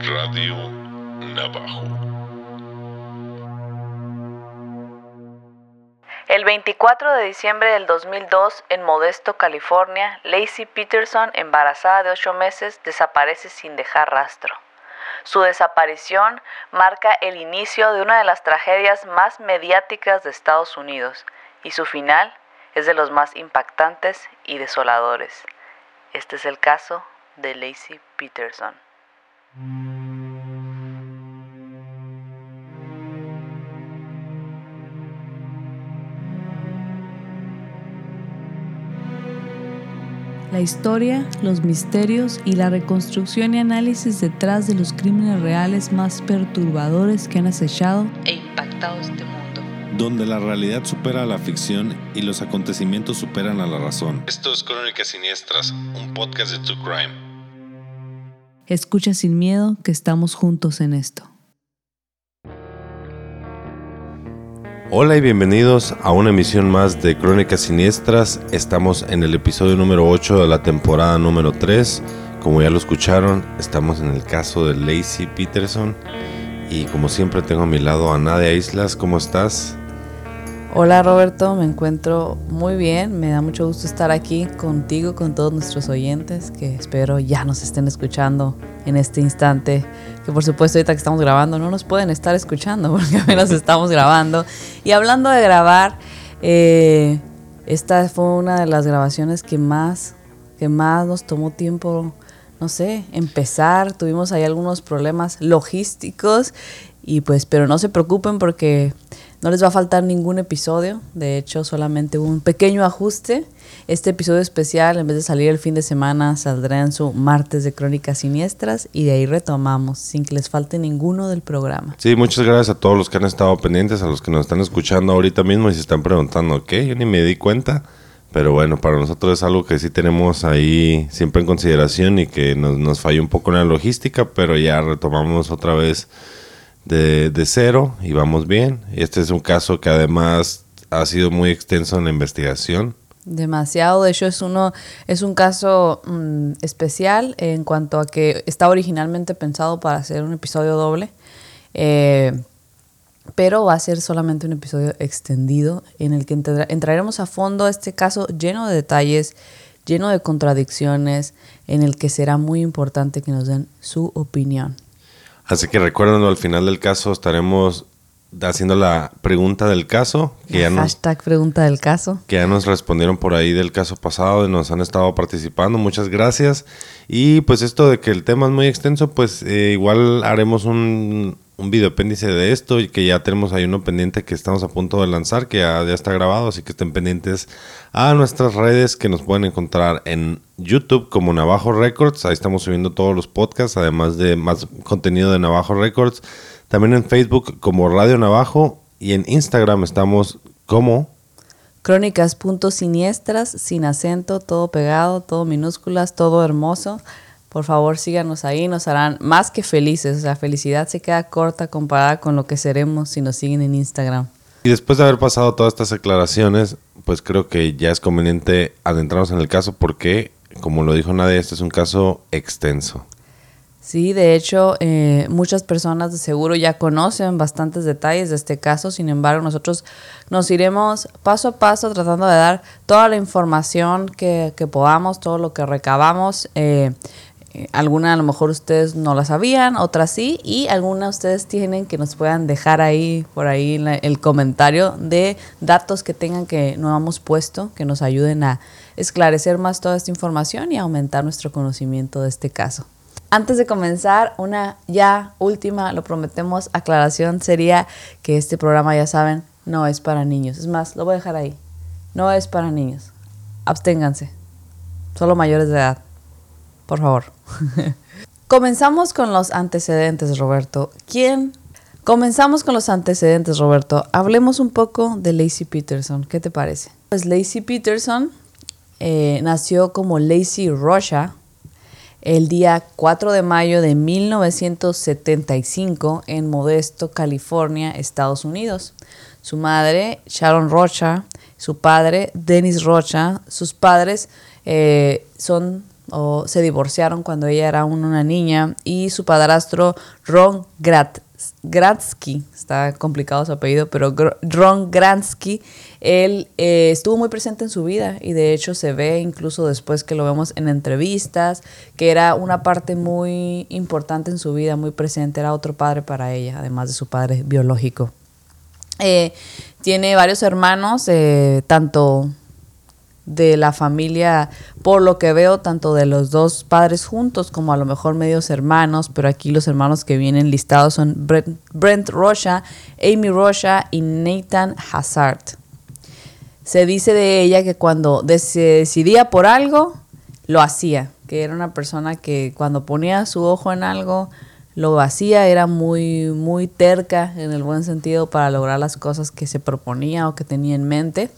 Radio Navajo. El 24 de diciembre del 2002, en Modesto, California, Lacey Peterson, embarazada de ocho meses, desaparece sin dejar rastro. Su desaparición marca el inicio de una de las tragedias más mediáticas de Estados Unidos y su final es de los más impactantes y desoladores. Este es el caso de Lacey Peterson. La historia, los misterios y la reconstrucción y análisis detrás de los crímenes reales más perturbadores que han acechado e impactado este mundo. Donde la realidad supera a la ficción y los acontecimientos superan a la razón. Esto es Crónicas Siniestras, un podcast de True Crime. Escucha sin miedo que estamos juntos en esto. Hola y bienvenidos a una emisión más de Crónicas Siniestras. Estamos en el episodio número 8 de la temporada número 3. Como ya lo escucharon, estamos en el caso de Lacey Peterson. Y como siempre tengo a mi lado a Nadia Islas. ¿Cómo estás? Hola Roberto, me encuentro muy bien, me da mucho gusto estar aquí contigo, con todos nuestros oyentes que espero ya nos estén escuchando en este instante, que por supuesto ahorita que estamos grabando no nos pueden estar escuchando porque apenas estamos grabando. Y hablando de grabar, eh, esta fue una de las grabaciones que más, que más nos tomó tiempo, no sé, empezar, tuvimos ahí algunos problemas logísticos y pues, pero no se preocupen porque no les va a faltar ningún episodio, de hecho solamente un pequeño ajuste. Este episodio especial, en vez de salir el fin de semana, saldrá en su martes de Crónicas Siniestras y de ahí retomamos, sin que les falte ninguno del programa. Sí, muchas gracias a todos los que han estado pendientes, a los que nos están escuchando ahorita mismo y se están preguntando, ¿qué? Yo ni me di cuenta. Pero bueno, para nosotros es algo que sí tenemos ahí siempre en consideración y que nos, nos falló un poco en la logística, pero ya retomamos otra vez de, cero y vamos bien. Este es un caso que además ha sido muy extenso en la investigación. Demasiado, de hecho es uno, es un caso mm, especial en cuanto a que está originalmente pensado para hacer un episodio doble, eh, pero va a ser solamente un episodio extendido en el que entraremos a fondo este caso lleno de detalles, lleno de contradicciones, en el que será muy importante que nos den su opinión. Así que recuerden, al final del caso estaremos haciendo la pregunta del caso. Que ya hashtag pregunta del caso. Que ya nos respondieron por ahí del caso pasado y nos han estado participando. Muchas gracias. Y pues esto de que el tema es muy extenso, pues eh, igual haremos un, un video apéndice de esto y que ya tenemos ahí uno pendiente que estamos a punto de lanzar, que ya, está grabado, así que estén pendientes a nuestras redes que nos pueden encontrar en YouTube como Navajo Records. Ahí estamos subiendo todos los podcasts, además de más contenido de Navajo Records. También en Facebook como Radio Navajo y en Instagram estamos como crónicas.siniestras, sin acento, todo pegado, todo minúsculas, todo hermoso. Por favor, síganos ahí, nos harán más que felices. O sea, felicidad se queda corta comparada con lo que seremos si nos siguen en Instagram. Y después de haber pasado todas estas aclaraciones, pues creo que ya es conveniente adentrarnos en el caso porque, como lo dijo Nadia, este es un caso extenso. Sí, de hecho, eh, muchas personas de seguro ya conocen bastantes detalles de este caso, sin embargo, nosotros nos iremos paso a paso tratando de dar toda la información que, podamos, todo lo que recabamos. Eh, eh, alguna a lo mejor ustedes no la sabían, otras sí, y alguna ustedes tienen que nos puedan dejar ahí, por ahí el comentario de datos que tengan que no hemos puesto, que nos ayuden a esclarecer más toda esta información y aumentar nuestro conocimiento de este caso. Antes de comenzar, una ya última, lo prometemos, aclaración sería que este programa, ya saben, no es para niños. Es más, lo voy a dejar ahí. No es para niños. Absténganse. Solo mayores de edad por favor. Comenzamos con los antecedentes, Roberto. ¿Quién? Comenzamos con los antecedentes, Roberto. Hablemos un poco de Lacey Peterson. ¿Qué te parece? Pues Lacey Peterson eh, nació como Lacey Rocha el día 4 de mayo de 1975 en Modesto, California, Estados Unidos. Su madre, Sharon Rocha, su padre, Dennis Rocha, sus padres eh, son o se divorciaron cuando ella era una niña y su padrastro Ron Gratsky, está complicado su apellido, pero Ron Gransky, él eh, estuvo muy presente en su vida y de hecho se ve incluso después que lo vemos en entrevistas, que era una parte muy importante en su vida, muy presente, era otro padre para ella, además de su padre biológico. Eh, tiene varios hermanos, eh, tanto de la familia, por lo que veo, tanto de los dos padres juntos como a lo mejor medios hermanos, pero aquí los hermanos que vienen listados son Brent, Brent Rocha, Amy Rocha y Nathan Hazard. Se dice de ella que cuando se decidía por algo, lo hacía, que era una persona que cuando ponía su ojo en algo, lo hacía, era muy, muy terca en el buen sentido para lograr las cosas que se proponía o que tenía en mente.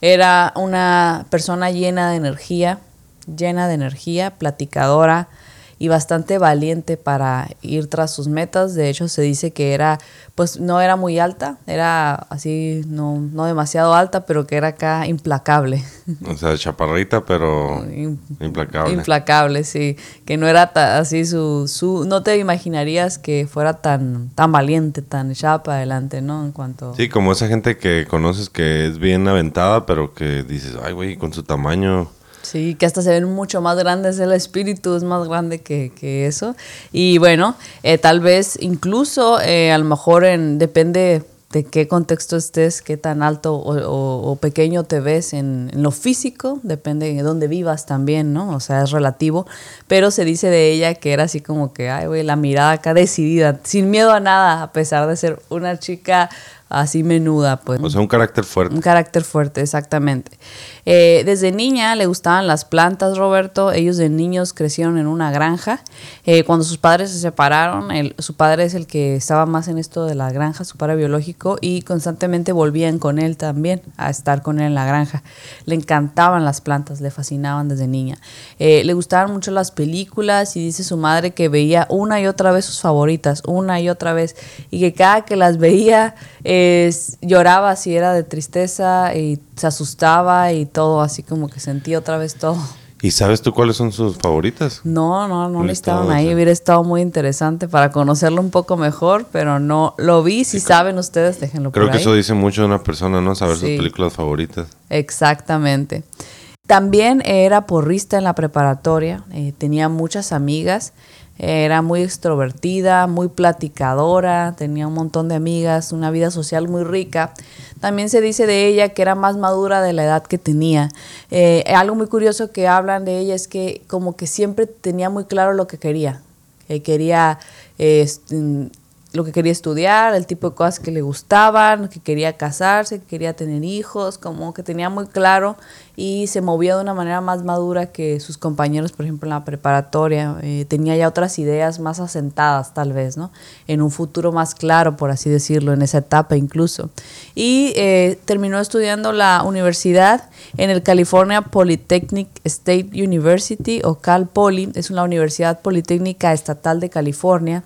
Era una persona llena de energía, llena de energía, platicadora y bastante valiente para ir tras sus metas. De hecho, se dice que era, pues no era muy alta, era así, no, no demasiado alta, pero que era acá implacable. O sea, chaparrita, pero implacable. Implacable, sí. Que no era así su, su, no te imaginarías que fuera tan, tan valiente, tan echada para adelante, ¿no? En cuanto... Sí, como esa gente que conoces que es bien aventada, pero que dices, ay, güey, con su tamaño Sí, que hasta se ven mucho más grandes, el espíritu es más grande que, eso. Y bueno, eh, tal vez incluso eh, a lo mejor en, depende de qué contexto estés, qué tan alto o, pequeño te ves en, lo físico, depende de dónde vivas también, ¿no? O sea, es relativo, pero se dice de ella que era así como que, ay, güey, la mirada acá decidida, sin miedo a nada, a pesar de ser una chica así menuda, pues. O sea, un carácter fuerte. Un carácter fuerte, exactamente. Eh, desde niña le gustaban las plantas, Roberto. Ellos de niños crecieron en una granja. Eh, cuando sus padres se separaron, su padre es el que estaba más en esto de la granja, su padre biológico, y constantemente volvían con él también a estar con él en la granja. Le encantaban las plantas, le fascinaban desde niña. Eh, le gustaban mucho las películas y dice su madre que veía una y otra vez sus favoritas, una y otra vez, y que cada que las veía lloraba si era de tristeza y se asustaba y todo, así como que sentía otra vez todo. ¿Y sabes tú cuáles son sus favoritas? No, no, no estaban ahí. Hubiera estado muy interesante para conocerlo un poco mejor, pero no lo vi. Si saben ustedes, déjenlo Creo por que eso dice mucho de una persona, ¿no? Saber sus películas favoritas. Exactamente. También era porrista en la preparatoria. Eh, tenía muchas amigas era muy extrovertida, muy platicadora, tenía un montón de amigas, una vida social muy rica. También se dice de ella que era más madura de la edad que tenía. Eh, algo muy curioso que hablan de ella es que como que siempre tenía muy claro lo que quería. Que quería lo que quería estudiar, el tipo de cosas que le gustaban, que quería casarse, que quería tener hijos, como que tenía muy claro y se movía de una manera más madura que sus compañeros, por ejemplo, en la preparatoria. Eh, tenía ya otras ideas más asentadas, tal vez, ¿no? En un futuro más claro, por así decirlo, en esa etapa incluso. Y eh, terminó estudiando la universidad en el California Polytechnic State University, o Cal Poly, es una universidad politécnica estatal de California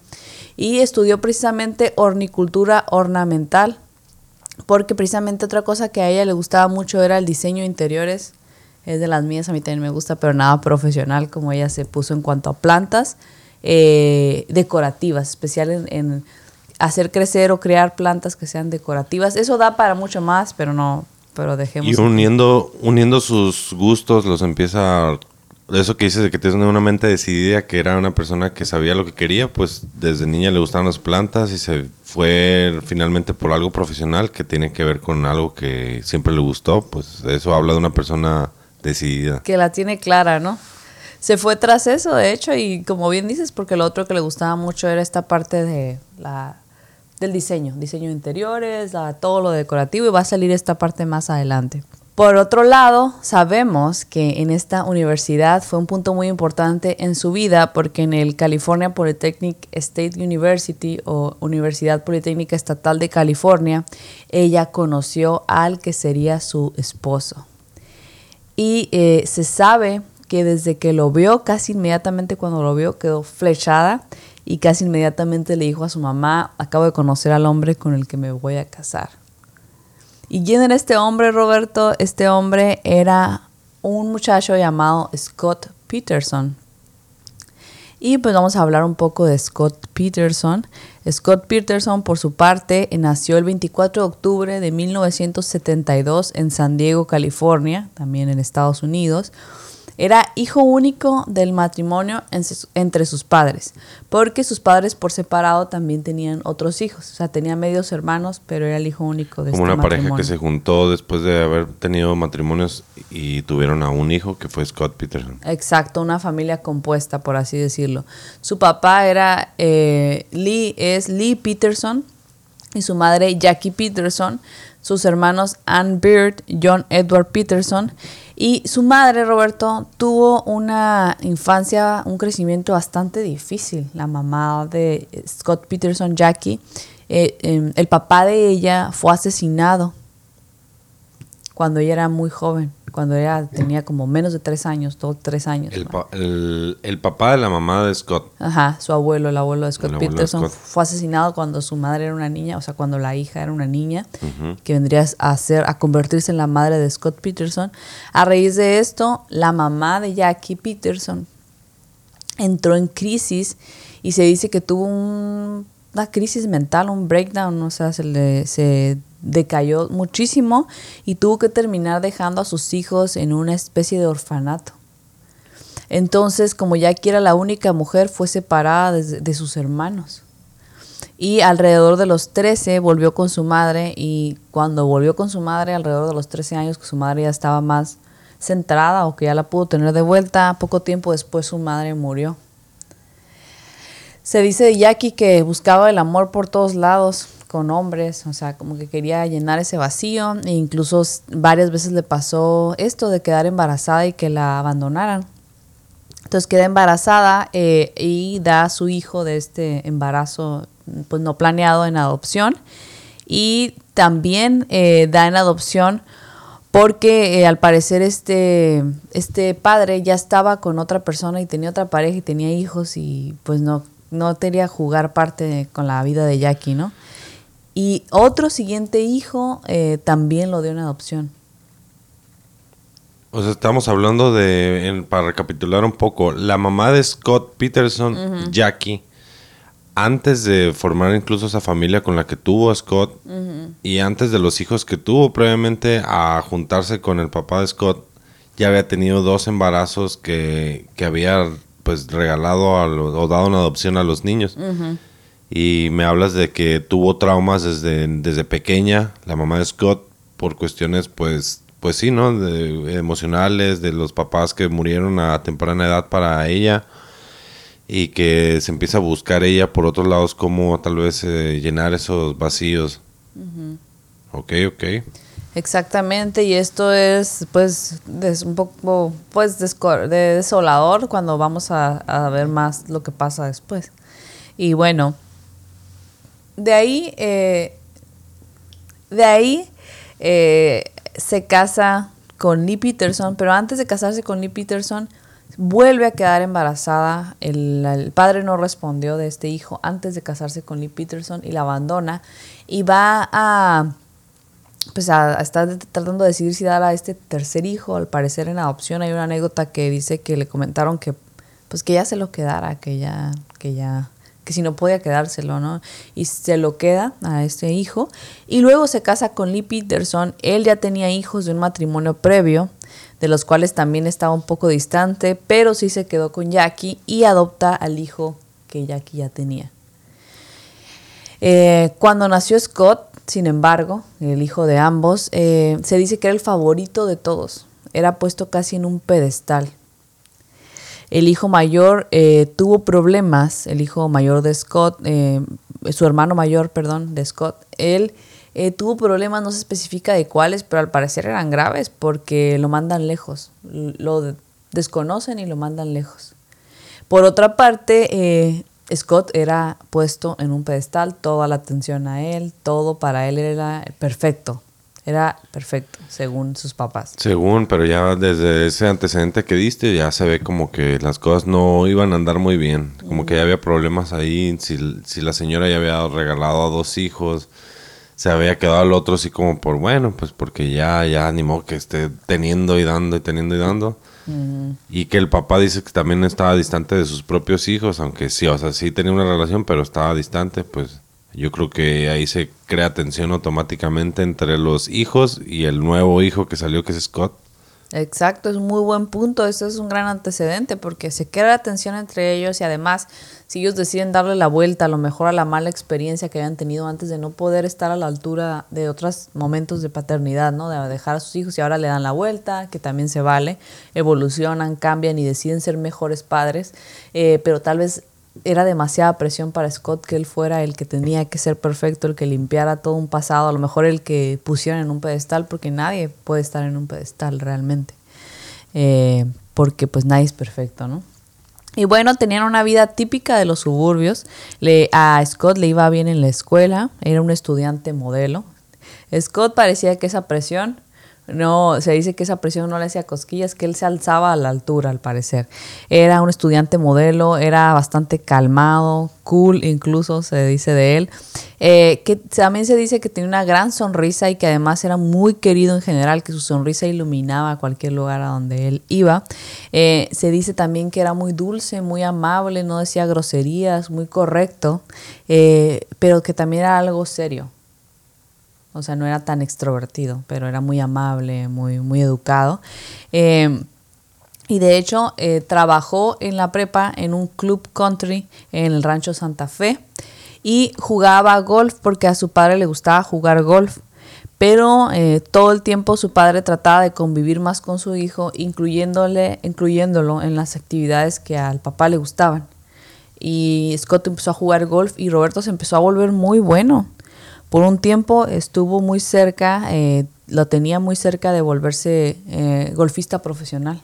y estudió precisamente hornicultura ornamental, porque precisamente otra cosa que a ella le gustaba mucho era el diseño de interiores. Es de las mías, a mí también me gusta, pero nada profesional como ella se puso en cuanto a plantas eh, decorativas, especial en, hacer crecer o crear plantas que sean decorativas. Eso da para mucho más, pero no, pero dejemos. Y uniendo, uniendo sus gustos, los empieza eso que dices de que tienes una mente decidida, que era una persona que sabía lo que quería, pues desde niña le gustaban las plantas y se fue finalmente por algo profesional que tiene que ver con algo que siempre le gustó, pues eso habla de una persona decidida. Que la tiene clara, ¿no? Se fue tras eso, de hecho, y como bien dices, porque lo otro que le gustaba mucho era esta parte de la del diseño, diseño de interiores, todo lo decorativo, y va a salir esta parte más adelante. Por otro lado, sabemos que en esta universidad fue un punto muy importante en su vida porque en el California Polytechnic State University o Universidad Politécnica Estatal de California, ella conoció al que sería su esposo. Y eh, se sabe que desde que lo vio, casi inmediatamente cuando lo vio, quedó flechada y casi inmediatamente le dijo a su mamá, acabo de conocer al hombre con el que me voy a casar. ¿Y quién era este hombre, Roberto? Este hombre era un muchacho llamado Scott Peterson. Y pues vamos a hablar un poco de Scott Peterson. Scott Peterson, por su parte, nació el 24 de octubre de 1972 en San Diego, California, también en Estados Unidos. Era hijo único del matrimonio entre sus padres, porque sus padres por separado también tenían otros hijos. O sea, tenía medios hermanos, pero era el hijo único de Como una pareja que se juntó después de haber tenido matrimonios y tuvieron a un hijo que fue Scott Peterson. Exacto, una familia compuesta, por así decirlo. Su papá era eh, Lee, es Lee Peterson y su madre Jackie Peterson sus hermanos Ann Beard, John Edward Peterson y su madre, Roberto, tuvo una infancia, un crecimiento bastante difícil. La mamá de Scott Peterson, Jackie, eh, em, el papá de ella fue asesinado cuando ella era muy joven cuando ella tenía como menos de tres años, dos, tres años. El, papá de la mamá de Scott. Ajá, su abuelo, el abuelo de Scott Peterson, fue asesinado cuando su madre era una niña, o sea, cuando la hija era una niña, que vendría a ser, a convertirse en la madre de Scott Peterson. A raíz de esto, la mamá de Jackie Peterson entró en crisis y se dice que tuvo una crisis mental, un breakdown, o sea, se le se decayó muchísimo y tuvo que terminar dejando a sus hijos en una especie de orfanato. Entonces, como Jackie era la única mujer, fue separada de, sus hermanos. Y alrededor de los 13 volvió con su madre y cuando volvió con su madre, alrededor de los 13 años, que su madre ya estaba más centrada o que ya la pudo tener de vuelta, poco tiempo después su madre murió. Se dice de Jackie que buscaba el amor por todos lados, con hombres, o sea, como que quería llenar ese vacío e incluso varias veces le pasó esto de quedar embarazada y que la abandonaran. Entonces queda embarazada eh, y da a su hijo de este embarazo pues no planeado en adopción y también eh, da en adopción porque eh, al parecer este, este padre ya estaba con otra persona y tenía otra pareja y tenía hijos y pues no, no quería jugar parte con la vida de Jackie, ¿no? Y otro siguiente hijo eh, también lo dio en adopción. O sea, estamos hablando de, para recapitular un poco, la mamá de Scott Peterson, Jackie, antes de formar incluso esa familia con la que tuvo a Scott y antes de los hijos que tuvo previamente a juntarse con el papá de Scott, ya había tenido dos embarazos que, que había pues regalado o dado una adopción a los niños y me hablas de que tuvo traumas desde, desde pequeña, la mamá de Scott, por cuestiones, pues, pues sí, ¿no? De, emocionales, de los papás que murieron a temprana edad para ella y que se empieza a buscar ella por otros lados cómo tal vez eh, llenar esos vacíos. Ok, ok. Exactamente, y esto es pues un poco pues desolador cuando vamos a, a ver más lo que pasa después. Y bueno, de ahí, eh, de ahí eh, se casa con Lee Peterson, pero antes de casarse con Lee Peterson, vuelve a quedar embarazada. El, padre no respondió de este hijo antes de casarse con Lee Peterson y la abandona. Y va a, pues a, estar tratando de decidir si dar a este tercer hijo. Al parecer en adopción hay una anécdota que dice que le comentaron que pues que ya se lo quedara, que ya, que ya que si no podía quedárselo, ¿no? Y se lo queda a este hijo. Y luego se casa con Lee Peterson. Él ya tenía hijos de un matrimonio previo, de los cuales también estaba un poco distante, pero sí se quedó con Jackie y adopta al hijo que Jackie ya tenía. Eh, cuando nació Scott, sin embargo, el hijo de ambos, eh, se dice que era el favorito de todos. Era puesto casi en un pedestal el hijo mayor eh, tuvo problemas, el hijo mayor de Scott, eh, su hermano mayor, perdón, de Scott, él eh, tuvo problemas, no se especifica de cuáles, pero al parecer eran graves porque lo mandan lejos, lo desconocen y lo mandan lejos. Por otra parte, Scott era puesto en un pedestal, toda la atención a él, todo para él era perfecto, era perfecto, según sus papás. Según, pero ya desde ese antecedente que diste, ya se ve como que las cosas no iban a andar muy bien. Como que ya había problemas ahí. Si, si la señora ya había regalado a dos hijos, se había quedado al otro así como por, bueno, pues porque ya, ya animó que esté teniendo y dando y teniendo y dando. Y que el papá dice que también estaba distante de sus propios hijos, aunque sí, o sea, sí tenía una relación, pero estaba distante, pues yo creo que ahí se crea tensión automáticamente entre los hijos y el nuevo hijo que salió, que es Scott. Exacto, es un muy buen punto. Eso es un gran antecedente porque se crea tensión entre ellos y además, si ellos deciden darle la vuelta a lo mejor a la mala experiencia que habían tenido antes de no poder estar a la altura de otros momentos de paternidad, ¿no? De dejar a sus hijos y ahora le dan la vuelta, que también se vale, evolucionan, cambian y deciden ser mejores padres, eh, pero tal vez era demasiada presión para Scott que él fuera el que tenía que ser perfecto, el que limpiara todo un pasado, a lo mejor el que pusieron en un pedestal, porque nadie puede estar en un pedestal realmente, eh, porque pues nadie es perfecto, ¿no? Y bueno, tenían una vida típica de los suburbios. Le, a Scott le iba bien en la escuela, era un estudiante modelo. Scott parecía que esa presión no, se dice que esa presión no le hacía cosquillas, que él se alzaba a la altura, al parecer. Era un estudiante modelo, era bastante calmado, cool, incluso se dice de él. Eh, que también se dice que tenía una gran sonrisa y que además era muy querido en general, que su sonrisa iluminaba cualquier lugar a donde él iba. Eh, se dice también que era muy dulce, muy amable, no decía groserías, muy correcto, eh, pero que también era algo serio o sea, no era tan extrovertido, pero era muy amable, muy, muy educado. Eh, y de hecho, eh, trabajó en la prepa en un club country en el rancho Santa Fe y jugaba golf porque a su padre le gustaba jugar golf. Pero eh, todo el tiempo su padre trataba de convivir más con su hijo, incluyéndole, incluyéndolo en las actividades que al papá le gustaban. Y Scott empezó a jugar golf y Roberto se empezó a volver muy bueno. Por un tiempo estuvo muy cerca, eh, lo tenía muy cerca de volverse eh, golfista profesional.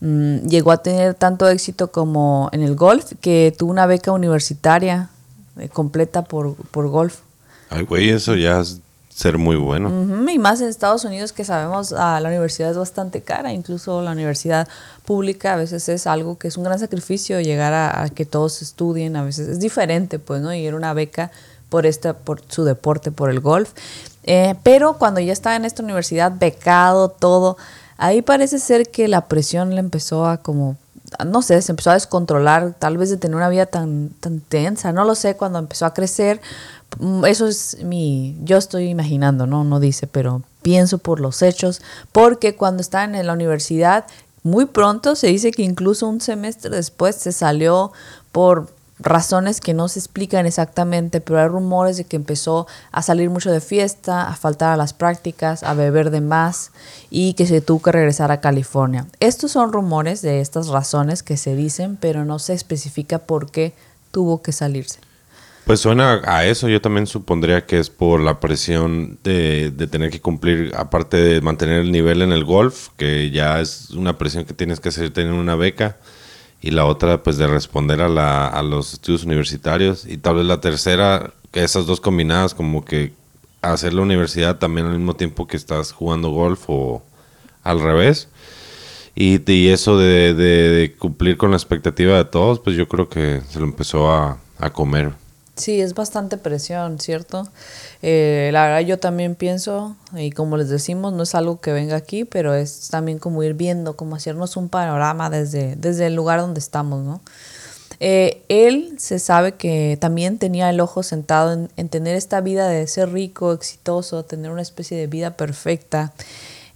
Mm, llegó a tener tanto éxito como en el golf que tuvo una beca universitaria eh, completa por, por golf. Ay, güey, eso ya es ser muy bueno. Y más en Estados Unidos que sabemos a la universidad es bastante cara, incluso la universidad pública a veces es algo que es un gran sacrificio llegar a, a que todos estudien, a veces es diferente, pues, ¿no? Y era una beca por, este, por su deporte, por el golf. Eh, pero cuando ya estaba en esta universidad, becado, todo, ahí parece ser que la presión le empezó a como, no sé, se empezó a descontrolar, tal vez de tener una vida tan, tan tensa, no lo sé, cuando empezó a crecer. Mm, eso es mi, yo estoy imaginando, ¿no? No dice, pero pienso por los hechos, porque cuando estaba en la universidad, muy pronto se dice que incluso un semestre después se salió por razones que no se explican exactamente, pero hay rumores de que empezó a salir mucho de fiesta, a faltar a las prácticas, a beber de más y que se tuvo que regresar a California. Estos son rumores de estas razones que se dicen, pero no se especifica por qué tuvo que salirse. Pues suena a eso, yo también supondría que es por la presión de, de, tener que cumplir, aparte de mantener el nivel en el golf, que ya es una presión que tienes que hacer, tener una beca, y la otra pues de responder a, la, a los estudios universitarios y tal vez la tercera, esas dos combinadas como que hacer la universidad también al mismo tiempo que estás jugando golf o al revés. Y, y eso de, de, cumplir con la expectativa de todos, pues yo creo que se lo empezó a, a comer. Sí, es bastante presión, ¿cierto? Eh, la verdad yo también pienso, y como les decimos, no es algo que venga aquí, pero es también como ir viendo, como hacernos un panorama desde, desde el lugar donde estamos, ¿no? Eh, él se sabe que también tenía el ojo sentado en, en, tener esta vida de ser rico, exitoso, tener una especie de vida perfecta.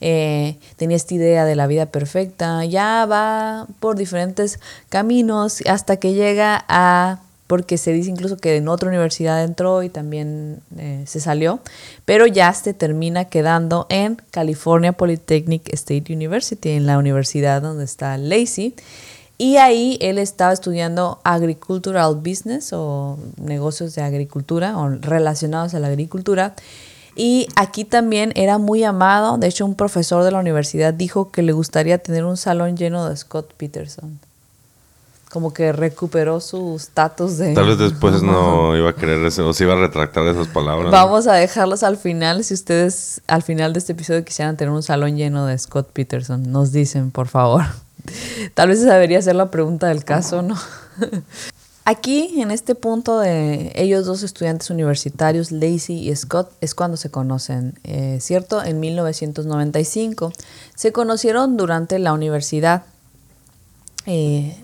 Eh, tenía esta idea de la vida perfecta. Ya va por diferentes caminos hasta que llega a porque se dice incluso que en otra universidad entró y también eh, se salió, pero ya se termina quedando en California Polytechnic State University, en la universidad donde está Lacey. Y ahí él estaba estudiando agricultural business o negocios de agricultura o relacionados a la agricultura. Y aquí también era muy amado. De hecho, un profesor de la universidad dijo que le gustaría tener un salón lleno de Scott Peterson como que recuperó su estatus de... Tal vez después no iba a querer o se iba a retractar de esas palabras. Vamos a dejarlos al final. Si ustedes al final de este episodio quisieran tener un salón lleno de Scott Peterson, nos dicen, por favor. Tal vez esa debería ser la pregunta del caso, ¿no? Aquí, en este punto de ellos dos estudiantes universitarios, Lacey y Scott, es cuando se conocen, eh, ¿cierto? En 1995. Se conocieron durante la universidad. Eh,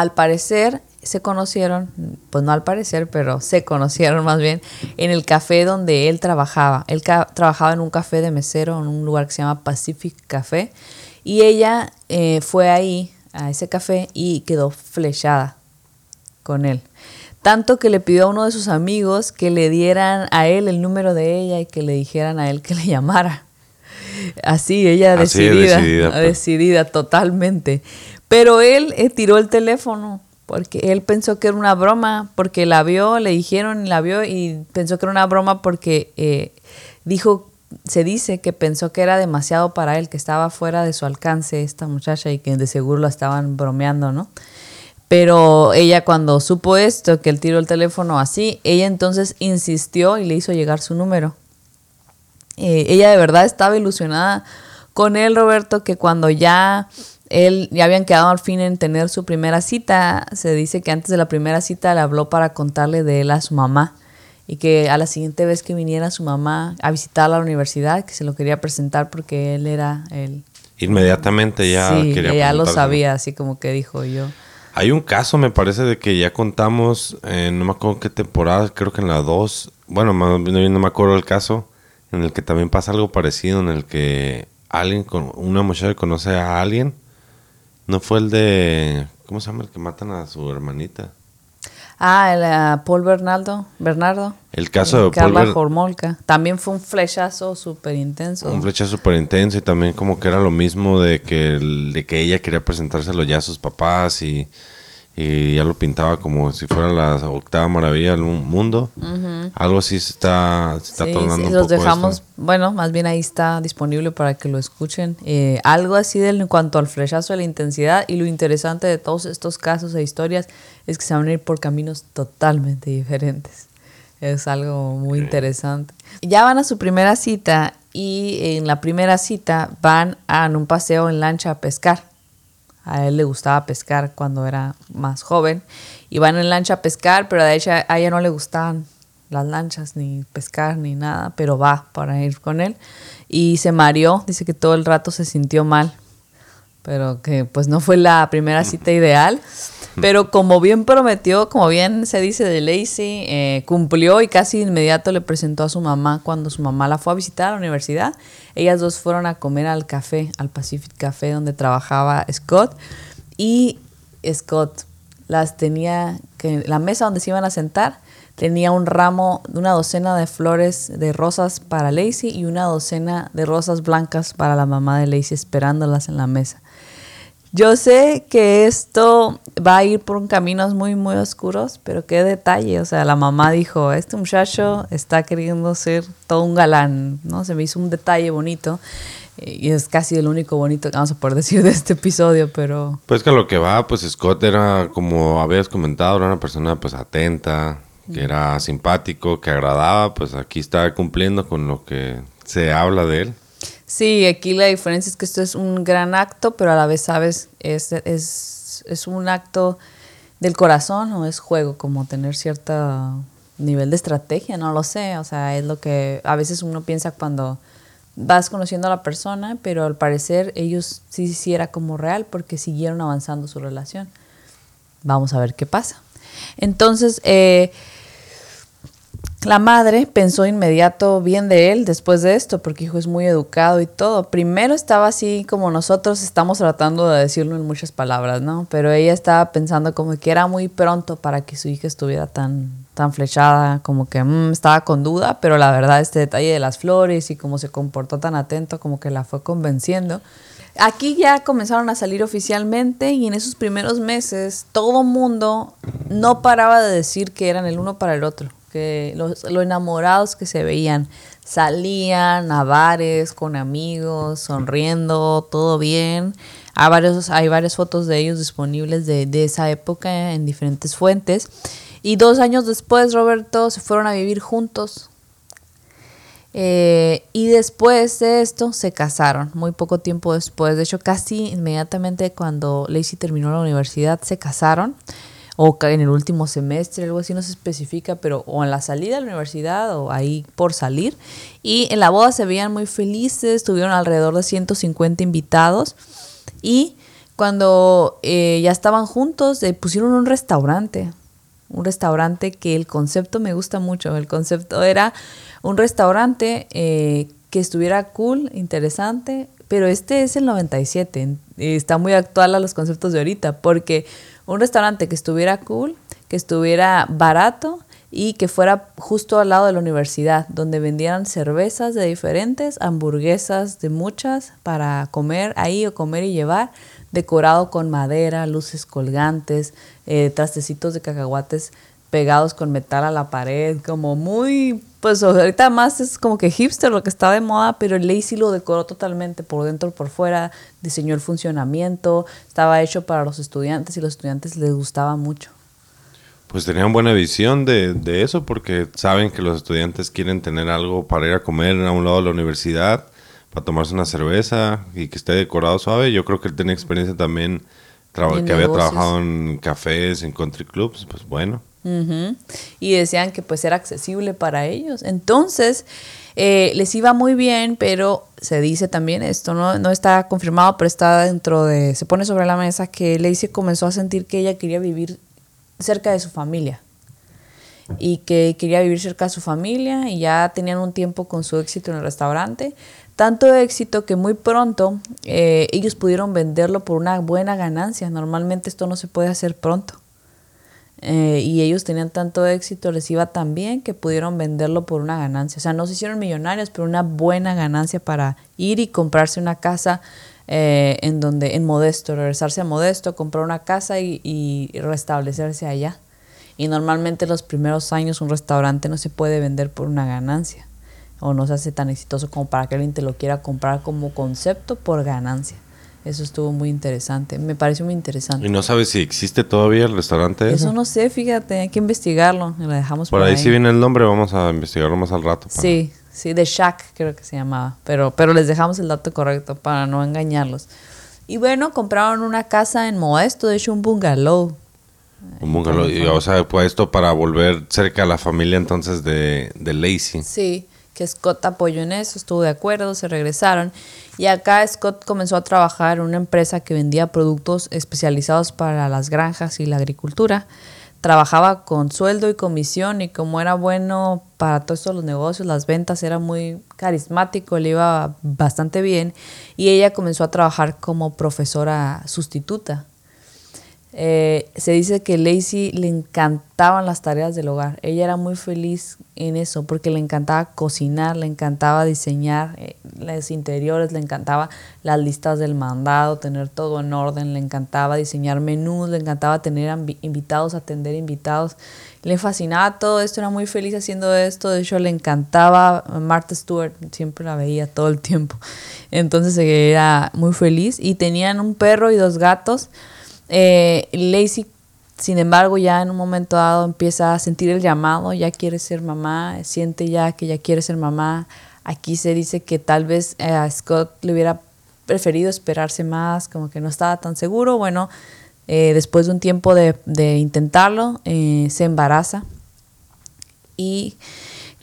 al parecer, se conocieron, pues no al parecer, pero se conocieron más bien en el café donde él trabajaba. Él trabajaba en un café de mesero, en un lugar que se llama Pacific Café. Y ella eh, fue ahí, a ese café, y quedó flechada con él. Tanto que le pidió a uno de sus amigos que le dieran a él el número de ella y que le dijeran a él que le llamara. Así, ella decidida, decidida, pues. decidida, totalmente. Pero él eh, tiró el teléfono porque él pensó que era una broma, porque la vio, le dijeron, la vio y pensó que era una broma porque eh, dijo, se dice que pensó que era demasiado para él, que estaba fuera de su alcance esta muchacha y que de seguro la estaban bromeando, ¿no? Pero ella cuando supo esto, que él tiró el teléfono así, ella entonces insistió y le hizo llegar su número. Eh, ella de verdad estaba ilusionada con él, Roberto, que cuando ya él ya habían quedado al fin en tener su primera cita, se dice que antes de la primera cita le habló para contarle de él a su mamá y que a la siguiente vez que viniera su mamá a visitar la universidad, que se lo quería presentar porque él era el... Inmediatamente ya sí, ya lo sabía, así como que dijo yo. Hay un caso, me parece, de que ya contamos, no me acuerdo qué temporada, creo que en la 2, bueno, no, no me acuerdo el caso, en el que también pasa algo parecido, en el que alguien, con una muchacha conoce a alguien, no fue el de, ¿cómo se llama el que matan a su hermanita? Ah, el uh, Paul Bernardo, Bernardo. El caso de Carla Paul También fue un flechazo súper intenso. Un flechazo súper intenso y también como que era lo mismo de que, de que ella quería presentárselo ya a sus papás y y ya lo pintaba como si fuera la octava maravilla del mundo. Algo así se está, se está sí, tornando sí, los dejamos, bueno, más bien ahí está disponible para que lo escuchen. Eh, algo así de, en cuanto al flechazo de la intensidad y lo interesante de todos estos casos e historias es que se van a ir por caminos totalmente diferentes. Es algo muy interesante. Ya van a su primera cita y en la primera cita van a un paseo en lancha a pescar a él le gustaba pescar cuando era más joven. Iban en lancha a pescar, pero de hecho a ella no le gustaban las lanchas, ni pescar, ni nada, pero va para ir con él. Y se mareó, dice que todo el rato se sintió mal, pero que pues no fue la primera cita ideal. Pero como bien prometió, como bien se dice de Lacey, eh, cumplió y casi inmediato le presentó a su mamá cuando su mamá la fue a visitar a la universidad. Ellas dos fueron a comer al café, al Pacific Café donde trabajaba Scott. Y Scott las tenía, que la mesa donde se iban a sentar tenía un ramo, una docena de flores de rosas para Lacey y una docena de rosas blancas para la mamá de Lacey esperándolas en la mesa. Yo sé que esto va a ir por caminos muy, muy oscuros, pero qué detalle. O sea, la mamá dijo, este muchacho está queriendo ser todo un galán, ¿no? Se me hizo un detalle bonito. Eh, y es casi el único bonito que vamos a poder decir de este episodio, pero... Pues que lo que va, pues Scott era, como habías comentado, era una persona pues atenta, que era simpático, que agradaba, pues aquí está cumpliendo con lo que se habla de él. Sí, aquí la diferencia es que esto es un gran acto, pero a la vez, ¿sabes? Es, es, es un acto del corazón o es juego, como tener cierto nivel de estrategia, no lo sé. O sea, es lo que a veces uno piensa cuando vas conociendo a la persona, pero al parecer ellos sí, sí era como real porque siguieron avanzando su relación. Vamos a ver qué pasa. Entonces, eh, la madre pensó inmediato bien de él después de esto, porque hijo es muy educado y todo. Primero estaba así como nosotros estamos tratando de decirlo en muchas palabras, ¿no? Pero ella estaba pensando como que era muy pronto para que su hija estuviera tan, tan flechada, como que mm, estaba con duda, pero la verdad este detalle de las flores y cómo se comportó tan atento, como que la fue convenciendo. Aquí ya comenzaron a salir oficialmente y en esos primeros meses todo mundo no paraba de decir que eran el uno para el otro los, lo enamorados que se veían. Salían a bares con amigos, sonriendo, todo bien. Hay, varios, hay varias fotos de ellos disponibles de, de esa época en diferentes fuentes. Y dos años después, Roberto, se fueron a vivir juntos. Eh, y después de esto se casaron, muy poco tiempo después. De hecho, casi inmediatamente cuando Lacey terminó la universidad, se casaron. O en el último semestre, algo así no se especifica, pero o en la salida de la universidad o ahí por salir. Y en la boda se veían muy felices, tuvieron alrededor de 150 invitados y cuando eh, ya estaban juntos eh, pusieron un restaurante, un restaurante que el concepto me gusta mucho, el concepto era un restaurante eh, que estuviera cool, interesante, pero este es el 97, está muy actual a los conceptos de ahorita, porque un restaurante que estuviera cool, que estuviera barato y que fuera justo al lado de la universidad, donde vendieran cervezas de diferentes, hamburguesas de muchas para comer ahí o comer y llevar, decorado con madera, luces colgantes, eh, trastecitos de cacahuates pegados con metal a la pared, como muy, pues ahorita más es como que hipster lo que está de moda, pero el Lazy lo decoró totalmente por dentro y por fuera, diseñó el funcionamiento, estaba hecho para los estudiantes y los estudiantes les gustaba mucho. Pues tenían buena visión de, de eso porque saben que los estudiantes quieren tener algo para ir a comer a un lado de la universidad, para tomarse una cerveza y que esté decorado suave. Yo creo que él tiene experiencia también, que había trabajado en cafés, en country clubs, pues bueno. Y decían que pues era accesible para ellos. Entonces, eh, les iba muy bien, pero se dice también, esto no, no está confirmado, pero está dentro de, se pone sobre la mesa que Lacey comenzó a sentir que ella quería vivir cerca de su familia y que quería vivir cerca de su familia y ya tenían un tiempo con su éxito en el restaurante. Tanto éxito que muy pronto eh, ellos pudieron venderlo por una buena ganancia. Normalmente esto no se puede hacer pronto. Eh, y ellos tenían tanto éxito, les iba tan bien que pudieron venderlo por una ganancia. O sea, no se hicieron millonarios, pero una buena ganancia para ir y comprarse una casa eh, en donde, en Modesto, regresarse a Modesto, comprar una casa y, y restablecerse allá. Y normalmente los primeros años un restaurante no se puede vender por una ganancia o no se hace tan exitoso como para que alguien te lo quiera comprar como concepto por ganancia. Eso estuvo muy interesante. Me pareció muy interesante. ¿Y no sabes si existe todavía el restaurante? Eso no sé, fíjate, hay que investigarlo. Lo dejamos por, ahí. si viene el nombre, vamos a investigarlo más al rato. Sí, sí, de Shack creo que se llamaba. Pero, pero les dejamos el dato correcto para no engañarlos. Y bueno, compraron una casa en Modesto, de hecho un bungalow. Un bungalow, y, o sea, pues esto para volver cerca a la familia entonces de, de Lacey. Sí que Scott apoyó en eso, estuvo de acuerdo, se regresaron. Y acá Scott comenzó a trabajar en una empresa que vendía productos especializados para las granjas y la agricultura. Trabajaba con sueldo y comisión y como era bueno para todos los negocios, las ventas, era muy carismático, le iba bastante bien. Y ella comenzó a trabajar como profesora sustituta eh, se dice que Lacey le encantaban las tareas del hogar. Ella era muy feliz en eso porque le encantaba cocinar, le encantaba diseñar eh, los interiores, le encantaba las listas del mandado, tener todo en orden, le encantaba diseñar menús, le encantaba tener invitados, atender invitados. Le fascinaba todo esto, era muy feliz haciendo esto. De hecho, le encantaba Martha Stewart, siempre la veía todo el tiempo. Entonces era muy feliz y tenían un perro y dos gatos. Eh, Lacey, sin embargo, ya en un momento dado empieza a sentir el llamado, ya quiere ser mamá, siente ya que ya quiere ser mamá. Aquí se dice que tal vez eh, a Scott le hubiera preferido esperarse más, como que no estaba tan seguro. Bueno, eh, después de un tiempo de, de intentarlo, eh, se embaraza y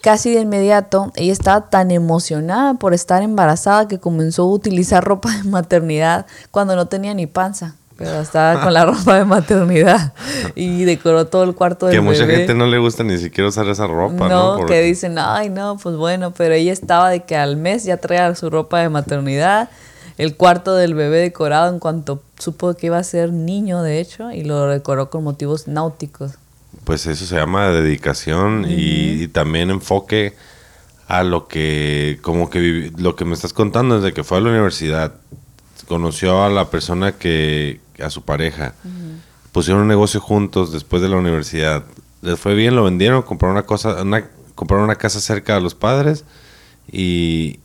casi de inmediato ella estaba tan emocionada por estar embarazada que comenzó a utilizar ropa de maternidad cuando no tenía ni panza pero estaba con la ropa de maternidad y decoró todo el cuarto del Que a mucha gente no le gusta ni siquiera usar esa ropa, ¿no? ¿no? que dicen, ay, no, pues bueno, pero ella estaba de que al mes ya traía su ropa de maternidad, el cuarto del bebé decorado en cuanto supo que iba a ser niño, de hecho, y lo decoró con motivos náuticos. Pues eso se llama dedicación y, también enfoque a lo que, como que lo que me estás contando desde que fue a la universidad conoció a la persona que, a su pareja. Pusieron un negocio juntos después de la universidad. Les fue bien, lo vendieron, compraron una cosa, una, compraron una casa cerca de los padres y,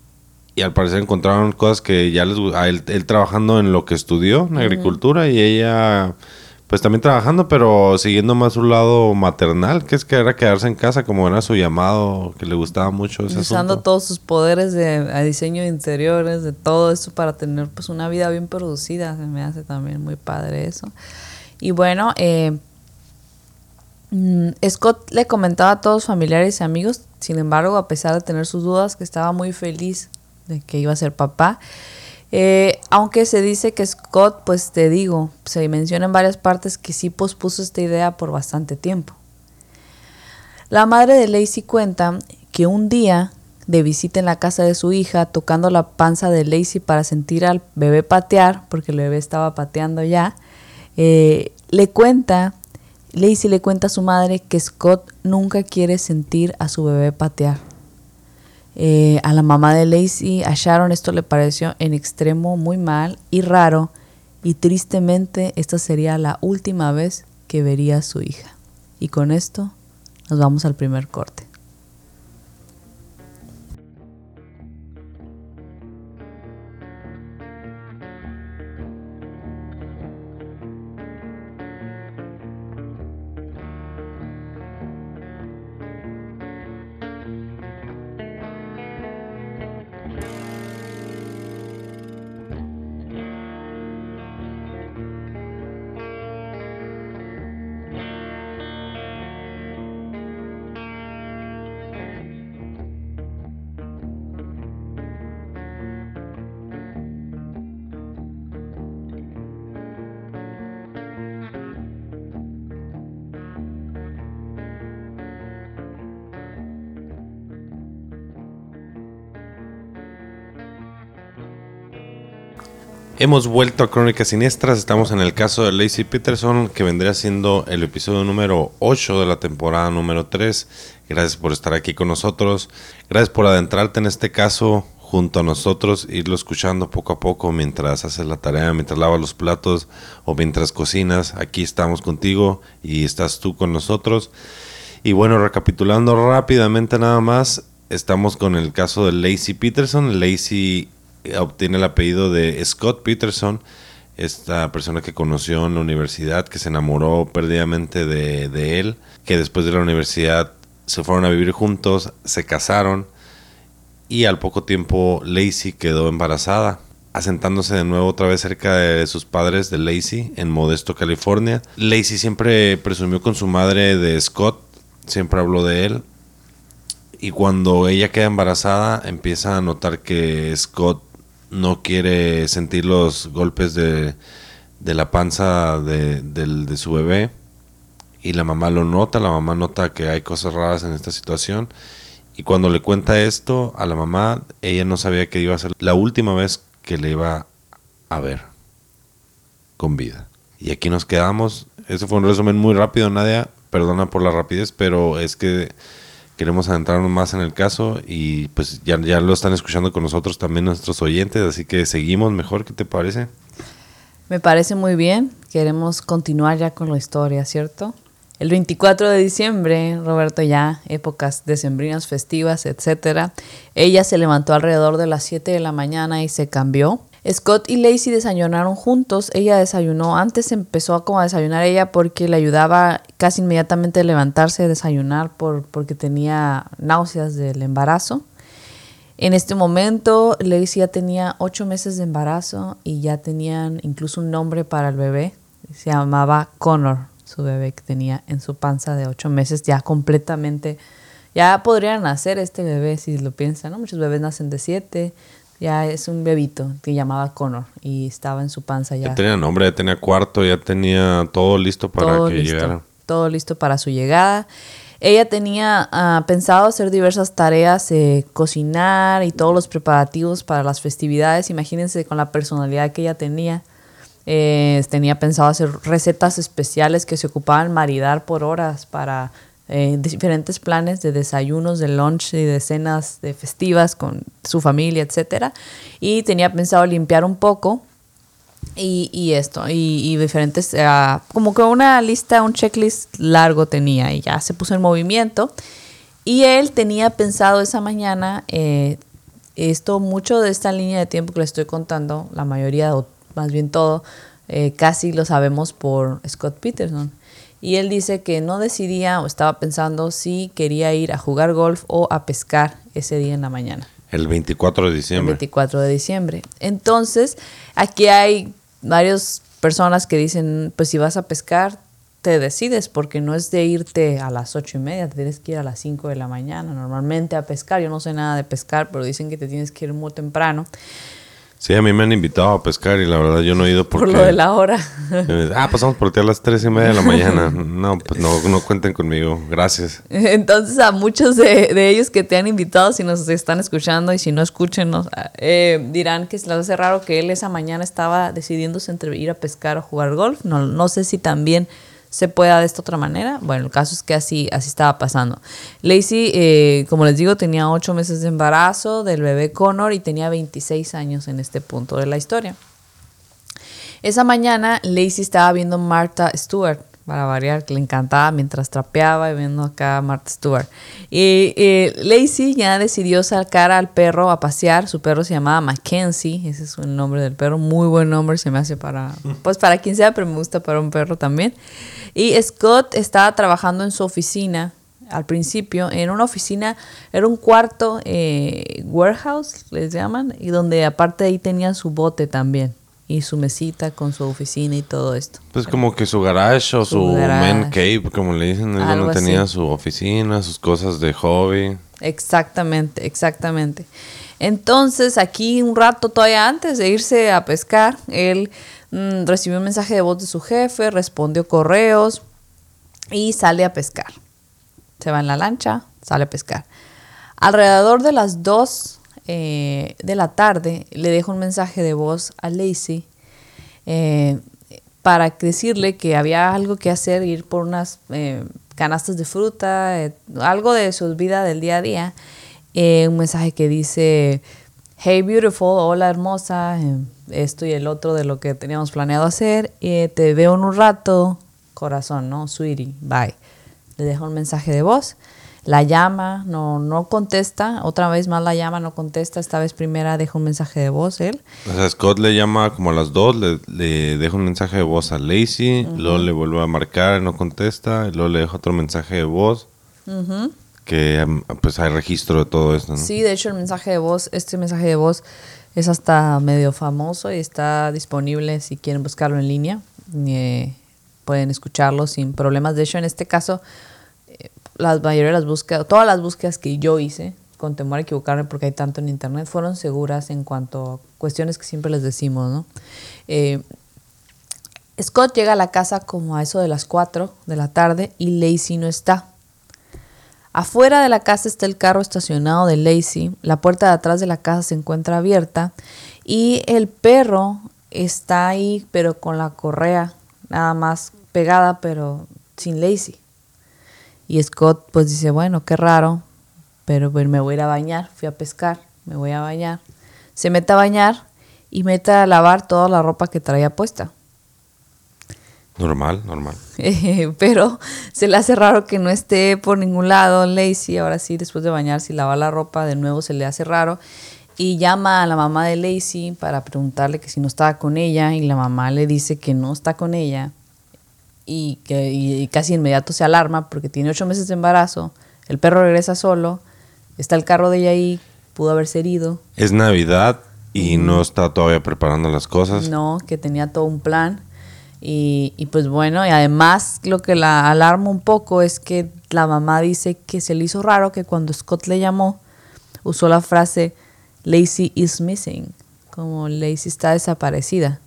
y al parecer encontraron cosas que ya les a él, él trabajando en lo que estudió, en agricultura, y ella pues también trabajando, pero siguiendo más su lado maternal, que es que era quedarse en casa como era su llamado, que le gustaba mucho ese Usando todos sus poderes de diseño de interiores, de todo eso para tener pues una vida bien producida, se me hace también muy padre eso. Y bueno, eh, Mm, Scott le comentaba a todos familiares y amigos, sin embargo, a pesar de tener sus dudas, que estaba muy feliz de que iba a ser papá. Eh, aunque se dice que Scott, pues te digo, se menciona en varias partes que sí pospuso esta idea por bastante tiempo. La madre de Lacey cuenta que un día de visita en la casa de su hija, tocando la panza de Lacey para sentir al bebé patear, porque el bebé estaba pateando ya, eh, le cuenta, Lacey le cuenta a su madre que Scott nunca quiere sentir a su bebé patear. Eh, a la mamá de Lacey, a Sharon, esto le pareció en extremo muy mal y raro, y tristemente esta sería la última vez que vería a su hija. Y con esto nos vamos al primer corte. Hemos vuelto a Crónicas Siniestras, estamos en el caso de Lacey Peterson, que vendría siendo el episodio número 8 de la temporada número 3. Gracias por estar aquí con nosotros, gracias por adentrarte en este caso junto a nosotros, irlo escuchando poco a poco mientras haces la tarea, mientras lavas los platos o mientras cocinas. Aquí estamos contigo y estás tú con nosotros. Y bueno, recapitulando rápidamente nada más, estamos con el caso de Lacey Peterson. Lacey obtiene el apellido de Scott Peterson, esta persona que conoció en la universidad, que se enamoró perdidamente de, él, que después de la universidad se fueron a vivir juntos, se casaron y al poco tiempo Lacey quedó embarazada, asentándose de nuevo otra vez cerca de sus padres de Lacey en Modesto, California. Lacey siempre presumió con su madre de Scott, siempre habló de él. Y cuando ella queda embarazada, empieza a notar que Scott no quiere sentir los golpes de, la panza de, de, su bebé y la mamá lo nota, la mamá nota que hay cosas raras en esta situación y cuando le cuenta esto a la mamá, ella no sabía que iba a ser la última vez que le iba a ver con vida. Y aquí nos quedamos. Eso fue un resumen muy rápido, Nadia. Perdona por la rapidez, pero es que queremos adentrarnos más en el caso y pues ya, ya lo están escuchando con nosotros también nuestros oyentes, así que seguimos mejor, ¿qué te parece? Me parece muy bien, queremos continuar ya con la historia, ¿cierto? El 24 de diciembre, Roberto, ya épocas decembrinas, festivas, etcétera, ella se levantó alrededor de las 7 de la mañana y se cambió Scott y Lacey desayunaron juntos. Ella desayunó. Antes empezó a como a desayunar ella porque le ayudaba casi inmediatamente a levantarse a desayunar por, porque tenía náuseas del embarazo. En este momento, Lacey ya tenía ocho meses de embarazo y ya tenían incluso un nombre para el bebé. Se llamaba Connor, su bebé que tenía en su panza de ocho meses, ya completamente. Ya podría nacer este bebé si lo piensan, ¿no? Muchos bebés nacen de siete, ya es un bebito que llamaba Connor y estaba en su panza ya. Ya tenía nombre, ya tenía cuarto, ya tenía todo listo para que llegara. Todo listo para su llegada. Ella tenía ah, pensado hacer diversas tareas, eh, cocinar y todos los preparativos para las festividades. Imagínense con la personalidad que ella tenía. Eh, tenía pensado hacer recetas especiales que se ocupaban maridar por horas para eh, diferentes planes de desayunos, de lunch y de cenas de festivas con su familia, etcétera. Y tenía pensado limpiar un poco y, esto, y, diferentes, eh, como que una lista, un checklist largo tenía y ya se puso en movimiento. Y él tenía pensado esa mañana, eh, esto, mucho de esta línea de tiempo que le estoy contando, la mayoría, o más bien todo, casi lo sabemos por Scott Peterson. Y él dice que no decidía o estaba pensando si quería ir a jugar golf o a pescar ese día en la mañana. El 24 de diciembre. El 24 de diciembre. Entonces, aquí hay varias personas que dicen, pues si vas a pescar, te decides, porque no es de irte a las ocho y media, te tienes que ir a las cinco de la mañana, normalmente a pescar. Yo no sé nada de pescar, pero dicen que te tienes que ir muy temprano. Sí, a mí me han invitado a pescar y la verdad yo no he ido porque... Por lo de la hora. ah, pasamos por ti a las tres y media de la mañana. No, pues no, no cuenten conmigo. Gracias. Entonces a muchos de, ellos que te han invitado, si nos están escuchando y si no escúchenos, eh, dirán que se les hace raro que él esa mañana estaba decidiéndose entre ir a pescar o jugar golf. No, no sé si también se pueda de esta otra manera. Bueno, el caso es que así, así estaba pasando. Lacey, eh, como les digo, tenía ocho meses de embarazo del bebé Connor y tenía 26 años en este punto de la historia. Esa mañana, Lacey estaba viendo Martha Stewart, para variar, que le encantaba mientras trapeaba y viendo acá a Martha Stewart. Y Lacey ya decidió sacar al perro a pasear. Su perro se llamaba Mackenzie, ese es el nombre del perro, muy buen nombre se me hace para, pues para quien sea, pero me gusta para un perro también. Y Scott estaba trabajando en su oficina al principio, en una oficina, era un cuarto eh, warehouse, les llaman, y donde aparte ahí tenía su bote también y su mesita con su oficina y todo esto. Pues como que su garage o su, man cave, como le dicen, donde tenía su oficina, sus cosas de hobby. Exactamente, exactamente. Entonces aquí un rato todavía antes de irse a pescar, él mm, recibió un mensaje de voz de su jefe, respondió correos y sale a pescar. Se va en la lancha, sale a pescar. Alrededor de las dos eh, de la tarde le dejo un mensaje de voz a Lacey eh, para decirle que había algo que hacer, ir por unas eh, canastas de fruta, algo de su vida del día a día. un mensaje que dice, hey beautiful, hola hermosa, esto y el otro de lo que teníamos planeado hacer, te veo en un rato, corazón, ¿no? Sweetie, bye. Le dejo un mensaje de voz la llama, no, no contesta, otra vez más la llama, no contesta, esta vez primera deja un mensaje de voz él. O sea, Scott le llama como a las dos, le, le deja un mensaje de voz a Lacey, luego le vuelve a marcar, no contesta, luego le deja otro mensaje de voz. Que pues hay registro de todo esto, ¿no? Sí, de hecho el mensaje de voz, este mensaje de voz es hasta medio famoso y está disponible si quieren buscarlo en línea. Eh, pueden escucharlo sin problemas. De hecho, en este caso, la mayoría de las búsquedas, todas las búsquedas que yo hice, con temor a equivocarme porque hay tanto en internet, fueron seguras en cuanto a cuestiones que siempre les decimos, ¿no? Eh, Scott llega a la casa como a eso de las 4 de la tarde y Lacey no está. Afuera de la casa está el carro estacionado de Lacey, la puerta de atrás de la casa se encuentra abierta y el perro está ahí pero con la correa nada más pegada pero sin Lacey. Y Scott pues dice, bueno, qué raro, pero pues me voy a ir a bañar, fui a pescar, me voy a bañar. Se mete a bañar y mete a lavar toda la ropa que traía puesta. Normal, normal. pero se le hace raro que no esté por ningún lado Lacey. Ahora sí, después de bañarse y lavar la ropa, de nuevo se le hace raro. Y llama a la mamá de Lacey para preguntarle que si no estaba con ella. Y la mamá le dice que no está con ella y que casi inmediato se alarma porque tiene ocho meses de embarazo, el perro regresa solo, está el carro de ella ahí, pudo haberse herido. Es Navidad y no está todavía preparando las cosas. No, que tenía todo un plan. Y, y, pues bueno, y además lo que la alarma un poco es que la mamá dice que se le hizo raro que cuando Scott le llamó, usó la frase Lacey is missing, como Lacey está desaparecida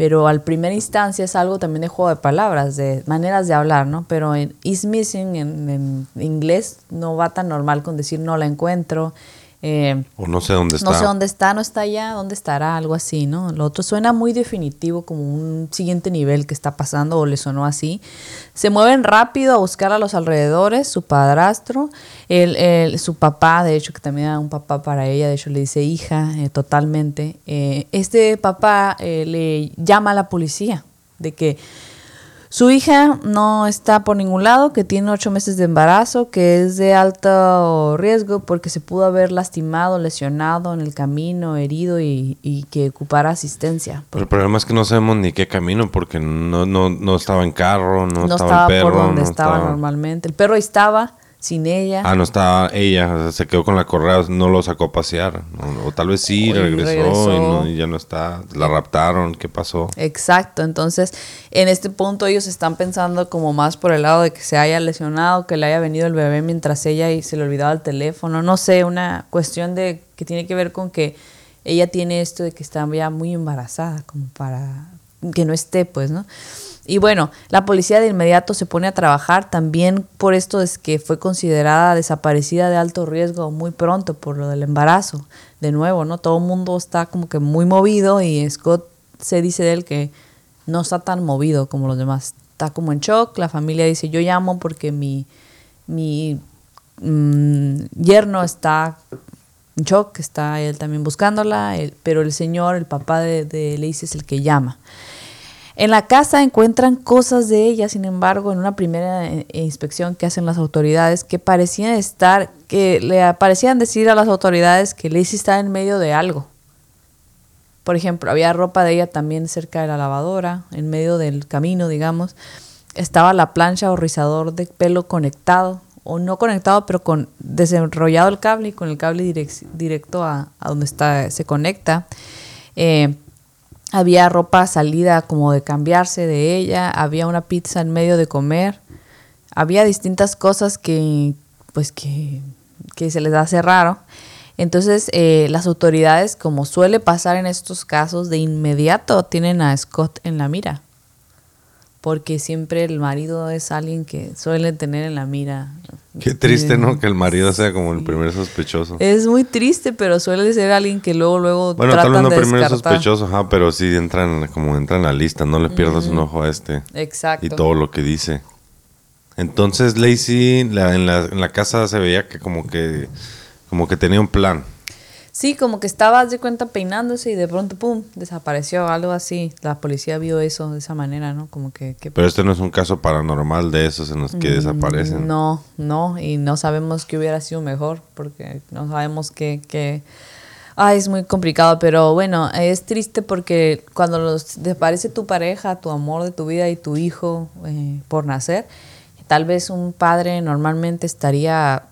pero al primer instancia es algo también de juego de palabras, de maneras de hablar, ¿no? Pero en is missing en, inglés no va tan normal con decir no la encuentro. Eh, o no sé dónde está. No sé dónde está, no está allá, dónde estará, algo así, ¿no? Lo otro suena muy definitivo, como un siguiente nivel que está pasando o le sonó así. Se mueven rápido a buscar a los alrededores, su padrastro, el, su papá, de hecho, que también era un papá para ella, de hecho le dice hija eh, totalmente. Eh, este papá le llama a la policía de que su hija no está por ningún lado, que tiene ocho meses de embarazo, que es de alto riesgo porque se pudo haber lastimado, lesionado en el camino, herido y, que ocupara asistencia. Pero el problema es que no sabemos ni qué camino porque no, no, no estaba en carro, no, estaba, el perro. por donde estaba, normalmente. El perro estaba, sin ella. Ah, no estaba ella, se quedó con la correa, no lo sacó a pasear. O, tal vez sí, regresó, Y, ya no está. La raptaron, ¿qué pasó? Exacto, entonces en este punto ellos están pensando como más por el lado de que se haya lesionado, que le haya venido el bebé mientras ella y se le olvidaba el teléfono. No sé, una cuestión de que tiene que ver con que ella tiene esto de que está ya muy embarazada, como para que no esté, pues, ¿no? Y bueno, la policía de inmediato se pone a trabajar también por esto es que fue considerada desaparecida de alto riesgo muy pronto por lo del embarazo. De nuevo, ¿no? Todo el mundo está como que muy movido y Scott se dice de él que no está tan movido como los demás. Está como en shock, la familia dice yo llamo porque mi, mi mm, yerno está en shock, está él también buscándola, pero el señor, el papá de, de es el que llama. En la casa encuentran cosas de ella, sin embargo, en una primera eh, inspección que hacen las autoridades, que parecían estar, que le parecían decir a las autoridades que Lacey estaba en medio de algo. Por ejemplo, había ropa de ella también cerca de la lavadora, en medio del camino, digamos. Estaba la plancha o rizador de pelo conectado, o no conectado, pero con desenrollado el cable y con el cable directo a, donde está, se conecta. Eh, había ropa salida como de cambiarse de ella, había una pizza en medio de comer, había distintas cosas que pues que, se les hace raro. Entonces eh, las autoridades, como suele pasar en estos casos, de inmediato tienen a Scott en la mira porque siempre el marido es alguien que suele tener en la mira. Qué triste, ¿no? Que el marido sea como el primer sospechoso. Es muy triste, pero suele ser alguien que luego, luego Bueno, tal vez no primer sospechoso, ajá, pero sí entran, como entra en la lista, no le pierdas un ojo a este. Exacto. Y todo lo que dice. Entonces Lacey la, en, la, en la casa se veía que como que como que tenía un plan. Sí, como que estaba de cuenta peinándose y de pronto, pum, desapareció, algo así. La policía vio eso de esa manera, ¿no? Como que... Pero este no es un caso paranormal de esos en los que mm, desaparecen. No, no, y no sabemos qué hubiera sido mejor, porque no sabemos qué... qué... Ay, es muy complicado, pero bueno, es triste porque cuando los desaparece tu pareja, tu amor de tu vida y tu hijo eh, por nacer, tal vez un padre normalmente estaría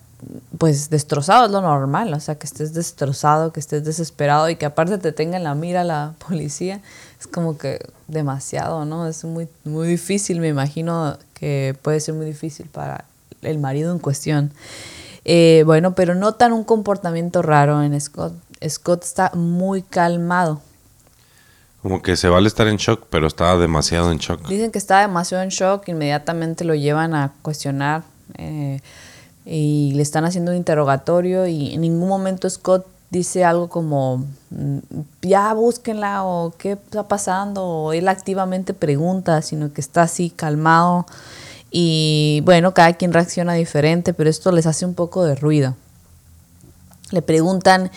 pues destrozado es lo normal, o sea, que estés destrozado, que estés desesperado y que aparte te tenga en la mira la policía, es como que demasiado, ¿no? Es muy, muy difícil, me imagino que puede ser muy difícil para el marido en cuestión. Eh, bueno, pero notan un comportamiento raro en Scott. Scott está muy calmado. Como que se vale estar en shock, pero estaba demasiado en shock. Dicen que está demasiado en shock, inmediatamente lo llevan a cuestionar. Eh, y le están haciendo un interrogatorio y en ningún momento Scott dice algo como mm, ya búsquenla o qué está pasando él activamente pregunta, sino que está así calmado y bueno, cada quien reacciona diferente, pero esto les hace un poco de ruido. Le preguntan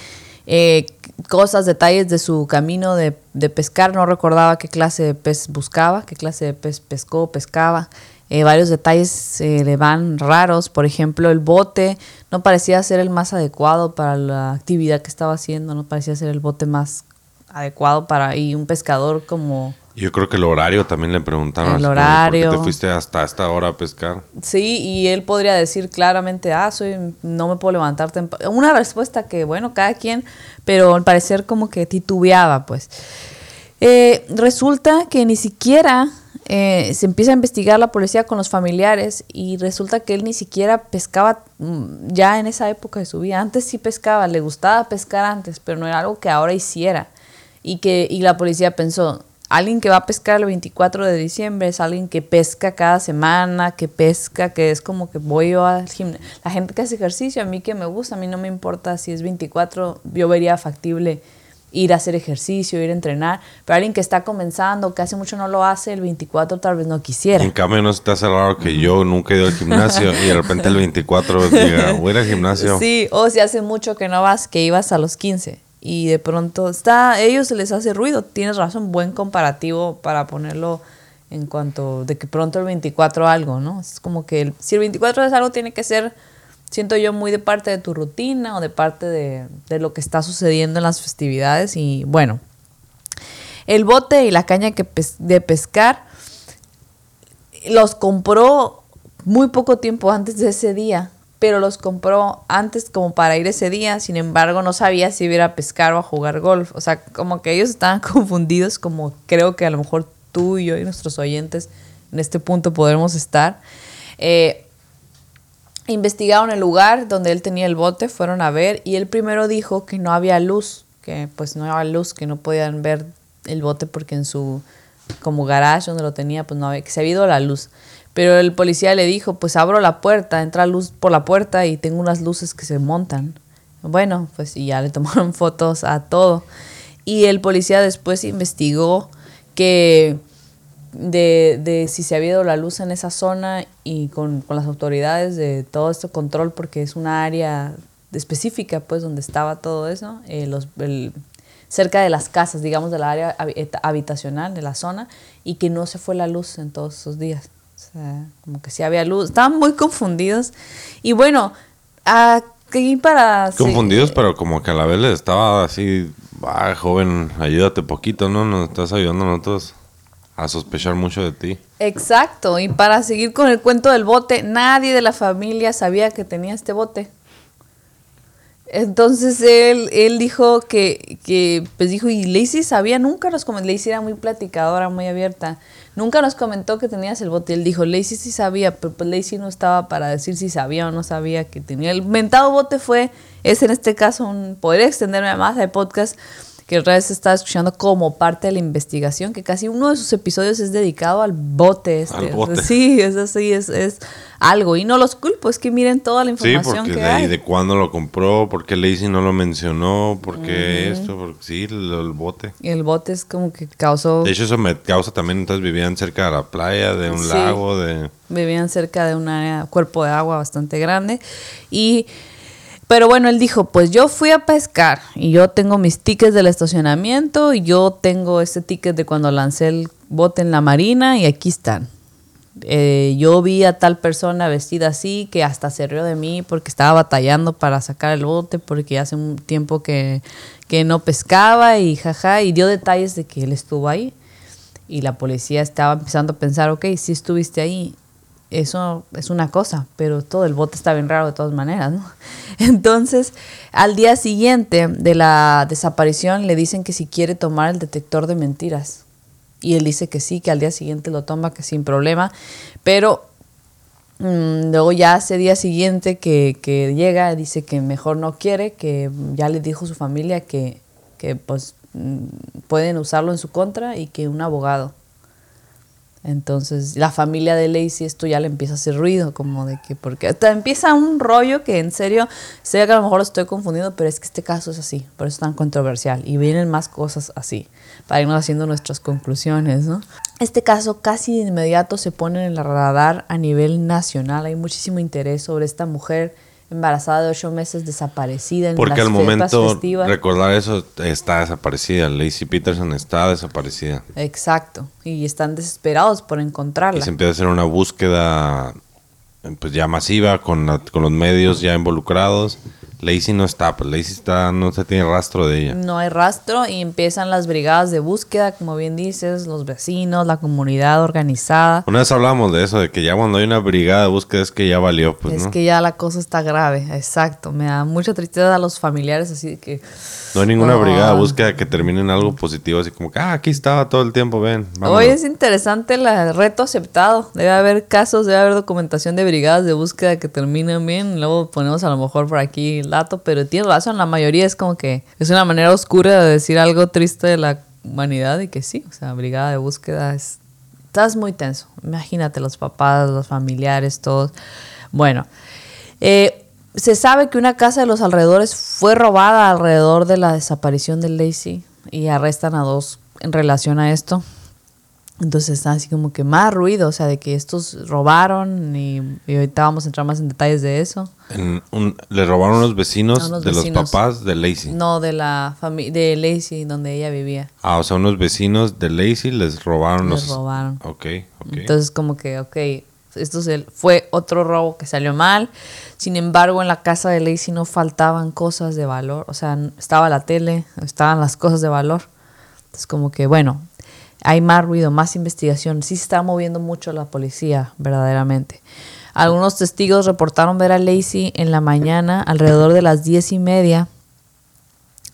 eh, cosas, detalles de su camino de, de, pescar, no recordaba qué clase de pez buscaba, qué clase de pez pescó, pescaba. Eh, varios detalles eh, le van raros. Por ejemplo, el bote no parecía ser el más adecuado para la actividad que estaba haciendo, no parecía ser el bote más adecuado para y un pescador como yo creo que el horario también le preguntaron. El horario. ¿Por qué te fuiste hasta esta hora a pescar? Sí, y él podría decir claramente, ah, soy, no me puedo levantar temprano. Una respuesta que, bueno, cada quien, pero al parecer como que titubeaba, pues. Eh, resulta que ni siquiera eh, se empieza a investigar la policía con los familiares y resulta que él ni siquiera pescaba mm, ya en esa época de su vida. Antes sí pescaba, le gustaba pescar antes, pero no era algo que ahora hiciera. Y que y la policía pensó, alguien que va a pescar el 24 de diciembre es alguien que pesca cada semana, que pesca, que es como que voy yo al gimnasio. La gente que hace ejercicio, a mí que me gusta, a mí no me importa si es 24, yo vería factible ir a hacer ejercicio, ir a entrenar, pero alguien que está comenzando, que hace mucho no lo hace, el 24 tal vez no quisiera. En cambio, no está cerrado que yo nunca he ido al gimnasio y de repente el 24 diga, voy al gimnasio. Sí, o si hace mucho que no vas, que ibas a los 15 y de pronto está, a ellos se les hace ruido, tienes razón, buen comparativo para ponerlo en cuanto de que pronto el 24 algo, ¿no? Es como que si el 24 es algo, tiene que ser siento yo muy de parte de tu rutina o de parte de, lo que está sucediendo en las festividades. Y bueno, el bote y la caña que de pescar los compró muy poco tiempo antes de ese día pero los compró antes como para ir ese día, sin embargo no sabía si iba a pescar o a jugar golf, o sea, como que ellos estaban confundidos, como creo que a lo mejor tú y yo y nuestros oyentes en este punto podremos estar. Eh, investigaron el lugar donde él tenía el bote, fueron a ver y él primero dijo que no había luz, que pues no había luz, que no podían ver el bote porque en su como garage donde lo tenía pues no había, que se había ido la luz. Pero el policía le dijo, pues abro la puerta, entra luz por la puerta y tengo unas luces que se montan. Bueno, pues y ya le tomaron fotos a todo. Y el policía después investigó que de, de, si se había ido la luz en esa zona y con, con, las autoridades de todo este control, porque es una área específica, pues, donde estaba todo eso, eh, los, el, cerca de las casas, digamos, de la área habitacional de la zona, y que no se fue la luz en todos esos días. O sea, como que sí había luz. Estaban muy confundidos. Y bueno, aquí para... Confundidos, pero como que a la vez les estaba así, ah, joven, ayúdate poquito, ¿no? Nos estás ayudando a nosotros a sospechar mucho de ti. Exacto, y para seguir con el cuento del bote, nadie de la familia sabía que tenía este bote. Entonces él, él dijo que, que, pues dijo, y Lacey sabía, nunca nos comentó, Lacey era muy platicadora, muy abierta, nunca nos comentó que tenías el bote. Él dijo, Lacey sí sabía, pero pues Lacey no estaba para decir si sabía o no sabía que tenía. El mentado bote fue, es en este caso, un, poder extenderme más de podcast, que vez estaba escuchando como parte de la investigación, que casi uno de sus episodios es dedicado al bote. Este. Al bote. Sí, es así, es, es algo. Y no los culpo, es que miren toda la información sí, porque que de, hay. de cuándo lo compró, por qué Lacey no lo mencionó, por qué esto, porque sí, el, el, bote. Y el bote es como que causó... De hecho, eso me causa también, entonces vivían cerca de la playa, de un Sí. lago, de... Vivían cerca de un área, cuerpo de agua bastante grande. Y... Pero bueno, él dijo, pues yo fui a pescar y yo tengo mis tickets del estacionamiento y yo tengo este ticket de cuando lancé el bote en la marina y aquí están. Eh, yo vi a tal persona vestida así que hasta se rió de mí porque estaba batallando para sacar el bote porque hace un tiempo que, que no pescaba y jaja y dio detalles de que él estuvo ahí y la policía estaba empezando a pensar, ok, si estuviste ahí, eso es una cosa, pero todo el bote está bien raro de todas maneras, ¿no? Entonces, al día siguiente de la desaparición le dicen que si quiere tomar el detector de mentiras. Y él dice que sí, que al día siguiente lo toma, que sin problema. Pero mmm, luego ya ese día siguiente que, que, llega, dice que mejor no quiere, que ya le dijo su familia que, que pues mmm, pueden usarlo en su contra y que un abogado. Entonces, la familia de Lacey, esto ya le empieza a hacer ruido, como de que, porque hasta empieza un rollo que en serio, sé que a lo mejor lo estoy confundiendo, pero es que este caso es así, por eso es tan controversial. Y vienen más cosas así, para irnos haciendo nuestras conclusiones, ¿no? Este caso casi de inmediato se pone en el radar a nivel nacional, hay muchísimo interés sobre esta mujer embarazada de ocho meses desaparecida en Porque las al momento, festivas. recordar eso, está desaparecida. Lacey Peterson está desaparecida. Exacto, y están desesperados por encontrarla. Y se empieza a hacer una búsqueda pues ya masiva con, la- con los medios ya involucrados. Lacey no está, pues Lacey está, no se tiene rastro de ella. No hay rastro y empiezan las brigadas de búsqueda, como bien dices, los vecinos, la comunidad organizada. Una vez hablamos de eso, de que ya cuando hay una brigada de búsqueda es que ya valió, pues, es ¿no? que ya la cosa está grave, exacto. Me da mucha tristeza a los familiares, así que... No hay ninguna Oh. brigada de búsqueda que termine en algo positivo, así como que, ah, aquí estaba todo el tiempo, ven. vámonos". Hoy es interesante el reto aceptado. Debe haber casos, debe haber documentación de brigadas de búsqueda que terminen bien. Luego ponemos a lo mejor por aquí dato, pero tienes razón, la mayoría es como que es una manera oscura de decir algo triste de la humanidad y que sí, o sea, brigada de búsqueda es... Estás muy tenso. Imagínate los papás, los familiares, todos. Bueno, eh, se sabe que una casa de los alrededores fue robada alrededor de la desaparición de Lacey y arrestan a dos en relación a esto. Entonces está así como que más ruido, o sea, de que estos robaron y, y ahorita vamos a entrar más en detalles de eso. En un- le robaron unos vecinos A unos de vecinos. los papás de Lacey. No, de la familia de Lacey, donde ella vivía. Ah, o sea, unos vecinos de Lacey les robaron Les los... robaron. Ok, ok. Entonces como que, ok, esto se- fue otro robo que salió mal. Sin embargo, en la casa de Lacey no faltaban cosas de valor. O sea, estaba la tele, estaban las cosas de valor. Entonces como que, bueno, hay más ruido, más investigación. Sí está moviendo mucho la policía, verdaderamente. Algunos testigos reportaron ver a Lacey en la mañana, alrededor de las diez y media.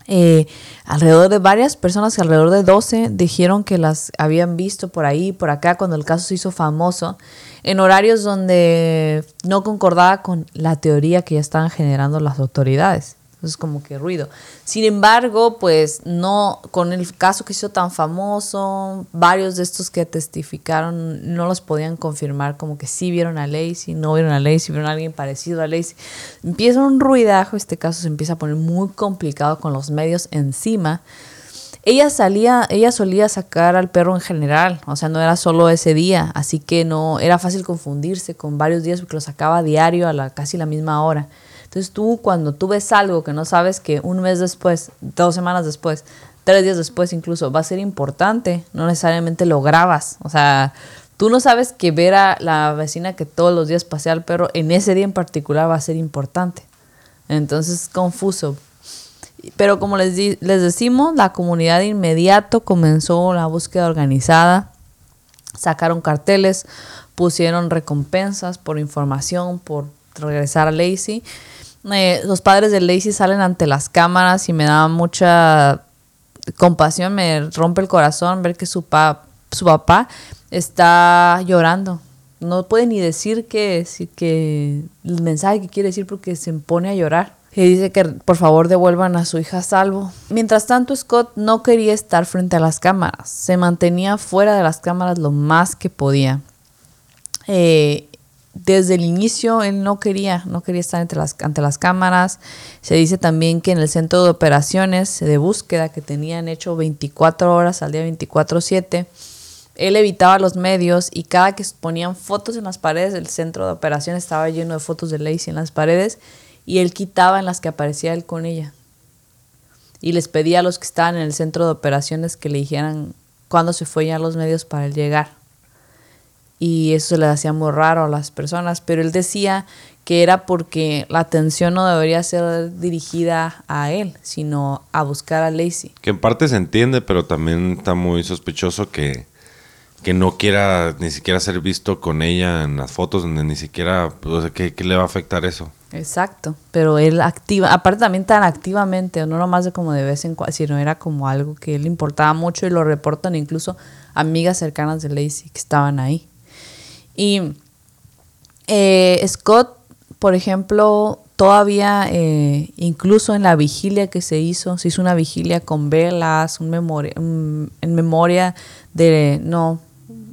Eh, alrededor de varias personas, alrededor de 12, dijeron que las habían visto por ahí, por acá, cuando el caso se hizo famoso, en horarios donde no concordaba con la teoría que ya estaban generando las autoridades. Entonces, como que ruido. Sin embargo, pues no, con el caso que hizo tan famoso, varios de estos que testificaron no los podían confirmar, como que sí vieron a Lacey, no vieron a Lacey, vieron a alguien parecido a Lacey. Empieza un ruidajo, este caso se empieza a poner muy complicado con los medios encima. Ella salía, ella solía sacar al perro en general, o sea, no era solo ese día, así que no era fácil confundirse con varios días porque lo sacaba diario a la, casi la misma hora. Entonces tú cuando tú ves algo que no sabes que un mes después, dos semanas después, tres días después incluso va a ser importante, no necesariamente lo grabas. O sea, tú no sabes que ver a la vecina que todos los días pasea al perro en ese día en particular va a ser importante. Entonces es confuso. Pero como les, les decimos, la comunidad de inmediato comenzó la búsqueda organizada, sacaron carteles, pusieron recompensas por información, por regresar a Lacey eh, los padres de Lacey salen ante las cámaras y me da mucha compasión, me rompe el corazón ver que su, su papá está llorando. No puede ni decir que, que el mensaje que quiere decir porque se pone a llorar. Y dice que por favor devuelvan a su hija a salvo. Mientras tanto, Scott no quería estar frente a las cámaras. Se mantenía fuera de las cámaras lo más que podía. Eh, desde el inicio él no quería, no quería estar ante las, ante las cámaras. Se dice también que en el centro de operaciones de búsqueda que tenían hecho 24 horas al día 24/7, él evitaba los medios y cada que ponían fotos en las paredes, el centro de operaciones estaba lleno de fotos de Lacey en las paredes y él quitaba en las que aparecía él con ella. Y les pedía a los que estaban en el centro de operaciones que le dijeran cuándo se fue ya los medios para él llegar y eso se le hacía muy raro a las personas, pero él decía que era porque la atención no debería ser dirigida a él, sino a buscar a Lacey. Que en parte se entiende, pero también está muy sospechoso que, que no quiera ni siquiera ser visto con ella en las fotos, donde ni siquiera, o sea, ¿qué, le va a afectar eso? Exacto, pero él activa, aparte también tan activamente, no nomás de como de vez en cuando, sino era como algo que él importaba mucho y lo reportan incluso amigas cercanas de Lacey que estaban ahí. Y eh, Scott, por ejemplo, todavía, eh, incluso en la vigilia que se hizo, se hizo una vigilia con velas, un memoria, en memoria de, no,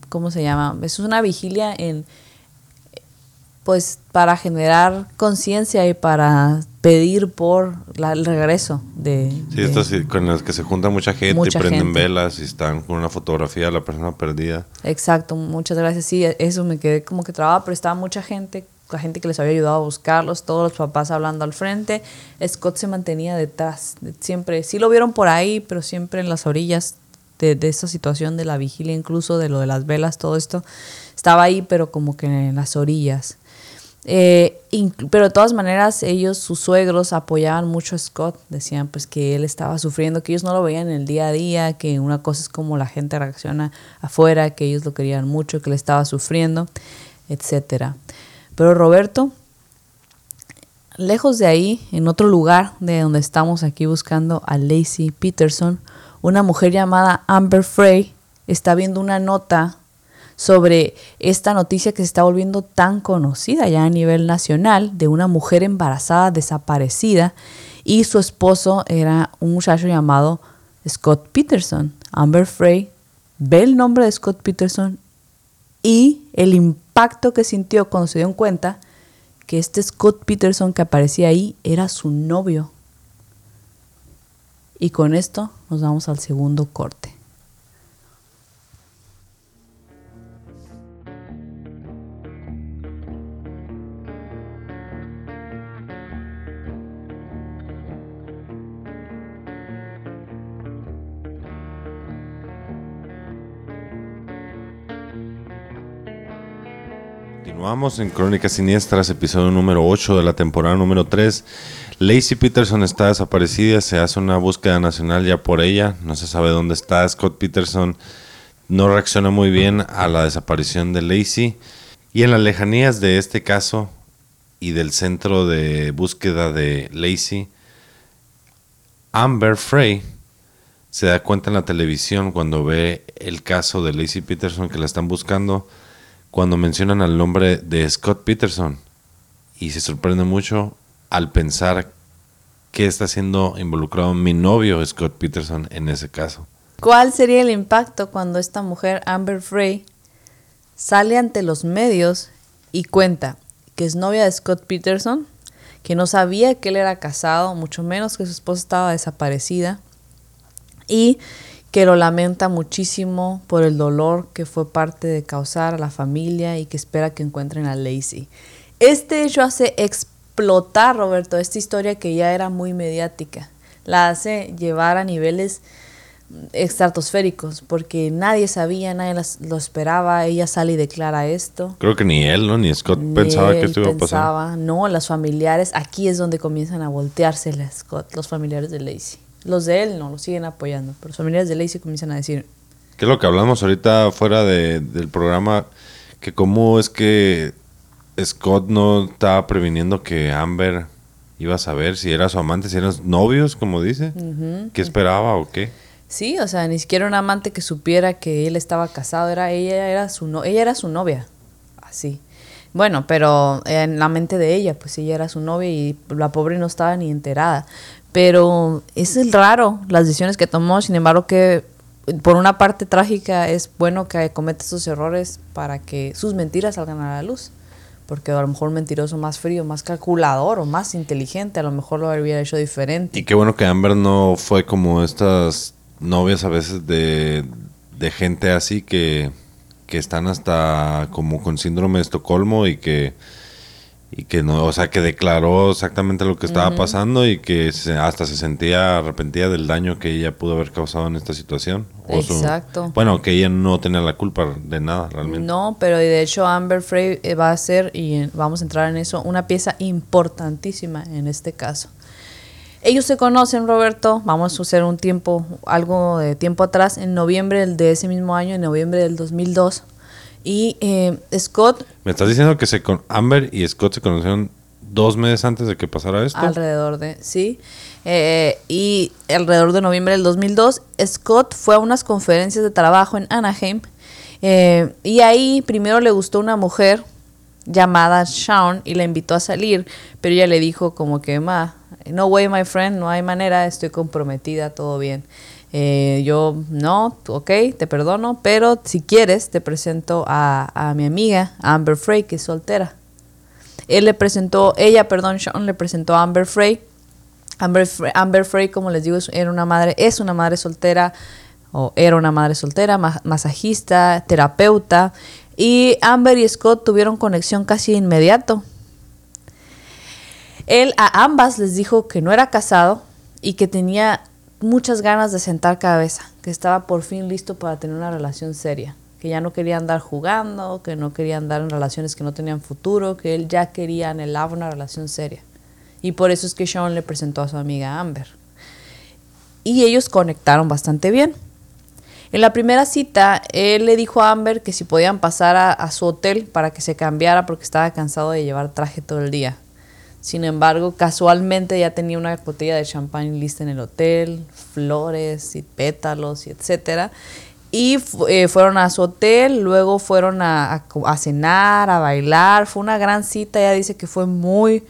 ¿cómo se llama? Es una vigilia en, pues, para generar conciencia y para pedir por el regreso de... Sí, estas con las que se junta mucha gente y prenden velas y están con una fotografía de la persona perdida. Exacto, muchas gracias. Sí, eso me quedé como que trababa, pero estaba mucha gente, la gente que les había ayudado a buscarlos, todos los papás hablando al frente. Scott se mantenía detrás, siempre, sí lo vieron por ahí, pero siempre en las orillas de, de esta situación de la vigilia, incluso de lo de las velas, todo esto. Estaba ahí, pero como que en las orillas. Eh, pero de todas maneras, ellos, sus suegros, apoyaban mucho a Scott. Decían pues que él estaba sufriendo, que ellos no lo veían en el día a día, que una cosa es como la gente reacciona afuera, que ellos lo querían mucho, que él estaba sufriendo, etcétera. Pero Roberto, lejos de ahí, en otro lugar de donde estamos aquí buscando a Lacey Peterson, una mujer llamada Amber Frey está viendo una nota sobre esta noticia que se está volviendo tan conocida ya a nivel nacional de una mujer embarazada desaparecida y su esposo era un muchacho llamado Scott Peterson. Amber Frey ve el nombre de Scott Peterson y el impacto que sintió cuando se dio cuenta que este Scott Peterson que aparecía ahí era su novio. Y con esto nos vamos al segundo corte. Vamos en Crónicas Siniestras, episodio número 8 de la temporada número 3. Lacey Peterson está desaparecida, se hace una búsqueda nacional ya por ella, no se sabe dónde está. Scott Peterson no reacciona muy bien a la desaparición de Lacey Y en las lejanías de este caso y del centro de búsqueda de Lacey, Amber Frey se da cuenta en la televisión cuando ve el caso de Lacey Peterson que la están buscando, cuando mencionan al nombre de Scott Peterson. Y se sorprende mucho al pensar que está siendo involucrado mi novio Scott Peterson en ese caso. ¿Cuál sería el impacto cuando esta mujer, Amber Frey, sale ante los medios y cuenta que es novia de Scott Peterson, que no sabía que él era casado, mucho menos que su esposa estaba desaparecida, y que lo lamenta muchísimo por el dolor que fue parte de causar a la familia y que espera que encuentren a Lacey. Este hecho hace explotar, Roberto, esta historia que ya era muy mediática. La hace llevar a niveles estratosféricos, porque nadie sabía, nadie lo esperaba, ella sale y declara esto. Creo que ni él, ¿no? Ni Scott pensaba que esto iba a pasar. No, los familiares, aquí es donde comienzan a voltearse Scott, los familiares de Lacey. Los de él no, lo siguen apoyando, pero los familiares de Lacey comienzan a decir... ¿Qué es lo que hablamos ahorita fuera del programa? Que cómo es que Scott no estaba previniendo que Amber iba a saber si era su amante, si eran novios, como dice. ¿Qué esperaba o qué? Sí, o sea, ni siquiera un amante que supiera que él estaba casado, era ella era su no, ella era su novia. Así. Bueno, pero en la mente de ella, pues ella era su novia y la pobre no estaba ni enterada. Pero es raro las decisiones que tomó, sin embargo que por una parte trágica es bueno que cometa esos errores para que sus mentiras salgan a la luz. Porque a lo mejor un mentiroso más frío, más calculador o más inteligente, a lo mejor lo hubiera hecho diferente. Y qué bueno que Amber no fue como estas novias a veces de, gente así que, que, están hasta como con síndrome de Estocolmo y que y que no, o sea, que declaró exactamente lo que estaba pasando y que hasta se sentía arrepentida del daño que ella pudo haber causado en esta situación. Exacto. bueno, que ella no tenía la culpa de nada realmente. No, pero de hecho Amber Frey eh, va a ser, y vamos a entrar en eso, una pieza importantísima en este caso. Ellos se conocen, Roberto, vamos a hacer un tiempo, algo de tiempo atrás, en noviembre de ese mismo año, en noviembre del 2002. Y eh, Scott... ¿Me estás diciendo que se con Amber y Scott se conocieron dos meses antes de que pasara esto? Alrededor de, sí. Eh, y alrededor de noviembre del 2002, Scott fue a unas conferencias de trabajo en Anaheim. Eh, y ahí primero le gustó una mujer llamada Shawn y la invitó a salir, pero ella le dijo como que, ma, no way, my friend, no hay manera, estoy comprometida, todo bien. Eh, yo, no, ok, te perdono, pero si quieres, te presento a, mi amiga, Amber Frey, que es soltera. Él le presentó, ella, perdón, Sean le presentó a Amber Frey. Amber, Frey, como les digo, era una madre, es una madre soltera, o era una madre soltera, masajista, terapeuta. Y Amber y Scott tuvieron conexión casi inmediato. Él a ambas les dijo que no era casado y que tenía muchas ganas de sentar cabeza, que estaba por fin listo para tener una relación seria, que ya no quería andar jugando, que no quería andar en relaciones que no tenían futuro, que él ya quería anhelaba una relación seria. Y por eso es que Sean le presentó a su amiga Amber. Y ellos conectaron bastante bien. En la primera cita, él le dijo a Amber que si podían pasar a, a su hotel para que se cambiara porque estaba cansado de llevar traje todo el día. Sin embargo, casualmente ya tenía una botella de champán lista en el hotel, flores y pétalos y etcétera. Y eh, fueron a su hotel, luego fueron a, cenar, a bailar. Fue una gran cita. Ella dice que fue muy,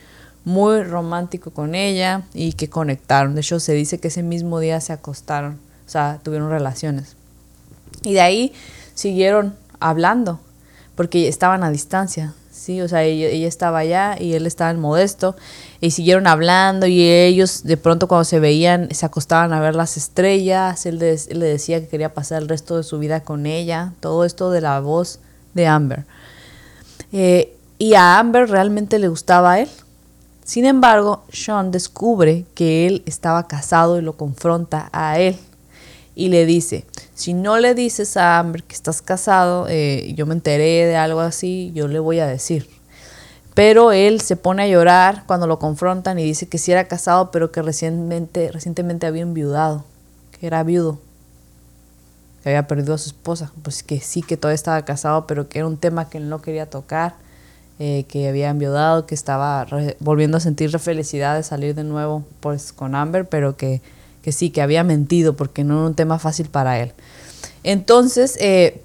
muy romántico con ella y que conectaron. De hecho, se dice que ese mismo día se acostaron, o sea, tuvieron relaciones. Y de ahí siguieron hablando, porque estaban a distancia. Sí, o sea, ella, estaba allá y él estaba en Modesto y siguieron hablando y ellos de pronto cuando se veían se acostaban a ver las estrellas, él, le decía que quería pasar el resto de su vida con ella, todo esto de la voz de Amber. Eh, y a Amber realmente le gustaba a él. Sin embargo, Sean descubre que él estaba casado y lo confronta a él y le dice, si no le dices a Amber que estás casado, eh, yo me enteré de algo así, yo le voy a decir. Pero él se pone a llorar cuando lo confrontan y dice que sí era casado, pero que recientemente, recientemente había enviudado, que era viudo. que había perdido a su esposa, pues que sí, que todavía estaba casado, pero que era un tema que él no quería tocar, eh, que había enviudado, que estaba volviendo a sentir felicidad de salir de nuevo pues, con Amber, pero que, que sí, que había mentido porque no era un tema fácil para él. Entonces, eh,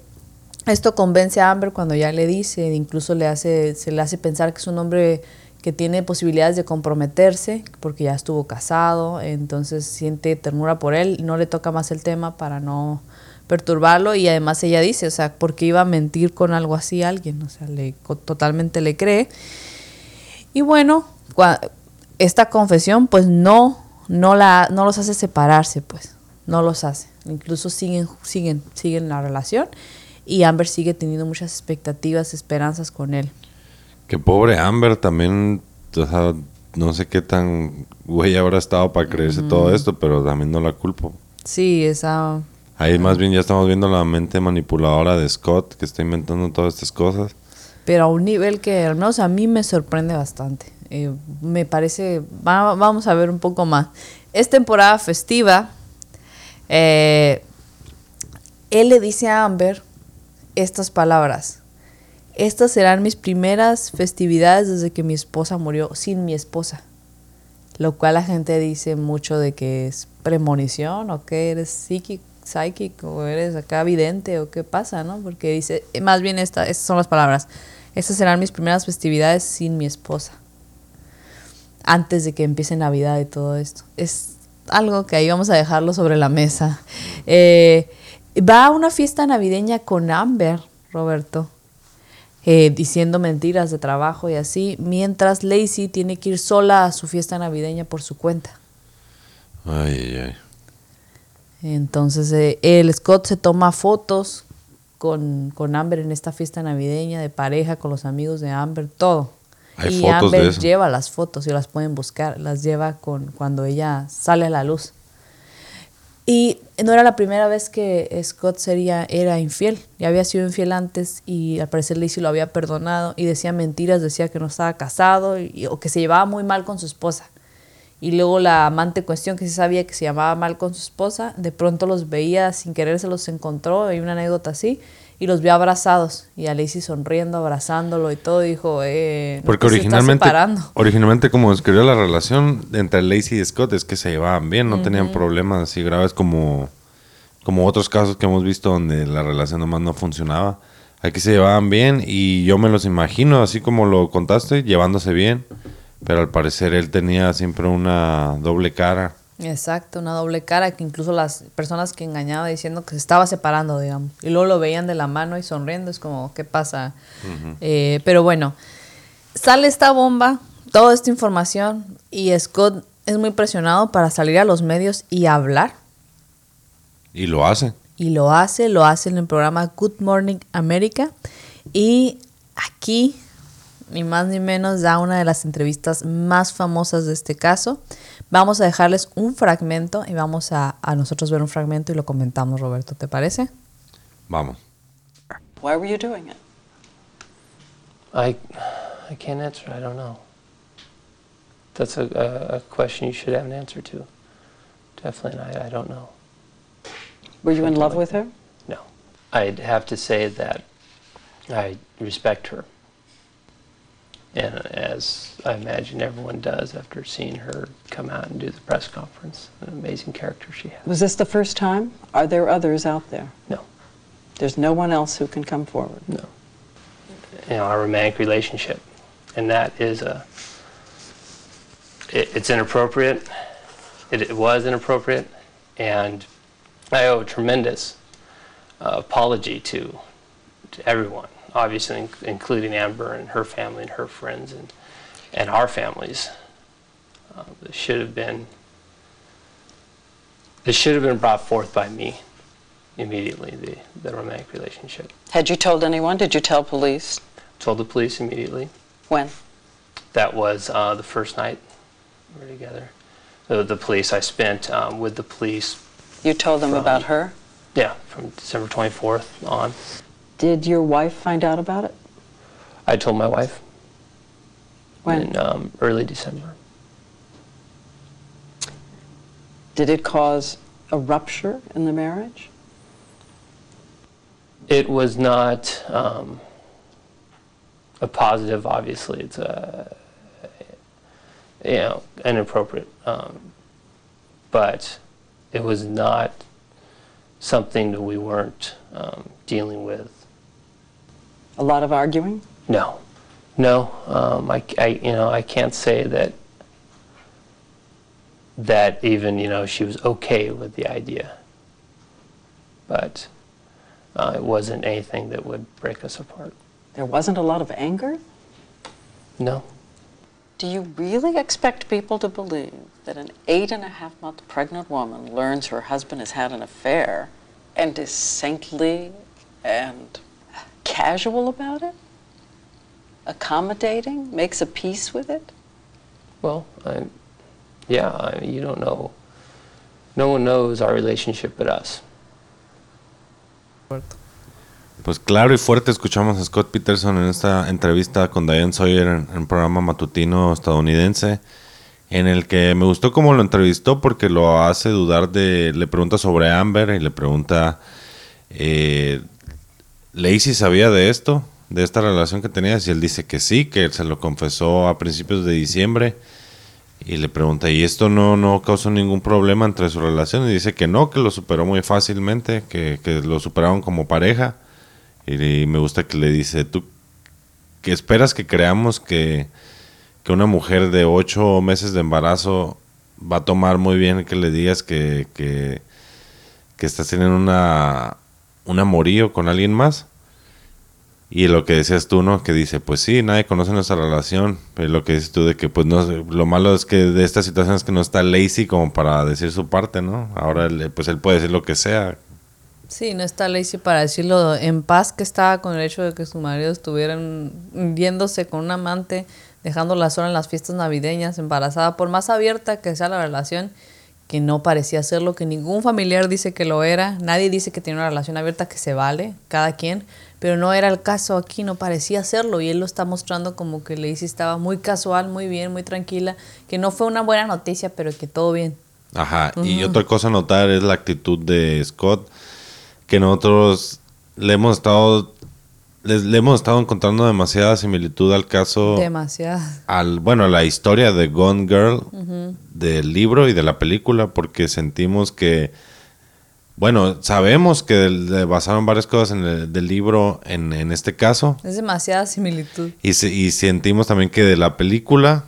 esto convence a Amber cuando ya le dice, incluso le hace, se le hace pensar que es un hombre que tiene posibilidades de comprometerse porque ya estuvo casado, entonces siente ternura por él, no le toca más el tema para no perturbarlo y además ella dice, o sea, porque iba a mentir con algo así a alguien, o sea, le, totalmente le cree. Y bueno, esta confesión pues no, no, la, no los hace separarse, pues, no los hace, incluso siguen, siguen, siguen la relación y Amber sigue teniendo muchas expectativas, esperanzas con él. Que pobre Amber también, o sea, no sé qué tan güey habrá estado para creerse todo esto, pero también no la culpo. Sí, esa... Ahí más bien ya estamos viendo la mente manipuladora de Scott, que está inventando todas estas cosas. Pero a un nivel que al menos a mí me sorprende bastante. Eh, me parece, vamos a ver un poco más. Es temporada festiva. Eh, él le dice a Amber estas palabras estas serán mis primeras festividades desde que mi esposa murió sin mi esposa. Lo cual la gente dice mucho de que es premonición o que eres psíquico, o eres acá vidente o qué pasa, ¿no? Porque dice, más bien esta, estas son las palabras. Estas serán mis primeras festividades sin mi esposa. Antes de que empiece Navidad y todo esto. Es algo que ahí vamos a dejarlo sobre la mesa. Eh, va a una fiesta navideña con Amber, Roberto. Eh, diciendo mentiras de trabajo y así, mientras Lacey tiene que ir sola a su fiesta navideña por su cuenta. Ay, ay, ay. Entonces eh, el Scott se toma fotos con, con, Amber en esta fiesta navideña de pareja, con los amigos de Amber, todo. Y Amber lleva las fotos y las pueden buscar, las lleva con cuando ella sale a la luz. Y no era la primera vez que Scott sería, era infiel. Ya había sido infiel antes y al parecer Lacey lo había perdonado y decía mentiras, decía que no estaba casado o que se llevaba muy mal con su esposa. Y luego la amante cuestión que sí sabía que se llamaba mal con su esposa, de pronto los veía sin querer, se los encontró, hay una anécdota así, y los vio abrazados. Y a Lacey sonriendo, abrazándolo y todo, dijo, eh, porque originalmente, originalmente como describió la relación entre Lacey y Scott es que se llevaban bien, no tenían problemas así graves como, como otros casos que hemos visto donde la relación nomás no funcionaba. Aquí se llevaban bien y yo me los imagino, así como lo contaste, llevándose bien, pero al parecer él tenía siempre una doble cara Exacto, una doble cara que incluso las personas que engañaba diciendo que se estaba separando, digamos, y luego lo veían de la mano y sonriendo, es como, ¿qué pasa? Eh, pero bueno, sale esta bomba, toda esta información, y Scott es muy presionado para salir a los medios y hablar. Y lo hace. Y lo hace, lo hace en el programa Good Morning America. Y aquí, ni más ni menos, da una de las entrevistas más famosas de este caso Vamos a dejarles un fragmento y vamos a, a nosotros ver un fragmento y lo comentamos, Roberto. ¿Te parece? Vamos. Why were you doing it? I, I can't answer. I don't know. That's a, a, a question you should have an answer to. Definitely, I, I don't know. Were you in love with her? No. I'd have to say that I respect her. And as I imagine everyone does after seeing her come out and do the press conference. An amazing character she has. Was this the first time? Are there others out there? No. There's no one else who can come forward? No. You know, our romantic relationship, and that is a, it, it's inappropriate. It, it, was inappropriate, and I owe a tremendous uh, apology to, to everyone obviously including Amber and her family and her friends and, and our families. Uh, this should have been this should have been brought forth by me immediately, the, the romantic relationship. Had you told anyone? Did you tell police? Told the police immediately. When? That was uh, the first night we were together. The, the police, I spent um, with the police. You told them from, about her? Yeah, from December 24th on. Did your wife find out about it? I told my wife. When? In um, early December. Did it cause a rupture in the marriage? It was not um, a positive, obviously. It's a, you know, inappropriate. Um, but it was not something that we weren't um, dealing with. A lot of arguing? No, no. Um, I, I, you know, I can't say that that even you know she was okay with the idea, but uh, it wasn't anything that would break us apart. There wasn't a lot of anger? No, Do you really expect people to believe that an eight and a half month pregnant woman learns her husband has had an affair and is saintly and casual about it? Accommodating? Makes a peace with it? well, I, yeah, I, you don't know. No one knows our relationship but us. Pues claro y fuerte escuchamos a Scott Peterson en esta entrevista con Diane Sawyer en, un programa matutino estadounidense, en el que me gustó cómo lo entrevistó porque lo hace dudar de... Le pregunta sobre Amber y le pregunta... Eh, ¿Lacey sabía de esto? De esta relación que tenías y él dice que sí, que se lo confesó a principios de diciembre y le pregunta, ¿y esto no, no causó ningún problema entre su relación? Y dice que no, que lo superó muy fácilmente, que, que lo superaron como pareja. Y, me gusta que le dice, tú que esperas que creamos que, que una mujer de ocho meses de embarazo va a tomar muy bien que le digas que, que, que estás teniendo una, un amorío con alguien más. Y lo que decías tú, ¿no? Que dice, pues sí, nadie conoce nuestra relación. Pero lo que dices tú de que, pues no, lo malo es que de esta situación es que no está lazy como para decir su parte, ¿no? Ahora, pues él puede decir lo que sea. Sí, no está Lacey para decirlo en paz que estaba con el hecho de que su marido estuviera yéndose con un amante, dejándola sola en las fiestas navideñas, embarazada, por más abierta que sea la relación, que no parecía serlo, que ningún familiar dice que lo era, nadie dice que tiene una relación abierta, que se vale, cada quien, pero no era el caso aquí, no parecía serlo, y él lo está mostrando como que Lacey estaba muy casual, muy bien, muy tranquila, que no fue una buena noticia, pero que todo bien. Ajá, y otra cosa a notar es la actitud de Scott, que nosotros le hemos estado les- le hemos estado encontrando demasiada similitud al caso Demasiado. al bueno a la historia de Gone Girl del libro y de la película porque sentimos que bueno sabemos que le basaron varias cosas en el, del libro en, en este caso Es demasiada similitud. y, y sentimos también que de la película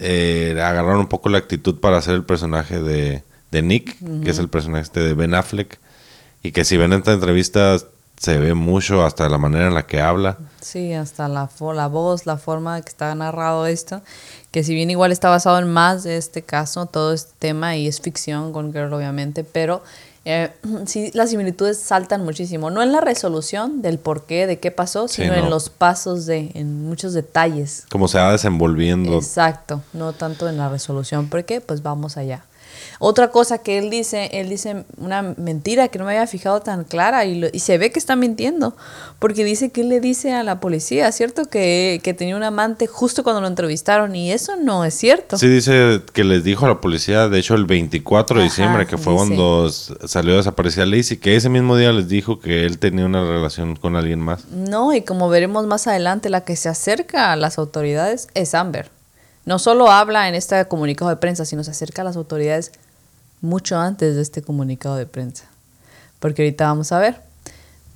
eh, agarraron un poco la actitud para hacer el personaje de, de Nick, que es el personaje este de Ben Affleck. Y que si ven esta entrevista se ve mucho hasta la manera en la que habla. Sí, hasta la, fo- la voz, la forma que está narrado esto, que si bien igual está basado en más de este caso, todo este tema, y es ficción con Girl obviamente, pero eh, sí las similitudes saltan muchísimo, no en la resolución del por qué, de qué pasó, Sí, sino no. en los pasos, de, en muchos detalles. Como se va desenvolviendo. Exacto, no tanto en la resolución, porque pues vamos allá. Otra cosa que él dice, él dice una mentira que no me había fijado tan clara y, lo- y se ve que está mintiendo, porque dice que él le dice a la policía, ¿cierto? Que, que tenía un amante justo cuando lo entrevistaron y eso no es cierto. Sí, dice que les dijo a la policía, de hecho el 24 de Ajá, diciembre, que fue dice. cuando salió desaparecida Lacey, que ese mismo día les dijo que él tenía una relación con alguien más. No, y como veremos más adelante, la que se acerca a las autoridades es Amber. No solo habla en este comunicado de prensa, sino se acerca a las autoridades mucho antes de este comunicado de prensa. Porque ahorita vamos a ver.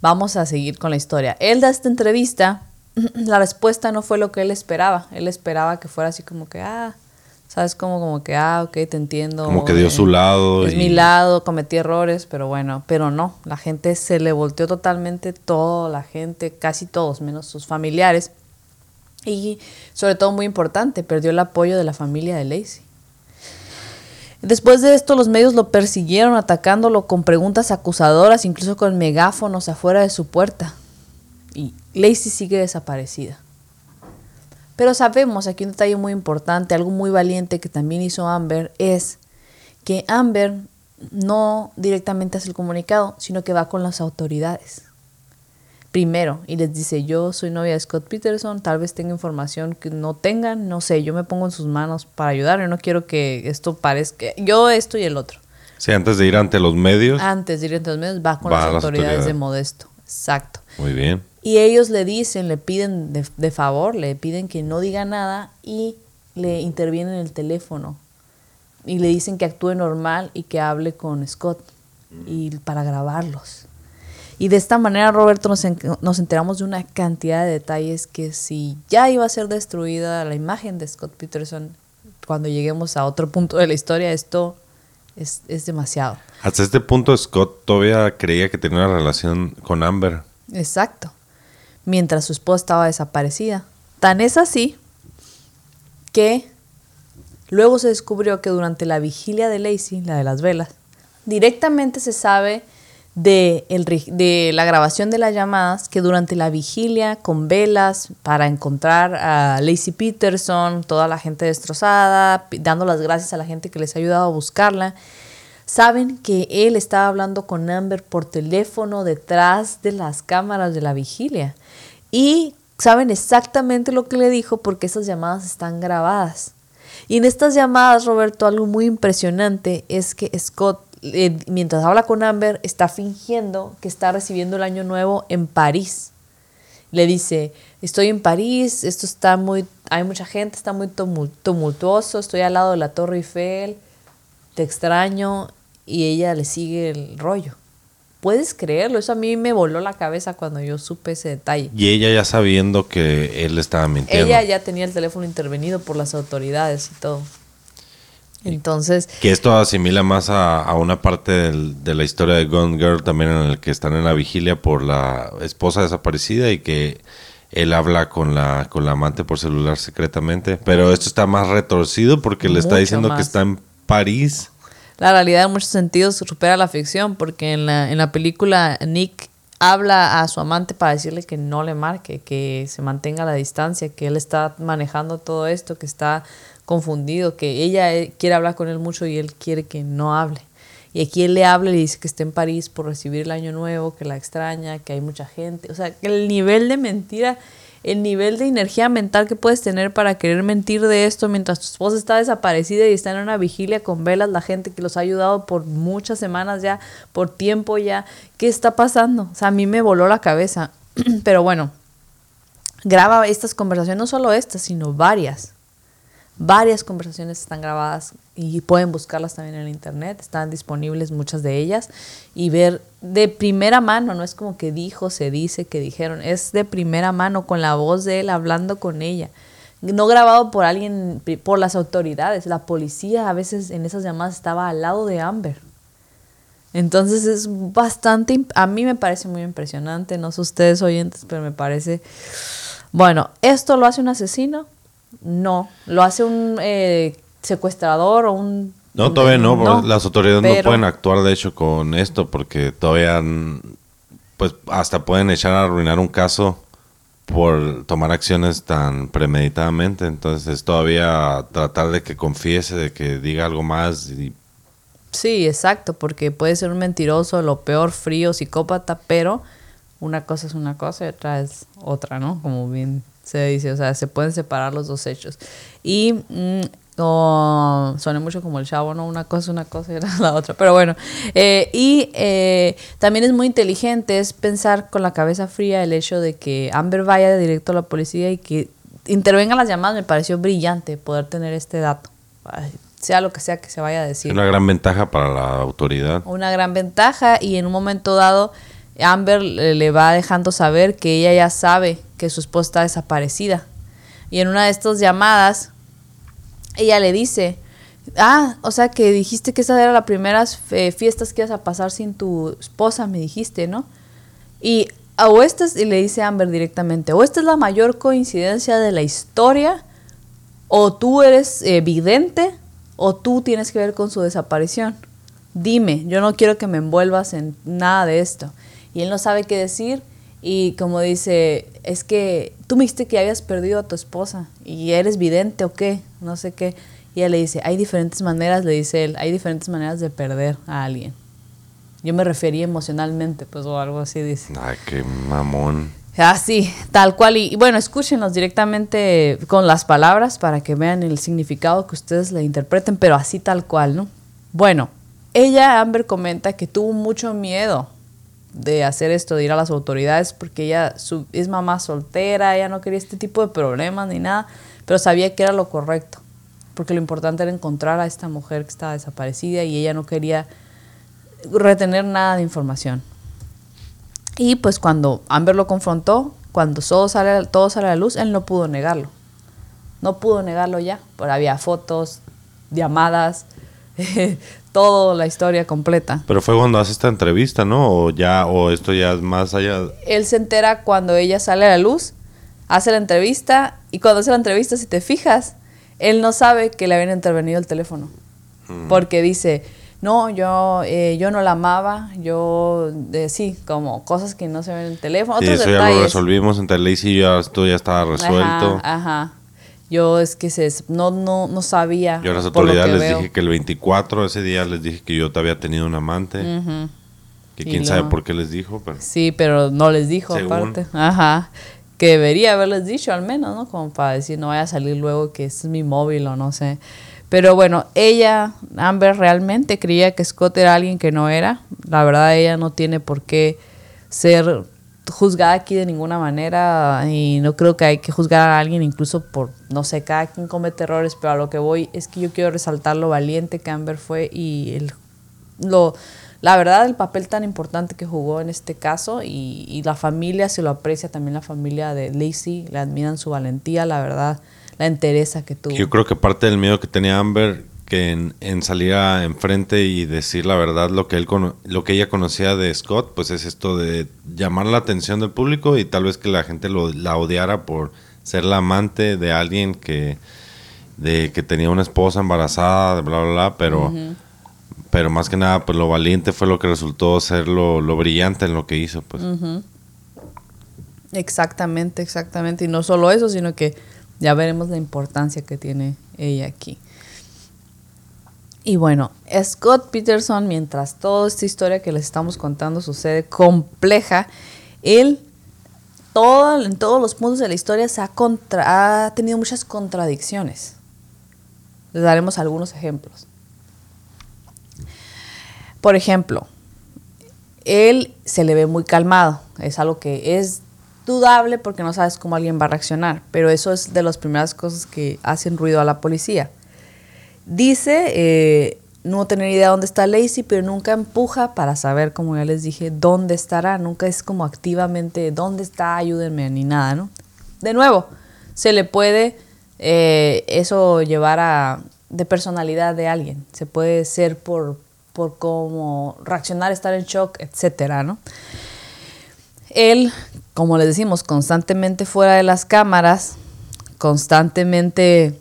Vamos a seguir con la historia. Él da esta entrevista, la respuesta no fue lo que él esperaba. Él esperaba que fuera así como que, ah, ¿sabes? Como, como que, ah, ok, te entiendo. Como que dio eh, su lado. es y- mi lado, cometí errores, pero bueno, pero no, la gente se le volteó totalmente todo, la gente, casi todos, menos sus familiares. Y sobre todo muy importante, perdió el apoyo de la familia de Lacey. Después de esto, los medios lo persiguieron atacándolo con preguntas acusadoras, incluso con megáfonos afuera de su puerta. Y Lacey sigue desaparecida. Pero sabemos aquí un detalle muy importante, algo muy valiente que también hizo Amber, es que Amber no directamente hace el comunicado, sino que va con las autoridades. Primero, y les dice, yo soy novia de Scott Peterson, tal vez tenga información que no tengan, no sé, yo me pongo en sus manos para ayudar, yo no quiero que esto parezca, yo esto y el otro. Sí, antes de ir ante los medios. Antes de ir entre los medios, va con Va las las autoridades, de. Modesto. Exacto. Muy bien. Y ellos le dicen, le piden de, de favor, le piden que no diga nada y le intervienen el teléfono. Y le dicen que actúe normal y que hable con Scott y para grabarlos. Y de esta manera, Roberto, nos, en- nos enteramos de una cantidad de detalles que si ya iba a ser destruida la imagen de Scott Peterson, cuando lleguemos a otro punto de la historia, esto es, es demasiado. Hasta este punto Scott todavía creía que tenía una relación con Amber. Exacto. Mientras su esposa estaba desaparecida. Tan es así que luego se descubrió que durante la vigilia de Lacey, la de las velas, directamente se sabe de, la grabación de las llamadas que durante la vigilia con velas para encontrar a Lacey Peterson, toda la gente destrozada, dando las gracias a la gente que les ha ayudado a buscarla, saben que él estaba hablando con Amber por teléfono detrás de las cámaras de la vigilia. Y saben exactamente lo que le dijo porque esas llamadas están grabadas. Y en estas llamadas, Roberto, algo muy impresionante es que Scott, eh, mientras habla con Amber, está fingiendo que está recibiendo el año nuevo en París. Le dice, estoy en París, esto está muy, hay mucha gente, está muy tumul- tumultuoso, estoy al lado de la Torre Eiffel, te extraño, y ella le sigue el rollo. ¿Puedes creerlo? Eso a mí me voló la cabeza cuando yo supe ese detalle. Y ella ya sabiendo que él estaba mintiendo. Ella ya tenía el teléfono intervenido por las autoridades y todo. Entonces, Que esto asimila más a, a una parte del- de la historia de Gone Girl también en el que están en la vigilia por la esposa desaparecida y que él habla con la, con la amante por celular secretamente. Pero esto está más retorcido porque le está diciendo que está en París. la realidad en muchos sentidos supera la ficción, porque en la, en la película Nick habla a su amante para decirle que no le marque, que se mantenga a la distancia, que él está manejando todo esto, que está confundido, que ella eh, quiere hablar con él mucho y él quiere que no hable. Y aquí él le habla y le dice que está en París por recibir el año nuevo, que la extraña, que hay mucha gente. O sea, que el nivel de mentira, el nivel de energía mental que puedes tener para querer mentir de esto mientras tu esposa está desaparecida y está en una vigilia con velas, la gente que los ha ayudado por muchas semanas ya, por tiempo ya. ¿Qué está pasando? O sea, a mí me voló la cabeza. Pero bueno, graba estas conversaciones, no solo estas, sino varias. Varias conversaciones están grabadas y pueden buscarlas también en internet, están disponibles muchas de ellas y ver de primera mano, no es como que dijo, se dice, que dijeron, es de primera mano con la voz de él hablando con ella. No grabado por alguien, por las autoridades, la policía a veces en esas llamadas estaba al lado de Amber. Entonces es bastante, a mí me parece muy impresionante, no sé ustedes oyentes, pero me parece, bueno, ¿esto lo hace un asesino? No, lo hace un eh, secuestrador o un... No, todavía no, no, las autoridades no pueden actuar de hecho con esto porque todavía, pues hasta pueden echar a arruinar un caso por tomar acciones tan premeditadamente. Entonces es todavía tratar de que confiese, de que diga algo más. Y, Sí, exacto, porque puede ser un mentiroso, lo peor, frío, psicópata, pero una cosa es una cosa y otra es otra, ¿no? Como bien se dice, o sea, se pueden separar los dos hechos. Y mm, oh, suena mucho como el chavo, ¿no? Una cosa una cosa y la otra, pero bueno. Eh, y eh, también es muy inteligente, es pensar con la cabeza fría el hecho de que Amber vaya directo a la policía y que intervenga las llamadas, me pareció brillante poder tener este dato. Ay, sea lo que sea que se vaya a decir una gran ventaja para la autoridad. una gran ventaja y en un momento dado Amber le va dejando saber que ella ya sabe que su esposa está desaparecida. Y en una de estas llamadas, ella le dice, ah, o sea que dijiste que esas eran las primeras eh, fiestas que ibas a pasar sin tu esposa, me dijiste, ¿no? Y o esta es, y le dice Amber directamente, o esta es la mayor coincidencia de la historia, o tú eres eh, vidente, o tú tienes que ver con su desaparición. Dime, yo no quiero que me envuelvas en nada de esto. Y él no sabe qué decir y como dice, es que tú me dijiste que habías perdido a tu esposa y eres vidente o qué, no sé qué. Y ella le dice, hay diferentes maneras, le dice él, hay diferentes maneras de perder a alguien. Yo me refería emocionalmente, pues, o algo así dice. Ay, qué mamón. Así, tal cual. Y, y bueno, escúchenlos directamente con las palabras para que vean el significado que ustedes le interpreten, pero así tal cual, ¿no? Bueno, ella, Amber, comenta que tuvo mucho miedo de hacer esto, de ir a las autoridades, porque ella su, es mamá soltera, ella no quería este tipo de problemas ni nada, pero sabía que era lo correcto, porque lo importante era encontrar a esta mujer que estaba desaparecida y ella no quería retener nada de información. Y pues cuando Amber lo confrontó, cuando todo sale, todo sale a la luz, él no pudo negarlo. No pudo negarlo ya, porque había fotos, llamadas, toda la historia completa. Pero fue cuando hace esta entrevista, ¿no? O ya, o esto ya es más allá. Él se entera cuando ella sale a la luz, hace la entrevista, y cuando hace la entrevista, si te fijas, él no sabe que le habían intervenido el teléfono. Mm. Porque dice, no, yo, eh, yo no la amaba, yo, de, sí, como cosas que no se ven en el teléfono. Sí, otros eso ya lo detalles. resolvimos entre Lacey y yo, esto ya estaba resuelto. Ajá, ajá. Yo es que se, no, no, no sabía. Yo a las autoridades les veo. dije que el 24, ese día les dije que yo te había tenido un amante. Que quién sabe por qué les dijo, pero... Sí, pero no les dijo Según. aparte. Ajá. Que debería haberles dicho al menos, ¿no? Como para decir, no vaya a salir luego que este es mi móvil o no sé. Pero bueno, ella, Amber, realmente creía que Scott era alguien que no era. La verdad, ella no tiene por qué ser juzgada aquí de ninguna manera y no creo que hay que juzgar a alguien incluso por, no sé, cada quien comete errores, pero a lo que voy es que yo quiero resaltar lo valiente que Amber fue y el, lo, la verdad el papel tan importante que jugó en este caso y, y la familia se lo aprecia, también la familia de Lacey, le admiran su valentía, la verdad, la entereza que tuvo. Yo creo que parte del miedo que tenía Amber que en, en salir a enfrente y decir la verdad lo que él lo que ella conocía de Scott, pues es esto de llamar la atención del público y tal vez que la gente lo, la odiara por ser la amante de alguien que de que tenía una esposa embarazada, bla bla bla, pero pero más que nada pues lo valiente fue lo que resultó ser lo, lo brillante en lo que hizo, pues. Exactamente, exactamente. Y no solo eso, sino que ya veremos la importancia que tiene ella aquí. Y bueno, Scott Peterson, mientras toda esta historia que les estamos contando sucede compleja, él en todos los puntos de la historia ha, ha tenido muchas contradicciones. Les daremos algunos ejemplos. Por ejemplo, él se le ve muy calmado. Es algo que es dudable porque no sabes cómo alguien va a reaccionar, pero eso es de las primeras cosas que hacen ruido a la policía. Dice eh, no tener idea dónde está Lacey, pero nunca empuja para saber, como ya les dije, dónde estará. Nunca es como activamente, ¿dónde está? Ayúdenme, ni nada, ¿no? De nuevo, se le puede eh, eso llevar a de personalidad de alguien. Se puede ser por, por cómo reaccionar, estar en shock, etcétera, ¿no? Él, como les decimos, constantemente fuera de las cámaras, constantemente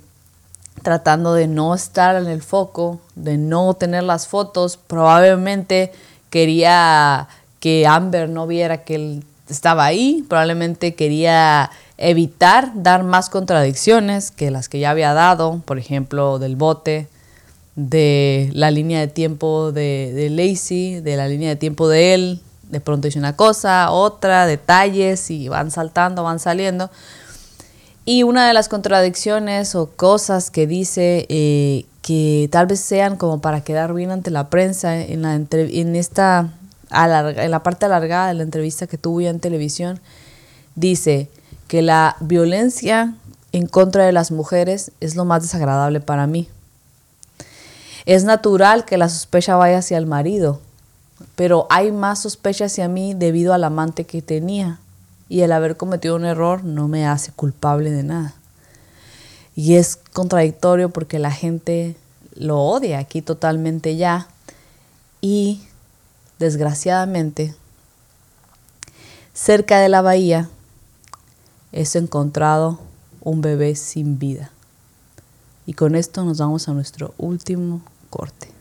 tratando de no estar en el foco, de no tener las fotos, probablemente quería que Amber no viera que él estaba ahí, probablemente quería evitar dar más contradicciones que las que ya había dado, por ejemplo, del bote, de la línea de tiempo de, de Lacey, de la línea de tiempo de él, de pronto dice una cosa, otra, detalles y van saltando, van saliendo. Y una de las contradicciones o cosas que dice eh, que tal vez sean como para quedar bien ante la prensa en, la entre- en esta en la parte alargada de la entrevista que tuvo ya en televisión, dice que la violencia en contra de las mujeres es lo más desagradable para mí. Es natural que la sospecha vaya hacia el marido, pero hay más sospecha hacia mí debido al amante que tenía y el haber cometido un error no me hace culpable de nada. Y es contradictorio porque la gente lo odia aquí totalmente ya y desgraciadamente cerca de la bahía es encontrado un bebé sin vida. Y con esto nos vamos a nuestro último corte.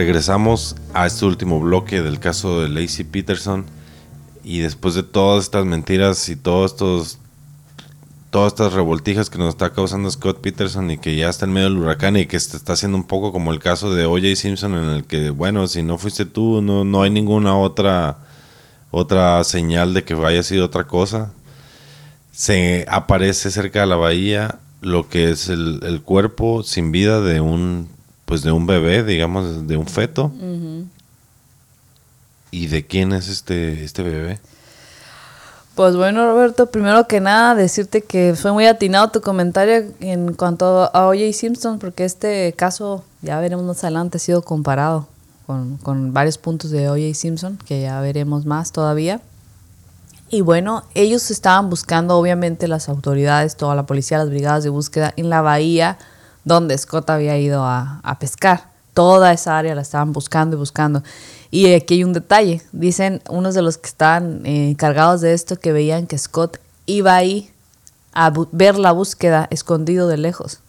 Regresamos a este último bloque del caso de Lacey Peterson y después de todas estas mentiras y todos estos todas estas revoltijas que nos está causando Scott Peterson y que ya está en medio del huracán y que se está haciendo un poco como el caso de O.J. Simpson en el que bueno, si no fuiste tú, no no hay ninguna otra otra señal de que haya sido otra cosa. Se aparece cerca de la bahía lo que es el, el cuerpo sin vida de un pues de un bebé, digamos, de un feto. ¿Y de quién es este, este bebé? Pues bueno, Roberto, primero que nada, decirte que fue muy atinado tu comentario en cuanto a O.J. Simpson, porque este caso, ya veremos más adelante, ha sido comparado con, con varios puntos de O.J. Simpson, que ya veremos más todavía. Y bueno, ellos estaban buscando, obviamente, las autoridades, toda la policía, las brigadas de búsqueda en la bahía donde Scott había ido a, a pescar. Toda esa área la estaban buscando y buscando. Y aquí hay un detalle. Dicen unos de los que estaban eh, encargados de esto que veían que Scott iba ahí a ver la búsqueda escondido de lejos.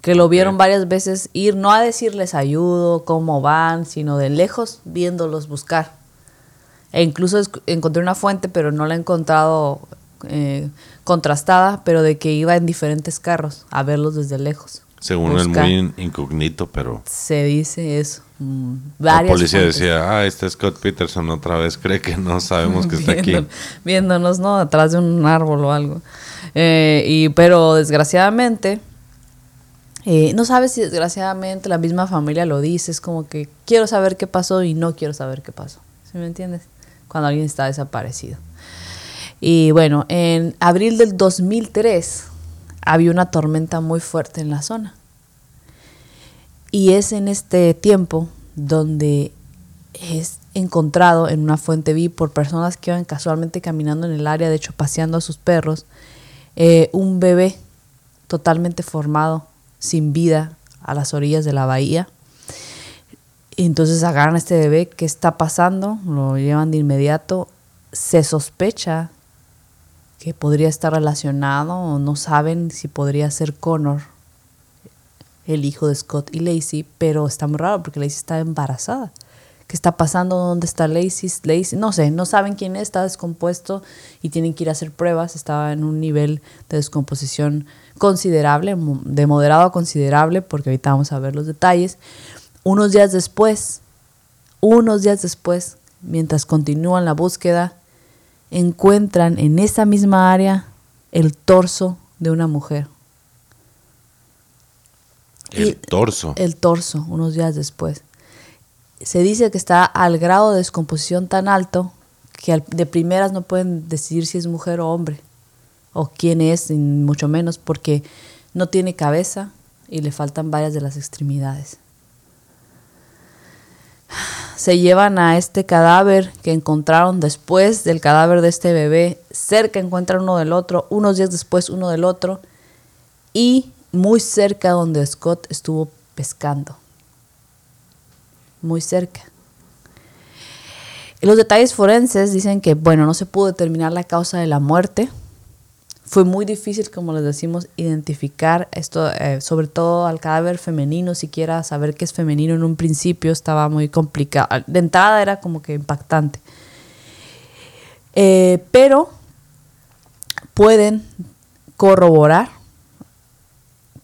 Que lo vieron varias veces ir, no a decirles ayudo, cómo van, sino de lejos viéndolos buscar. E incluso encontré una fuente, pero no la he encontrado eh, contrastada, pero de que iba en diferentes carros a verlos desde lejos. Según él, muy in- incógnito, pero Se dice eso. mm, la policía fuentes. decía, ah, este es Scott Peterson otra vez, cree que no sabemos que está aquí. Viéndonos, ¿no? Atrás de un árbol o algo. Eh, y, pero desgraciadamente, eh, no sabes si desgraciadamente la misma familia lo dice, es como que quiero saber qué pasó y no quiero saber qué pasó. ¿Sí me entiendes? Cuando alguien está desaparecido. Y bueno, en abril del 2003 había una tormenta muy fuerte en la zona. Y es en este tiempo donde es encontrado en una fuente vi por personas que iban casualmente caminando en el área, de hecho paseando a sus perros, eh, un bebé totalmente formado, sin vida, a las orillas de la bahía. Y entonces agarran a este bebé, ¿qué está pasando? Lo llevan de inmediato. Se sospecha que podría estar relacionado no saben si podría ser Connor, el hijo de Scott y Lacey, pero está muy raro porque Lacey está embarazada. ¿Qué está pasando? ¿Dónde está Lacey? Lacey? No sé, no saben quién es, está descompuesto y tienen que ir a hacer pruebas. Estaba en un nivel de descomposición considerable, de moderado a considerable, porque ahorita vamos a ver los detalles. Unos días después, unos días después, mientras continúan la búsqueda, encuentran en esa misma área el torso de una mujer. El Y- torso. El torso, unos días después. Se dice que está al grado de descomposición tan alto que al- de primeras no pueden decidir si es mujer o hombre, o quién es, mucho menos, porque no tiene cabeza y le faltan varias de las extremidades. Se llevan a este cadáver que encontraron después del cadáver de este bebé. Cerca encuentran uno del otro, unos días después uno del otro y muy cerca donde Scott estuvo pescando. Muy cerca. Los detalles forenses dicen que, bueno, no se pudo determinar la causa de la muerte. Fue muy difícil, como les decimos, identificar esto, eh, sobre todo al cadáver femenino, siquiera saber que es femenino en un principio estaba muy complicado. De entrada era como que impactante. Eh, pero pueden corroborar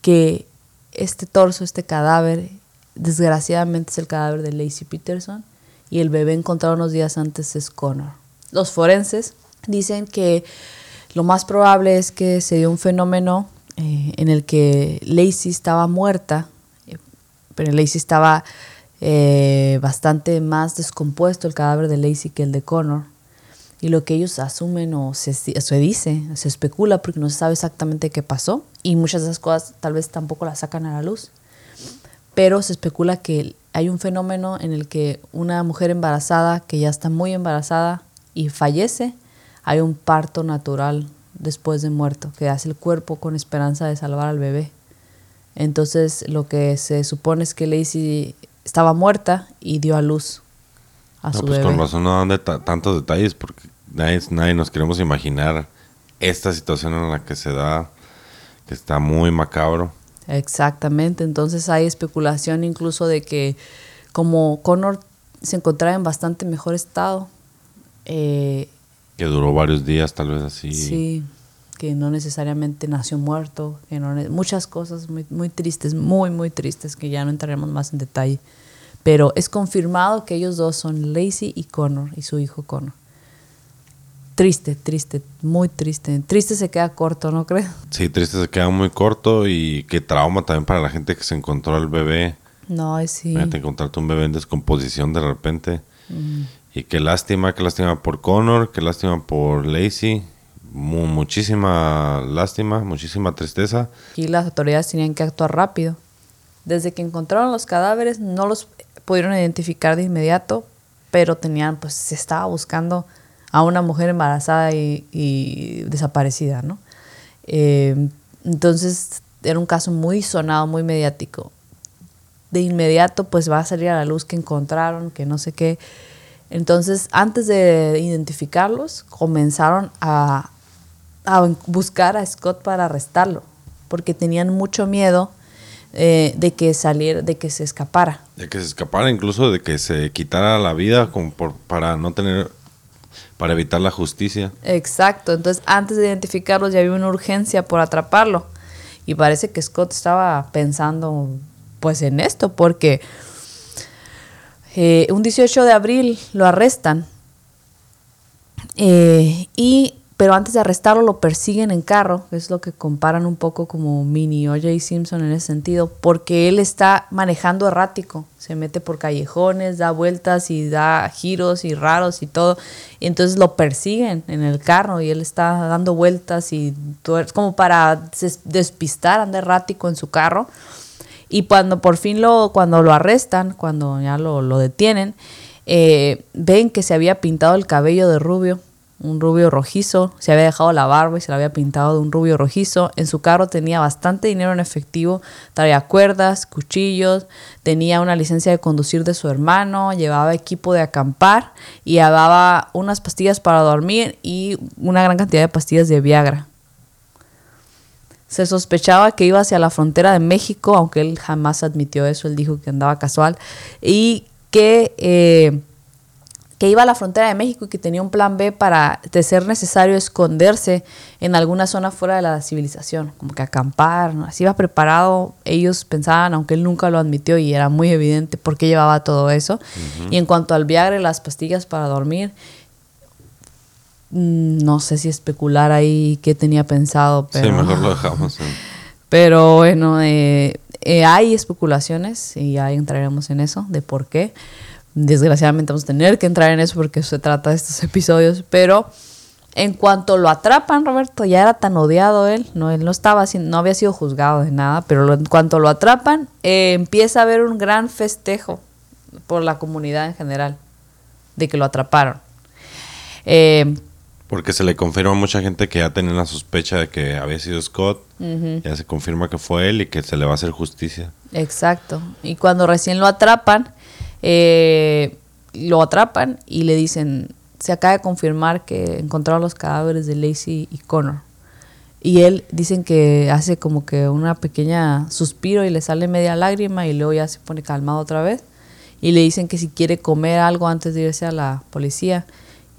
que este torso, este cadáver, desgraciadamente es el cadáver de Lacey Peterson y el bebé encontrado unos días antes es Connor. Los forenses dicen que lo más probable es que se dio un fenómeno eh, en el que Lacey estaba muerta, eh, pero Lacey estaba eh, bastante más descompuesto el cadáver de Lacey que el de Connor. Y lo que ellos asumen o se, se dice, se especula porque no se sabe exactamente qué pasó y muchas de esas cosas tal vez tampoco las sacan a la luz. Pero se especula que hay un fenómeno en el que una mujer embarazada que ya está muy embarazada y fallece, hay un parto natural después de muerto que hace el cuerpo con esperanza de salvar al bebé. Entonces lo que se supone es que Lacey estaba muerta y dio a luz a No, su pues bebé. con razón no dan deta- tantos detalles porque nadie, nadie nos queremos imaginar esta situación en la que se da, que está muy macabro. Exactamente, entonces hay especulación incluso de que como Connor se encontraba en bastante mejor estado, eh, Que duró varios días, tal vez así. sí, que no necesariamente nació muerto, que no muchas cosas muy, muy tristes, muy, muy tristes, que ya no entraremos más en detalle. Pero es confirmado que ellos dos son Lacey y Connor, y su hijo Connor. Triste, triste, muy triste. Triste se queda corto, ¿no crees? Sí, triste, se queda muy corto y qué trauma también para la gente que se encontró al bebé. No, sí. Imagínate encontrarte un bebé en descomposición de repente. Y qué lástima, qué lástima por Connor, qué lástima por Lacey. Mu- muchísima lástima, muchísima tristeza. Aquí las autoridades tenían que actuar rápido. Desde que encontraron los cadáveres no los pudieron identificar de inmediato, pero tenían, pues se estaba buscando a una mujer embarazada y, y desaparecida, ¿no? Eh, entonces era un caso muy sonado, muy mediático. De inmediato pues va a salir a la luz que encontraron, que no sé qué. Entonces antes de identificarlos comenzaron a, a buscar a Scott para arrestarlo, porque tenían mucho miedo eh, de que saliera, de que se escapara. De que se escapara, incluso de que se quitara la vida por- para no tener, para evitar la justicia. Exacto, entonces antes de identificarlos ya había una urgencia por atraparlo. Y parece que Scott estaba pensando pues en esto, porque eh, un 18 de abril lo arrestan. Eh, y, pero antes de arrestarlo lo persiguen en carro, que es lo que comparan un poco como mini OJ Simpson en ese sentido, porque él está manejando errático, se mete por callejones, da vueltas y da giros y raros y todo, y entonces lo persiguen en el carro y él está dando vueltas y es como para des- despistar, anda errático en su carro. Y cuando por fin lo, cuando lo arrestan, cuando ya lo, lo detienen, eh, ven que se había pintado el cabello de rubio, un rubio rojizo, se había dejado la barba y se lo había pintado de un rubio rojizo. En su carro tenía bastante dinero en efectivo, traía cuerdas, cuchillos, tenía una licencia de conducir de su hermano, llevaba equipo de acampar y llevaba unas pastillas para dormir y una gran cantidad de pastillas de Viagra. Se sospechaba que iba hacia la frontera de México, aunque él jamás admitió eso, él dijo que andaba casual, y que, eh, que iba a la frontera de México y que tenía un plan B para, de ser necesario, esconderse en alguna zona fuera de la civilización, como que acampar, ¿no? así iba preparado, ellos pensaban, aunque él nunca lo admitió y era muy evidente por qué llevaba todo eso. Y en cuanto al Viagra y las pastillas para dormir, no sé si especular ahí qué tenía pensado, pero... Sí, mejor lo dejamos. Pero bueno, eh, eh, hay especulaciones y ya entraremos en eso, de por qué. Desgraciadamente vamos a tener que entrar en eso porque se trata de estos episodios. Pero en cuanto lo atrapan, Roberto, ya era tan odiado él, no, él no estaba no había sido juzgado de nada, pero lo- en cuanto lo atrapan, eh, empieza a haber un gran festejo por la comunidad en general de que lo atraparon. Eh, Porque se le confirma a mucha gente que ya tenía la sospecha de que había sido Scott. Ya se confirma que fue él y que se le va a hacer justicia. Exacto. Y cuando recién lo atrapan, eh, lo atrapan y le dicen, se acaba de confirmar que encontraron los cadáveres de Lacey y Connor. Y él dicen que hace como que una pequeña suspiro y le sale media lágrima y luego ya se pone calmado otra vez. Y le dicen que si quiere comer algo antes de irse a la policía.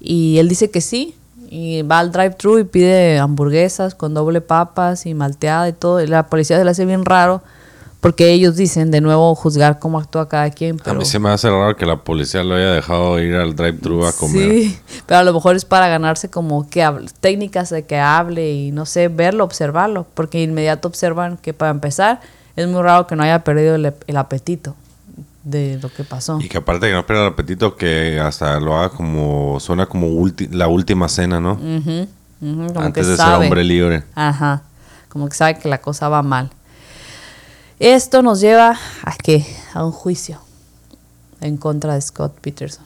Y él dice que sí. Y va al drive-thru y pide hamburguesas con doble papas y malteada y todo. Y la policía se le hace bien raro porque ellos dicen, de nuevo, juzgar cómo actúa cada quien. A mí se me hace raro que la policía lo haya dejado ir al drive-thru a comer. Sí, pero a lo mejor es para ganarse como que hable- técnicas de que hable y no sé, verlo, observarlo, porque inmediato observan que para empezar es muy raro que no haya perdido el, el apetito de lo que pasó. Y que aparte que no pierda el apetito, que hasta lo haga como, suena como ulti- la última cena, ¿no? Como Antes que de sabe. ser hombre libre. Ajá, como que sabe que la cosa va mal. Esto nos lleva a qué? A un juicio en contra de Scott Peterson.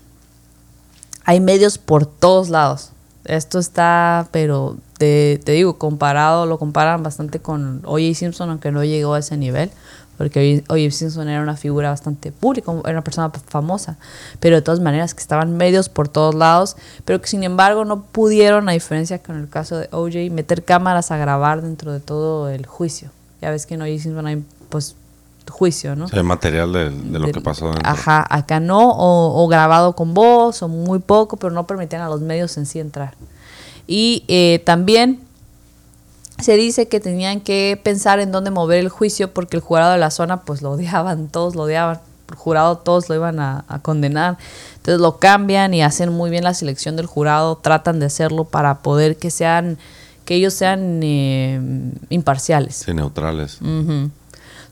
Hay medios por todos lados. Esto está, pero te, te digo, comparado, lo comparan bastante con O.J. Simpson, aunque no llegó a ese nivel, porque O.J. Simpson era una figura bastante pública, era una persona famosa, pero de todas maneras que estaban medios por todos lados, pero que sin embargo no pudieron, a diferencia con el caso de O.J., meter cámaras a grabar dentro de todo el juicio. Ya ves que en O.J. Simpson hay, pues, juicio, ¿no? O sea, el material de, de lo Del- que pasó dentro. Ajá, acá no, o, o grabado con voz, o muy poco, pero no permitían a los medios en sí entrar. Y eh, también se dice que tenían que pensar en dónde mover el juicio porque el jurado de la zona pues lo odiaban, todos lo odiaban, el jurado todos lo iban a, a condenar. Entonces lo cambian y hacen muy bien la selección del jurado, tratan de hacerlo para poder que sean, que ellos sean eh, imparciales. Sí, neutrales.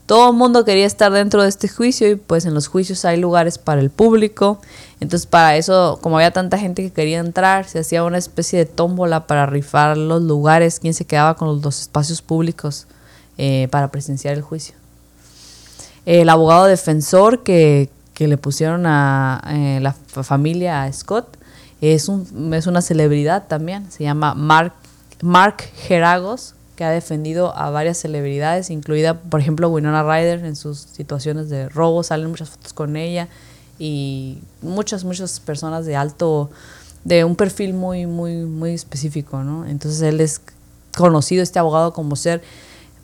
Todo el mundo quería estar dentro de este juicio y pues en los juicios hay lugares para el público. Entonces para eso, como había tanta gente que quería entrar, se hacía una especie de tómbola para rifar los lugares, quién se quedaba con los, espacios públicos eh, para presenciar el juicio. El abogado defensor que, que le pusieron a eh, la fa- familia a Scott es, un, es una celebridad también, se llama Mark, Mark Geragos, que ha defendido a varias celebridades, incluida, por ejemplo, Winona Ryder en sus situaciones de robo, salen muchas fotos con ella y muchas, muchas personas de alto, de un perfil muy, muy, muy específico, ¿no? Entonces él es conocido, este abogado, como ser,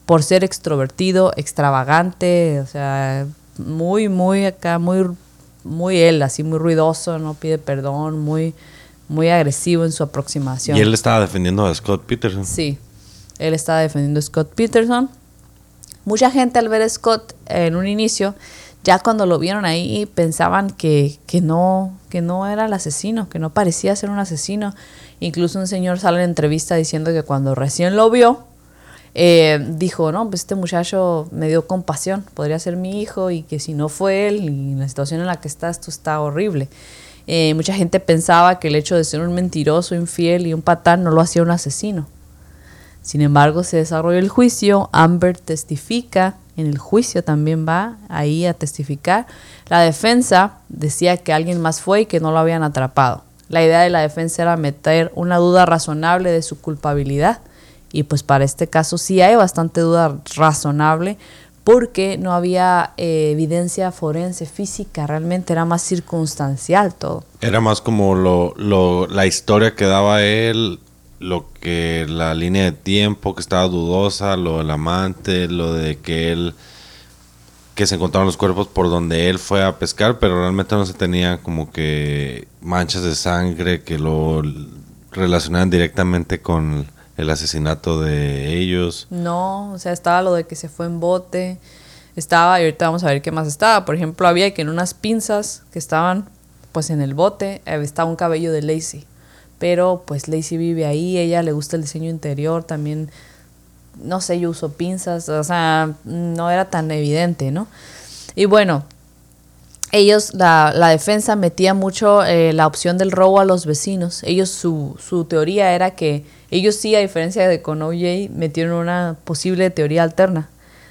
por ser extrovertido, extravagante, o sea, muy, muy acá, muy, muy él, así muy ruidoso, no pide perdón, muy, muy agresivo en su aproximación. Y él estaba defendiendo a Scott Peterson. Sí, él estaba defendiendo a Scott Peterson. Mucha gente al ver a Scott en un inicio, ya cuando lo vieron ahí, pensaban que, que, no, que no era el asesino, que no parecía ser un asesino. Incluso un señor sale en entrevista diciendo que cuando recién lo vio, eh, dijo, no, pues este muchacho me dio compasión, podría ser mi hijo y que si no fue él y la situación en la que está, esto está horrible. Eh, mucha gente pensaba que el hecho de ser un mentiroso, infiel y un patán no lo hacía un asesino. Sin embargo, se desarrolla el juicio, Amber testifica, en el juicio también va ahí a testificar. La defensa decía que alguien más fue y que no lo habían atrapado. La idea de la defensa era meter una duda razonable de su culpabilidad. Y pues para este caso sí hay bastante duda razonable porque no había eh, evidencia forense física, realmente era más circunstancial todo. Era más como lo, lo, la historia que daba él, lo que la línea de tiempo que estaba dudosa, lo del amante, lo de que él que se encontraron los cuerpos por donde él fue a pescar, pero realmente no se tenía como que manchas de sangre que lo relacionaban directamente con el asesinato de ellos. No, o sea, estaba lo de que se fue en bote, estaba, y ahorita vamos a ver qué más estaba. Por ejemplo, había que en unas pinzas que estaban pues en el bote, eh, estaba un cabello de Lacey. Pero pues Lacey vive ahí, ella le gusta el diseño interior, también, no sé, yo uso pinzas, o sea, no era tan evidente, ¿no? Y bueno, ellos, la, la defensa metía mucho eh, la opción del robo a los vecinos. Ellos, su, su teoría era que ellos sí, a diferencia de con OJ, metieron una posible teoría alterna.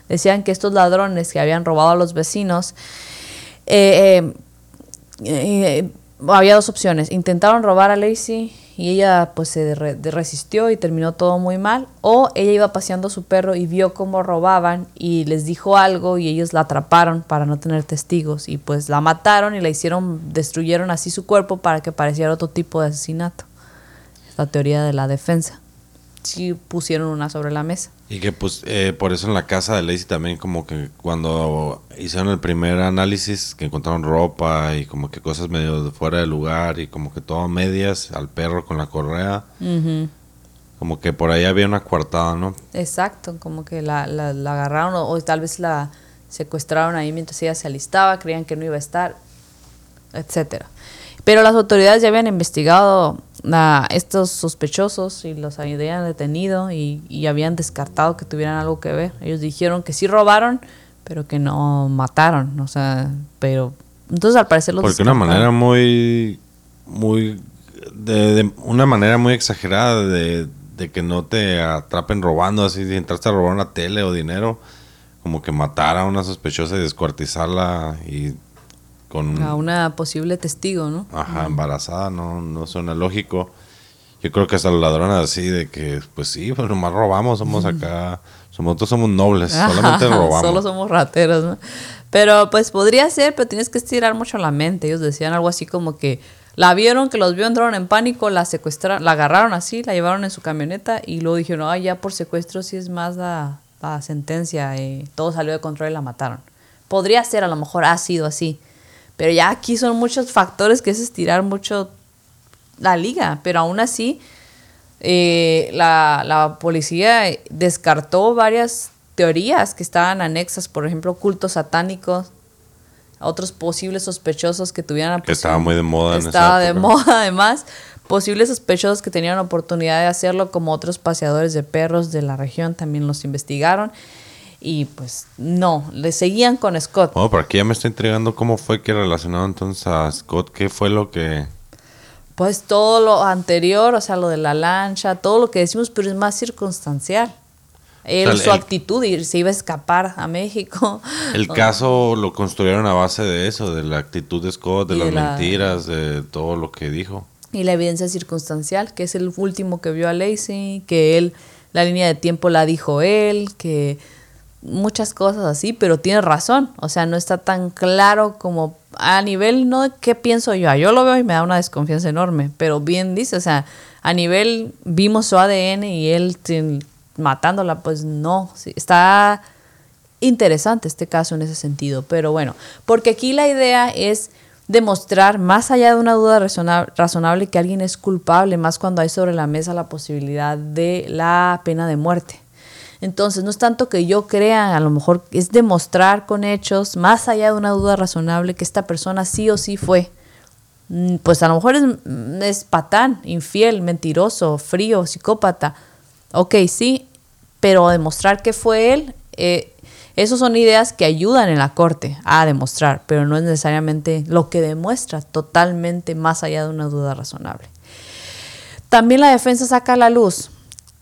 Decían que estos ladrones que habían robado a los vecinos, eh, eh, eh, había dos opciones. Intentaron robar a Lacey y ella pues se resistió y terminó todo muy mal. O ella iba paseando a su perro y vio cómo robaban y les dijo algo y ellos la atraparon para no tener testigos. Y pues la mataron y la hicieron, destruyeron así su cuerpo para que pareciera otro tipo de asesinato. Es la teoría de la defensa. Sí pusieron una sobre la mesa. Y que pues eh, por eso en la casa de Lacey también como que cuando hicieron el primer análisis que encontraron ropa y como que cosas medio de fuera de lugar y como que todo medias al perro con la correa. Como que por ahí había una coartada, ¿no? Exacto, como que la, la- la agarraron o, o tal vez la secuestraron ahí mientras ella se alistaba, creían que no iba a estar, etcétera. Pero las autoridades ya habían investigado a estos sospechosos y los habían detenido y, y habían descartado que tuvieran algo que ver. Ellos dijeron que sí robaron, pero que no mataron, o sea, pero entonces al parecer los Porque de una manera muy, muy, de, de una manera muy exagerada de, de que no te atrapen robando, así si entraste a robar una tele o dinero, como que matar a una sospechosa y descuartizarla y con... a una posible testigo, ¿no? Ajá, embarazada, no, no suena lógico. Yo creo que hasta los ladrones así de que, pues sí, pues nomás robamos, somos acá, somos, nosotros somos nobles, solamente robamos. Solo somos rateros, ¿no? Pero pues podría ser, pero tienes que estirar mucho la mente. Ellos decían algo así como que la vieron, que los vio, entraron en pánico, la secuestraron, la agarraron así, la llevaron en su camioneta y luego dijeron, ay, ya por secuestro sí es más la, la sentencia. eh, todo salió de control y la mataron. podría ser, a lo mejor ha sido así. Pero ya aquí son muchos factores que es estirar mucho la liga, pero aún así eh, la, la policía descartó varias teorías que estaban anexas, por ejemplo, cultos satánicos, otros posibles sospechosos que tuvieran... Que estaba muy de moda en esa Estaba de moda, además. Posibles sospechosos que tenían oportunidad de hacerlo, como otros paseadores de perros de la región, también los investigaron. Y pues no, le seguían con Scott. Bueno, pero aquí ya me está intrigando cómo fue que relacionado entonces a Scott, qué fue lo que... Pues todo lo anterior, o sea, lo de la lancha, todo lo que decimos, pero es más circunstancial. Él, O sea, su el- actitud, y se iba a escapar a México. El caso lo construyeron a base de eso, de la actitud de Scott, de Y de las la- mentiras, de todo lo que dijo. Y la evidencia circunstancial, que es el último que vio a Lacey, que él, la línea de tiempo la dijo él, que muchas cosas así, pero tiene razón. O sea, no está tan claro como a nivel, no de qué pienso yo. Yo lo veo y me da una desconfianza enorme, pero bien dice, o sea, a nivel vimos su ADN y él matándola, pues no. está interesante este caso en ese sentido, pero bueno, porque aquí la idea es demostrar más allá de una duda razona- razonable que alguien es culpable, más cuando hay sobre la mesa la posibilidad de la pena de muerte. Entonces, no es tanto que yo crea, a lo mejor es demostrar con hechos, más allá de una duda razonable, que esta persona sí o sí fue. Mm, Pues a lo mejor es, mm, es patán, infiel, mentiroso, frío, psicópata. Ok, sí, pero demostrar que fue él, eh, esas son ideas que ayudan en la corte a demostrar, pero no es necesariamente lo que demuestra totalmente más allá de una duda razonable. También la defensa saca a la luz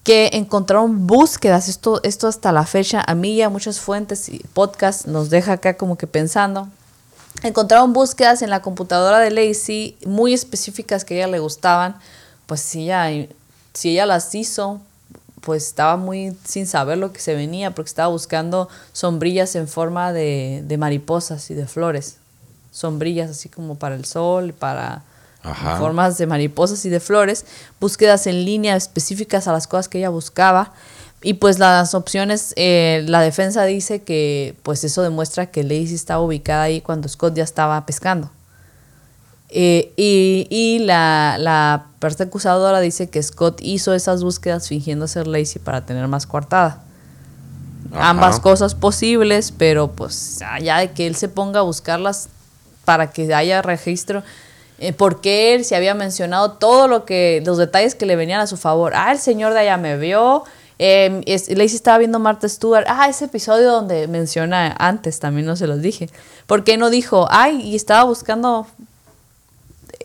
que encontraron búsquedas, esto, esto hasta la fecha, a mí y a muchas fuentes y podcasts nos deja acá como que pensando. Encontraron búsquedas en la computadora de Lacey muy específicas que a ella le gustaban, pues si ella, si ella las hizo, pues estaba muy sin saber lo que se venía, porque estaba buscando sombrillas en forma de, de mariposas y de flores. Sombrillas así como para el sol, para Ajá. formas de mariposas y de flores, búsquedas en línea específicas a las cosas que ella buscaba. Y pues las opciones, eh, la defensa dice que pues eso demuestra que Lacey estaba ubicada ahí cuando Scott ya estaba pescando. Eh, y y la, la parte acusadora dice que Scott hizo esas búsquedas fingiendo ser Lacey para tener más coartada. Ajá. Ambas cosas posibles, pero pues ya de que él se ponga a buscarlas para que haya registro. Eh, porque él se había mencionado todo lo que, los detalles que le venían a su favor. Ah, el señor de allá me vio. Eh, es- Lacey estaba viendo Martha Stewart. Ah, ese episodio donde menciona antes, también no se los dije. ¿Por qué no dijo, ay, y estaba buscando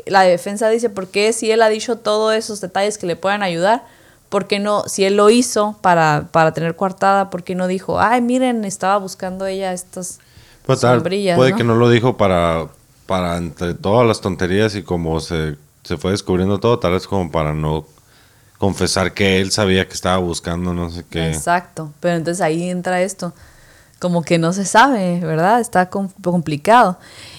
la defensa dice, ¿por qué si él ha dicho todos esos detalles que le puedan ayudar? ¿Por qué no, si él lo hizo para, para tener coartada, por qué no dijo, ay, miren, estaba buscando ella estas Pues, sombrillas? puede ¿no? que no lo dijo para, para entre todas las tonterías y como se, se fue descubriendo todo, tal vez como para no confesar que él sabía que estaba buscando no sé qué. Exacto, pero entonces ahí entra esto, como que no se sabe, ¿verdad? Está com- complicado.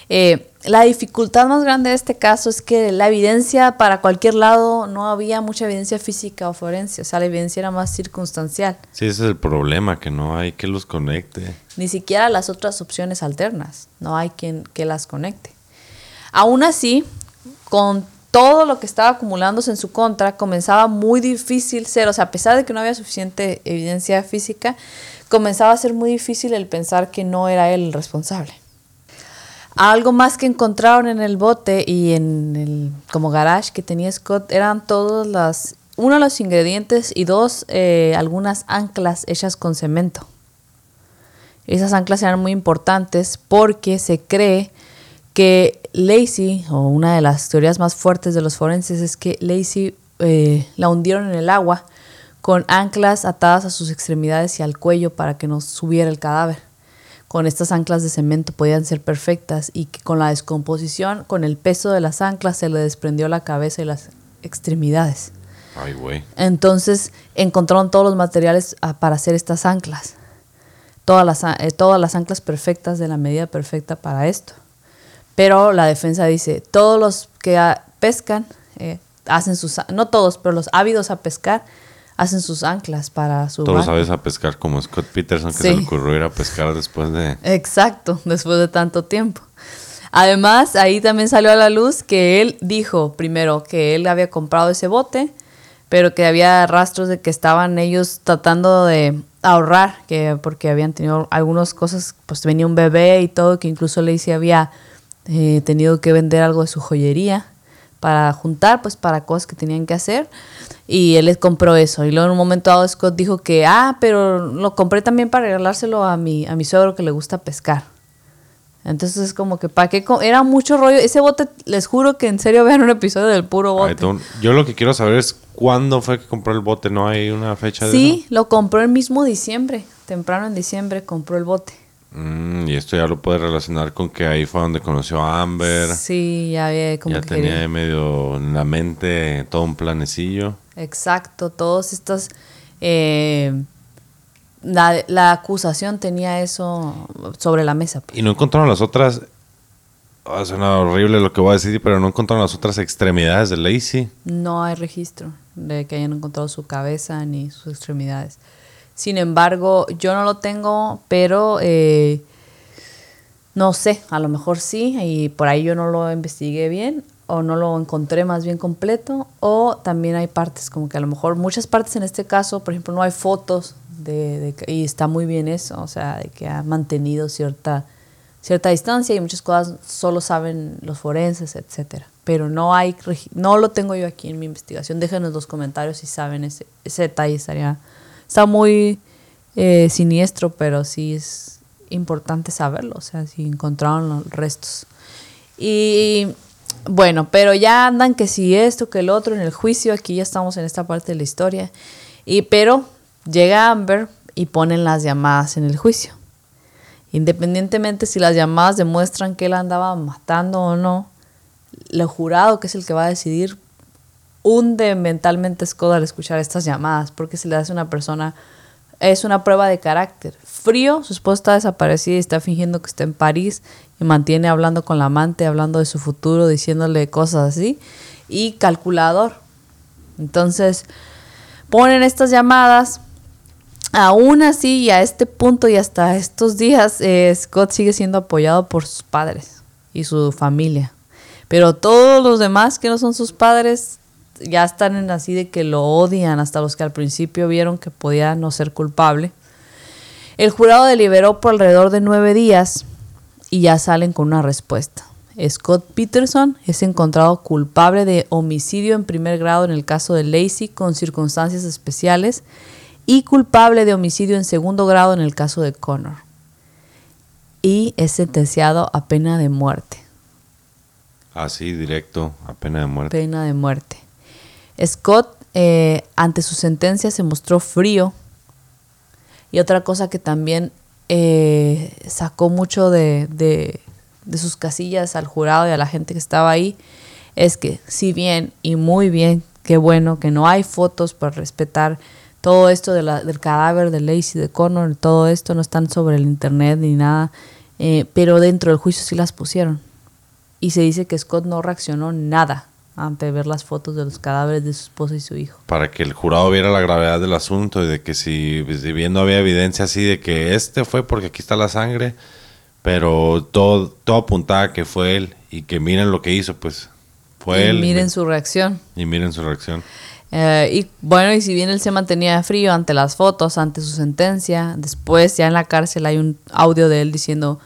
Eh, la dificultad más grande de este caso es que la evidencia para cualquier lado no había mucha evidencia física o forense, o sea, la evidencia era más circunstancial. Sí, ese es el problema, que no hay que los conecte. ni siquiera las otras opciones alternas, no hay quien que las conecte. Aún así, con todo lo que estaba acumulándose en su contra, comenzaba muy difícil ser, o sea, a pesar de que no había suficiente evidencia física, comenzaba a ser muy difícil el pensar que no era él el responsable. Algo más que encontraron en el bote y en el como garage que tenía Scott eran todos las uno los ingredientes y dos eh, algunas anclas hechas con cemento. Esas anclas eran muy importantes porque se cree que Lacey, o una de las teorías más fuertes de los forenses, es que Lacey eh, la hundieron en el agua con anclas atadas a sus extremidades y al cuello para que no subiera el cadáver. Con estas anclas de cemento podían ser perfectas y que con la descomposición, con el peso de las anclas, se le desprendió la cabeza y las extremidades. Ay, güey. Entonces encontraron todos los materiales ah, para hacer estas anclas. Todas las, eh, todas las anclas perfectas de la medida perfecta para esto. Pero la defensa dice, todos los que pescan, eh, hacen sus, no todos, pero los ávidos a pescar, hacen sus anclas para su barco. sabes a pescar como Scott Peterson que Sí. se le ocurrió ir a pescar después de... Exacto, después de tanto tiempo. Además, ahí también salió a la luz que él dijo primero que él había comprado ese bote, pero que había rastros de que estaban ellos tratando de ahorrar, que porque habían tenido algunas cosas, pues venía un bebé y todo, que incluso Lacey había eh, tenido que vender algo de su joyería para juntar, pues para cosas que tenían que hacer. Y él les compró eso. Y luego en un momento dado Scott dijo que, ah, pero lo compré también para regalárselo a mi, a mi suegro que le gusta pescar. Entonces es como que para qué era mucho rollo. Ese bote, les juro que en serio vean un episodio del puro bote. yo lo que quiero saber es cuándo fue que compró el bote. ¿No hay una fecha de Sí, lo compró el mismo diciembre, temprano en diciembre compró el bote. Mm, y esto ya lo puede relacionar con que ahí fue donde conoció a Amber. Sí, ya había como ya que tenía ahí medio en la mente todo un planecillo. Exacto, todos estos... eh, la, la acusación tenía eso sobre la mesa. pues. Y no encontraron las otras... ah, suena horrible lo que voy a decir, pero no encontraron las otras extremidades de Lacey. No hay registro de que hayan encontrado su cabeza ni sus extremidades. Sin embargo, yo no lo tengo, pero eh, no sé, a lo mejor sí, y por ahí yo no lo investigué bien, o no lo encontré más bien completo, o también hay partes, como que a lo mejor muchas partes en este caso, por ejemplo, no hay fotos, de, de y está muy bien eso, o sea, de que ha mantenido cierta, cierta distancia y muchas cosas solo saben los forenses, etcétera. Pero no hay, no lo tengo yo aquí en mi investigación. Déjenos los comentarios si saben ese, ese detalle, estaría, está muy eh, siniestro, pero sí es importante saberlo, o sea, si encontraron los restos. Y bueno, pero ya andan que si esto, que el otro en el juicio, aquí ya estamos en esta parte de la historia. Y pero llega Amber y ponen las llamadas en el juicio. Independientemente si las llamadas demuestran que él andaba matando o no, el jurado, que es el que va a decidir, hunde mentalmente Scott al escuchar estas llamadas, porque se le hace una persona, es una prueba de carácter. Frío, su esposa está desaparecida y está fingiendo que está en París y mantiene hablando con la amante, hablando de su futuro, diciéndole cosas así. Y calculador. Entonces, ponen estas llamadas. Aún así, y a este punto y hasta estos días, eh, Scott sigue siendo apoyado por sus padres y su familia. Pero todos los demás que no son sus padres ya están en así de que lo odian, hasta los que al principio vieron que podía no ser culpable. El jurado deliberó por alrededor de nueve días y ya salen con una respuesta. Scott Peterson es encontrado culpable de homicidio en primer grado en el caso de Lacey con circunstancias especiales y culpable de homicidio en segundo grado en el caso de Connor. Y es sentenciado a pena de muerte. Así, directo, a pena de muerte. Pena de muerte. Scott, eh, ante su sentencia, se mostró frío. Y otra cosa que también eh, sacó mucho de, de- sus casillas al jurado y a la gente que estaba ahí, es que si bien y muy bien, qué bueno que no hay fotos para respetar todo esto de la- del cadáver de Lacey, de Connor, todo esto no están sobre el internet ni nada, eh, pero dentro del juicio sí las pusieron. Y se dice que Scott no reaccionó nada ante ver las fotos de los cadáveres de su esposa y su hijo. Para que el jurado viera la gravedad del asunto y de que si, si bien no había evidencia así de que este fue porque aquí está la sangre, pero todo, todo apuntaba que fue él y que miren lo que hizo, pues fue Y él. miren su reacción. Y miren su reacción. Eh, y bueno, y si bien él se mantenía frío ante las fotos, ante su sentencia, después ya en la cárcel hay un audio de él diciendo,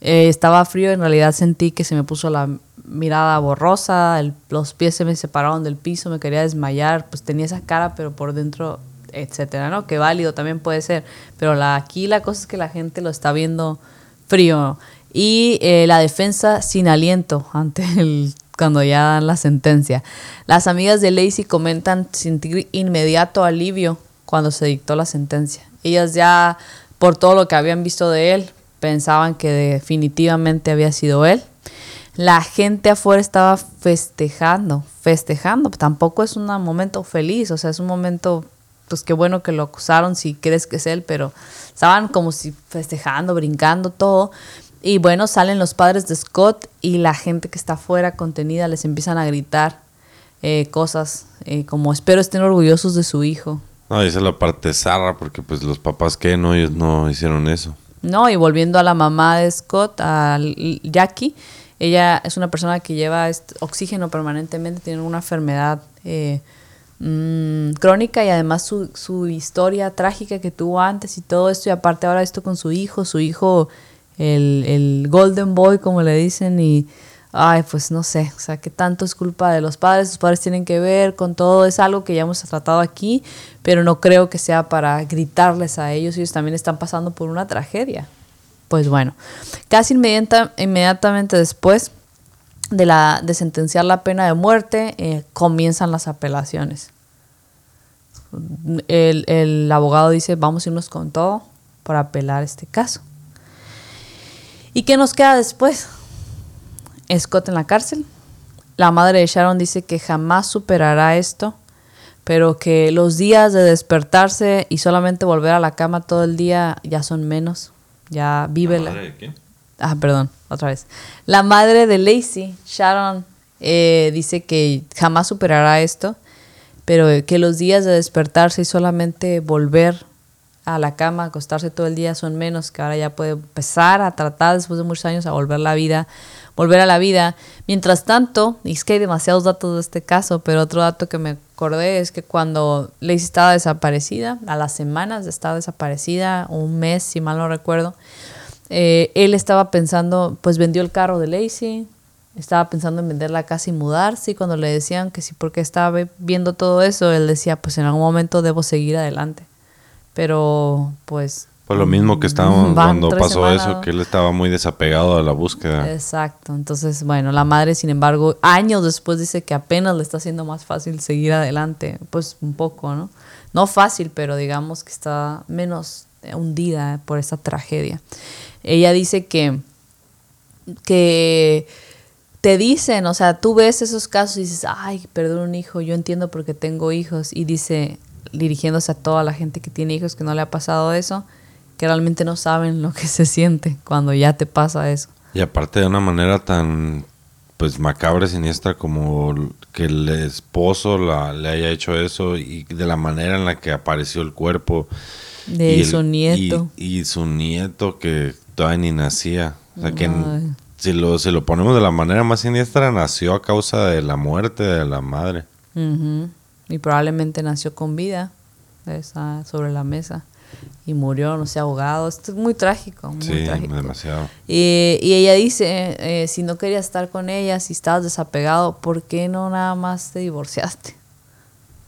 eh, estaba frío, en realidad sentí que se me puso la mirada borrosa, los pies se me separaron del piso, me quería desmayar, pues tenía esa cara, pero por dentro, etcétera, ¿no? Que válido también puede ser, pero la, aquí la cosa es que la gente lo está viendo frío y eh, la defensa sin aliento ante el cuando ya dan la sentencia. Las amigas de Lacey comentan sentir inmediato alivio cuando se dictó la sentencia. Ellas ya, por todo lo que habían visto de él, pensaban que definitivamente había sido él. La gente afuera estaba festejando, festejando. Tampoco es un momento feliz, o sea, es un momento, pues qué bueno que lo acusaron si crees que es él, pero estaban como si festejando, brincando, todo. Y bueno, salen los padres de Scott y la gente que está afuera contenida les empiezan a gritar eh, cosas eh, como espero estén orgullosos de su hijo. No, esa es la parte zarra, porque pues los papás que no, ellos no hicieron eso. No, y volviendo a la mamá de Scott, a Jackie, ella es una persona que lleva oxígeno permanentemente, tiene una enfermedad eh, mm, crónica y además su, su historia trágica que tuvo antes y todo esto, y aparte ahora esto con su hijo, su hijo, el, el Golden Boy, como le dicen, y ay, pues no sé, o sea, que tanto es culpa de los padres, los padres tienen que ver con todo, es algo que ya hemos tratado aquí, pero no creo que sea para gritarles a ellos, ellos también están pasando por una tragedia. Pues bueno, casi inmediata- inmediatamente después de, la, de sentenciar la pena de muerte, eh, comienzan las apelaciones. El, el abogado dice, vamos a irnos con todo para apelar este caso. ¿Y qué nos queda después? Scott en la cárcel. La madre de Sharon dice que jamás superará esto, pero que los días de despertarse y solamente volver a la cama todo el día ya son menos. Ya vive la... Ah, perdón, otra vez. La madre de Lacey, Sharon, eh, dice que jamás superará esto, pero que los días de despertarse y solamente volver a la cama, acostarse todo el día son menos, que ahora ya puede empezar a tratar después de muchos años a volver la vida, volver a la vida. Mientras tanto, y es que hay demasiados datos de este caso, pero otro dato que me acordé es que cuando Lacey estaba desaparecida, a las semanas de estar desaparecida, un mes si mal no recuerdo, eh, él estaba pensando, pues vendió el carro de Lacey, estaba pensando en vender la casa y mudarse, cuando le decían que sí, porque estaba viendo todo eso, él decía, pues en algún momento debo seguir adelante. Pero, pues... Pues lo mismo que estábamos van cuando pasó semanas. eso, que él estaba muy desapegado de la búsqueda. Exacto. Entonces, bueno, la madre, sin embargo, años después dice que apenas le está haciendo más fácil seguir adelante. Pues un poco, ¿no? No fácil, pero digamos que está menos eh, hundida por esa tragedia. Ella dice que, que te dicen, o sea, tú ves esos casos y dices, ay, perdón un hijo, yo entiendo porque tengo hijos. Y dice, dirigiéndose a toda la gente que tiene hijos que no le ha pasado eso, que realmente no saben lo que se siente cuando ya te pasa eso. Y aparte de una manera tan pues macabra y siniestra como que el esposo la, le haya hecho eso y de la manera en la que apareció el cuerpo. De y el- su nieto. Y, y su nieto que todavía ni nacía. O sea que Ay. si lo, si lo ponemos de la manera más siniestra, nació a causa de la muerte de la madre. Ujú. Y probablemente nació con vida esa, sobre la mesa y murió, no sé, ahogado. Esto es muy trágico, muy Sí, trágico. demasiado. Y, y ella dice, eh, si no querías estar con ella, si estabas desapegado, ¿por qué no nada más te divorciaste?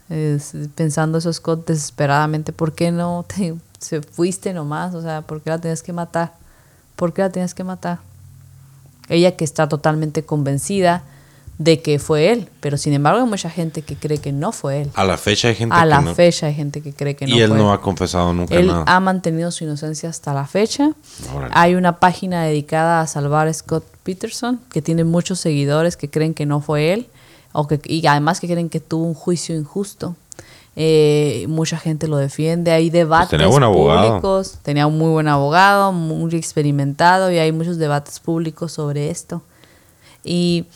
Es- pensando eso Scott desesperadamente, ¿por qué no te se fuiste nomás? O sea, ¿por qué la tenías que matar? ¿Por qué la tenías que matar? Ella que está totalmente convencida de que fue él, pero sin embargo hay mucha gente que cree que no fue él. A la fecha hay gente A que la no. fecha hay gente que cree que no y él fue no él. ha confesado nunca Él nada. ha mantenido su inocencia hasta la fecha. Órale. Hay una página dedicada a salvar a Scott Peterson que tiene muchos seguidores que creen que no fue él o que, y además que creen que tuvo un juicio injusto. Eh, mucha gente lo defiende. Hay debates Pues tenía buen abogado. públicos. Tenía un muy buen abogado, muy experimentado y hay muchos debates públicos sobre esto. Y,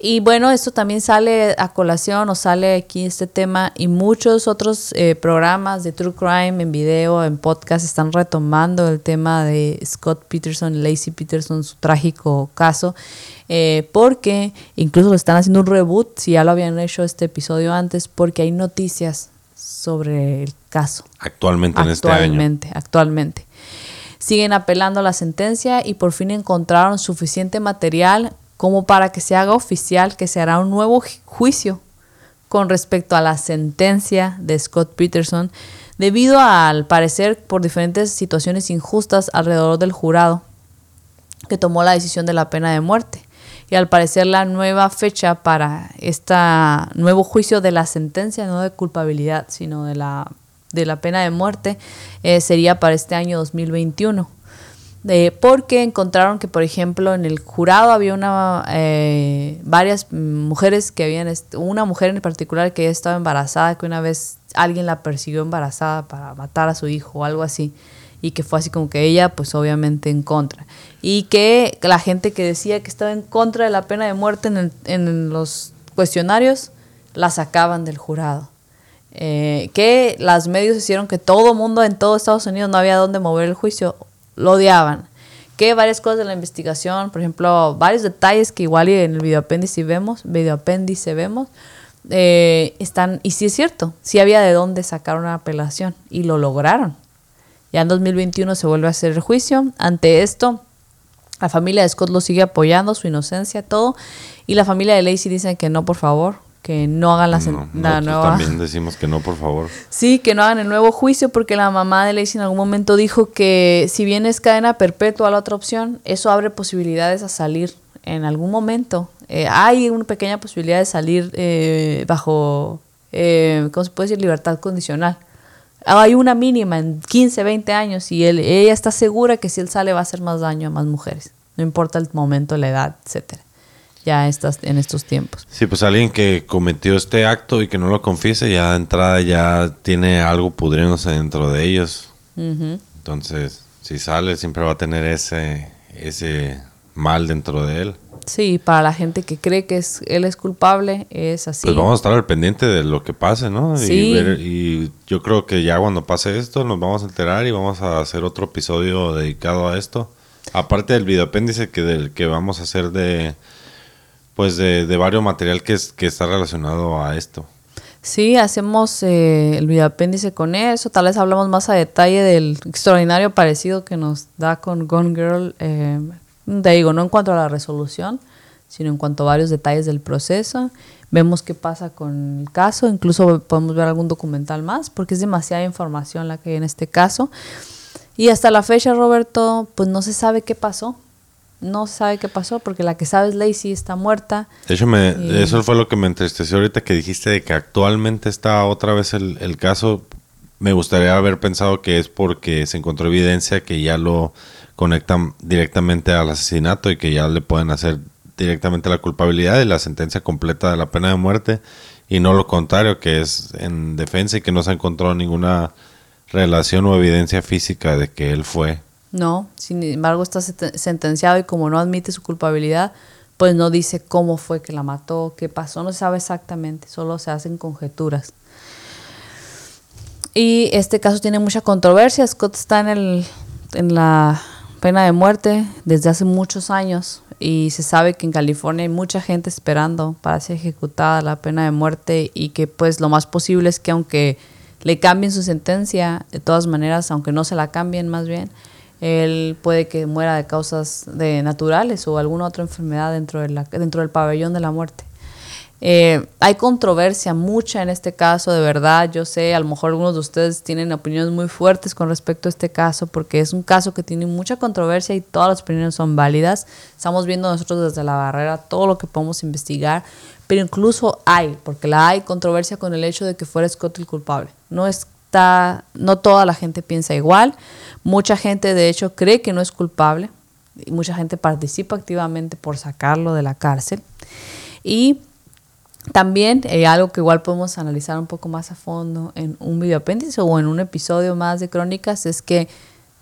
y bueno, esto también sale a colación o sale aquí este tema y muchos otros eh, programas de True Crime en video, en podcast, están retomando el tema de Scott Peterson, Lacey Peterson, su trágico caso, eh, porque incluso lo están haciendo un reboot, si ya lo habían hecho este episodio antes, porque hay noticias sobre el caso Actualmente en este año. actualmente, actualmente. Siguen apelando la sentencia y por fin encontraron suficiente material como para que se haga oficial que se hará un nuevo ju- juicio con respecto a la sentencia de Scott Peterson debido al parecer por diferentes situaciones injustas alrededor del jurado que tomó la decisión de la pena de muerte. Y al parecer la nueva fecha para este nuevo juicio de la sentencia, no de culpabilidad, sino de la, de la pena de muerte, eh, sería para este año 2021. Eh, porque encontraron que, por ejemplo, en el jurado había una eh, varias mujeres que habían, una mujer en particular que había estado embarazada, que una vez alguien la persiguió embarazada para matar a su hijo o algo así, y que fue así como que ella, pues obviamente en contra. Y que la gente que decía que estaba en contra de la pena de muerte en, el- en los cuestionarios, la sacaban del jurado. eh, que las medios hicieron que todo mundo en todo Estados Unidos no había dónde mover el juicio, lo odiaban. Que varias cosas de la investigación, por ejemplo, varios detalles que igual en el videoapéndice vemos, videoapéndice vemos, eh, están, y sí es cierto, sí había de dónde sacar una apelación y lo lograron. Ya en 2021 se vuelve a hacer el juicio. Ante esto, la familia de Scott lo sigue apoyando, su inocencia, todo. Y la familia de Lacey dicen que no, por favor, que no hagan la, No, la nueva. también decimos que no, por favor. Sí, que no hagan el nuevo juicio porque la mamá de Lacey en algún momento dijo que si bien es cadena perpetua la otra opción, eso abre posibilidades a salir en algún momento. Eh, hay una pequeña posibilidad de salir eh, bajo, eh, ¿cómo se puede decir? Libertad condicional. Hay una mínima en 15, 20 años y él, ella está segura que si él sale va a hacer más daño a más mujeres. No importa el momento, la edad, etcétera. Ya estas, en estos tiempos. Sí, pues alguien que cometió este acto y que no lo confiese, ya de entrada ya tiene algo pudriéndose dentro de ellos. Entonces, si sale, siempre va a tener ese, ese mal dentro de él. Sí, para la gente que cree que es, él es culpable, es así. Pues vamos a estar al pendiente de lo que pase, ¿no? Sí. Y, ver- y yo creo que ya cuando pase esto nos vamos a enterar y vamos a hacer otro episodio dedicado a esto. Aparte del videoapéndice que, del, que vamos a hacer de pues de, de varios material que, es, que está relacionado a esto. Sí, hacemos eh, el videoapéndice con eso. Tal vez hablamos más a detalle del extraordinario parecido que nos da con Gone Girl. eh, te digo, no en cuanto a la resolución, sino en cuanto a varios detalles del proceso. Vemos qué pasa con el caso. Incluso podemos ver algún documental más, porque es demasiada información la que hay en este caso. Y hasta la fecha, Roberto, pues no se sabe qué pasó. No sabe qué pasó, porque la que sabe es Lacey, está muerta. De hecho, me, Y- eso fue lo que me entristeció ahorita que dijiste de que actualmente está otra vez el, el caso. Me gustaría haber pensado que es porque se encontró evidencia que ya lo conectan directamente al asesinato y que ya le pueden hacer directamente la culpabilidad y la sentencia completa de la pena de muerte y no lo contrario, que es en defensa y que no se encontró ninguna relación o evidencia física de que él fue. No, sin embargo está sentenciado y como no admite su culpabilidad, pues no dice cómo fue que la mató, qué pasó, no se sabe exactamente, solo se hacen conjeturas. Y este caso tiene mucha controversia. Scott está en, el, en la pena de muerte desde hace muchos años y se sabe que en California hay mucha gente esperando para ser ejecutada la pena de muerte y que pues lo más posible es que aunque le cambien su sentencia, de todas maneras, aunque no se la cambien más bien, él puede que muera de causas de naturales o alguna otra enfermedad dentro, del pabellón de la muerte. Eh, hay controversia mucha en este caso, de verdad. Yo sé, a lo mejor algunos de ustedes tienen opiniones muy fuertes con respecto a este caso, porque es un caso que tiene mucha controversia y todas las opiniones son válidas. Estamos viendo nosotros desde la barrera todo lo que podemos investigar, pero incluso hay, porque la hay controversia con el hecho de que fuera Scott el culpable. No está, no toda la gente piensa igual. Mucha gente, de hecho, cree que no es culpable y mucha gente participa activamente por sacarlo de la cárcel. Y también eh, algo que igual podemos analizar un poco más a fondo en un video apéndice o en un episodio más de crónicas es que,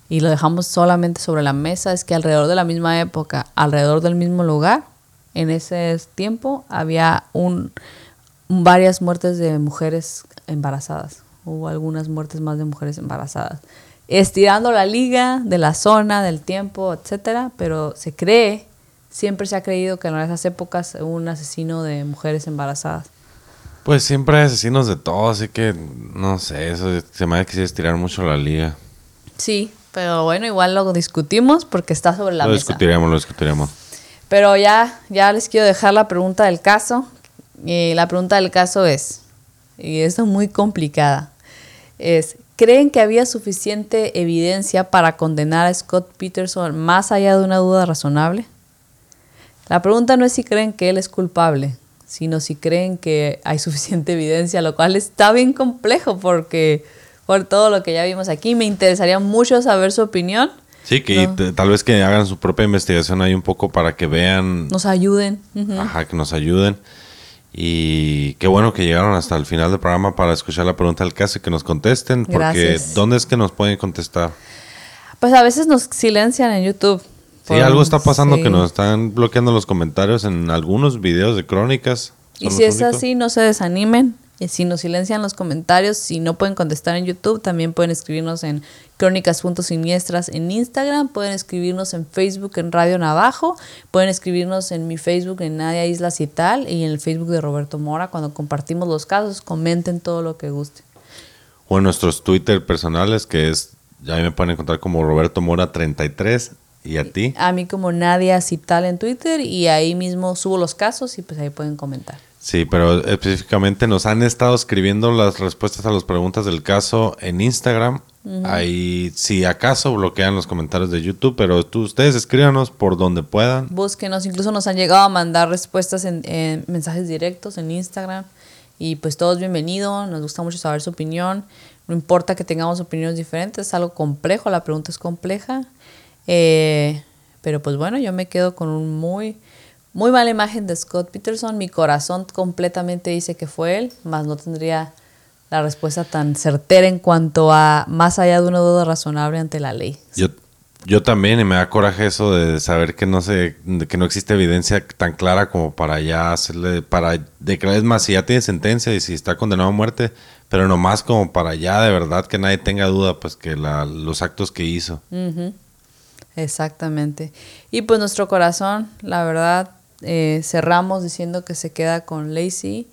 y lo dejamos solamente sobre la mesa, es que alrededor de la misma época, alrededor del mismo lugar, en ese tiempo había un, varias muertes de mujeres embarazadas. Hubo algunas muertes más de mujeres embarazadas. Estirando la liga de la zona, del tiempo, etcétera, pero se cree siempre se ha creído que en esas épocas hubo un asesino de mujeres embarazadas. Pues siempre hay asesinos de todo, así que no sé, eso se me ha quisido estirar mucho la liga. Sí, pero bueno, igual lo discutimos porque está sobre la lo mesa. discutiremos, lo discutiremos. Pero ya, ya les quiero dejar la pregunta del caso. Y la pregunta del caso es, y esto es muy complicada, es, ¿creen que había suficiente evidencia para condenar a Scott Peterson más allá de una duda razonable? La pregunta no es si creen que él es culpable, sino si creen que hay suficiente evidencia, lo cual está bien complejo porque por todo lo que ya vimos aquí, me interesaría mucho saber su opinión. Sí, que No. tal vez que hagan su propia investigación ahí un poco para que vean, Nos ayuden. Ajá, que nos ayuden. Y qué bueno que llegaron hasta el final del programa para escuchar la pregunta del caso y que nos contesten, porque Gracias. ¿dónde es que nos pueden contestar? Pues a veces nos silencian en YouTube. Sí, Por- algo está pasando sí. que nos están bloqueando los comentarios en algunos videos de crónicas. Y si es únicos. así, no se desanimen. Y si nos silencian los comentarios, si no pueden contestar en YouTube, también pueden escribirnos en crónicas.siniestras en Instagram, pueden escribirnos en Facebook en Radio Navajo, pueden escribirnos en mi Facebook en Nadia Islas y tal, y en el Facebook de Roberto Mora. Cuando compartimos los casos, comenten todo lo que guste. O en nuestros Twitter personales, que es, ya me pueden encontrar como Roberto Mora 33 y a ti. A mí como Nadia Cital en Twitter y ahí mismo subo los casos y pues ahí pueden comentar. Sí, pero específicamente nos han estado escribiendo las respuestas a las preguntas del caso en Instagram. Ahí, si acaso, bloquean los comentarios de YouTube, pero tú, ustedes escríbanos por donde puedan. Búsquenos, incluso nos han llegado a mandar respuestas en, en mensajes directos en Instagram. Y pues todos bienvenidos, nos gusta mucho saber su opinión. No importa que tengamos opiniones diferentes, es algo complejo, la pregunta es compleja. Eh, pero pues bueno, yo me quedo con un muy, muy mala imagen de Scott Peterson. Mi corazón completamente dice que fue él, más no tendría la respuesta tan certera en cuanto a más allá de una duda razonable ante la ley. Yo, yo también, y me da coraje eso de saber que no se, que no existe evidencia tan clara como para ya hacerle, para declarar, es más, si ya tiene sentencia y si está condenado a muerte, pero nomás como para ya de verdad que nadie tenga duda, pues que la, los actos que hizo. Exactamente. Y pues nuestro corazón, la verdad, eh, cerramos diciendo que se queda con Lacey,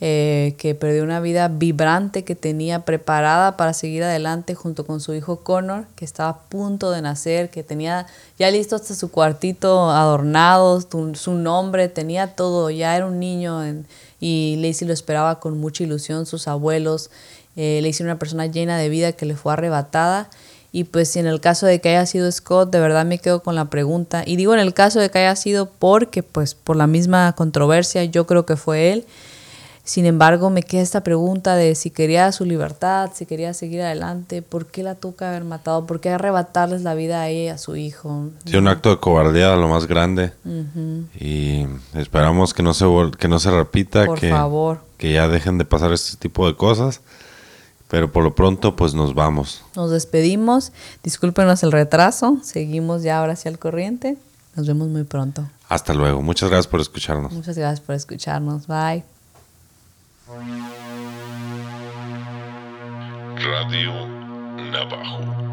eh, que perdió una vida vibrante que tenía preparada para seguir adelante junto con su hijo Connor, que estaba a punto de nacer, que tenía ya listo hasta su cuartito adornado, su nombre, tenía todo, ya era un niño y Lacey lo esperaba con mucha ilusión, sus abuelos, eh, Lacey era una persona llena de vida que le fue arrebatada. Y pues si en el caso de que haya sido Scott, de verdad me quedo con la pregunta. Y digo en el caso de que haya sido porque pues por la misma controversia yo creo que fue él. Sin embargo, me queda esta pregunta de si quería su libertad, si quería seguir adelante, ¿por qué la toca haber matado? ¿Por qué arrebatarles la vida a ella y a su hijo? Sí, un acto de cobardía lo más grande. Y esperamos que no se que no se repita, Por que, favor. que ya dejen de pasar este tipo de cosas. Pero por lo pronto, pues nos vamos. Nos despedimos, discúlpenos el retraso, seguimos ya ahora hacia el corriente. Nos vemos muy pronto. Hasta luego. Muchas gracias por escucharnos. Muchas gracias por escucharnos. Bye. Radio Navajo.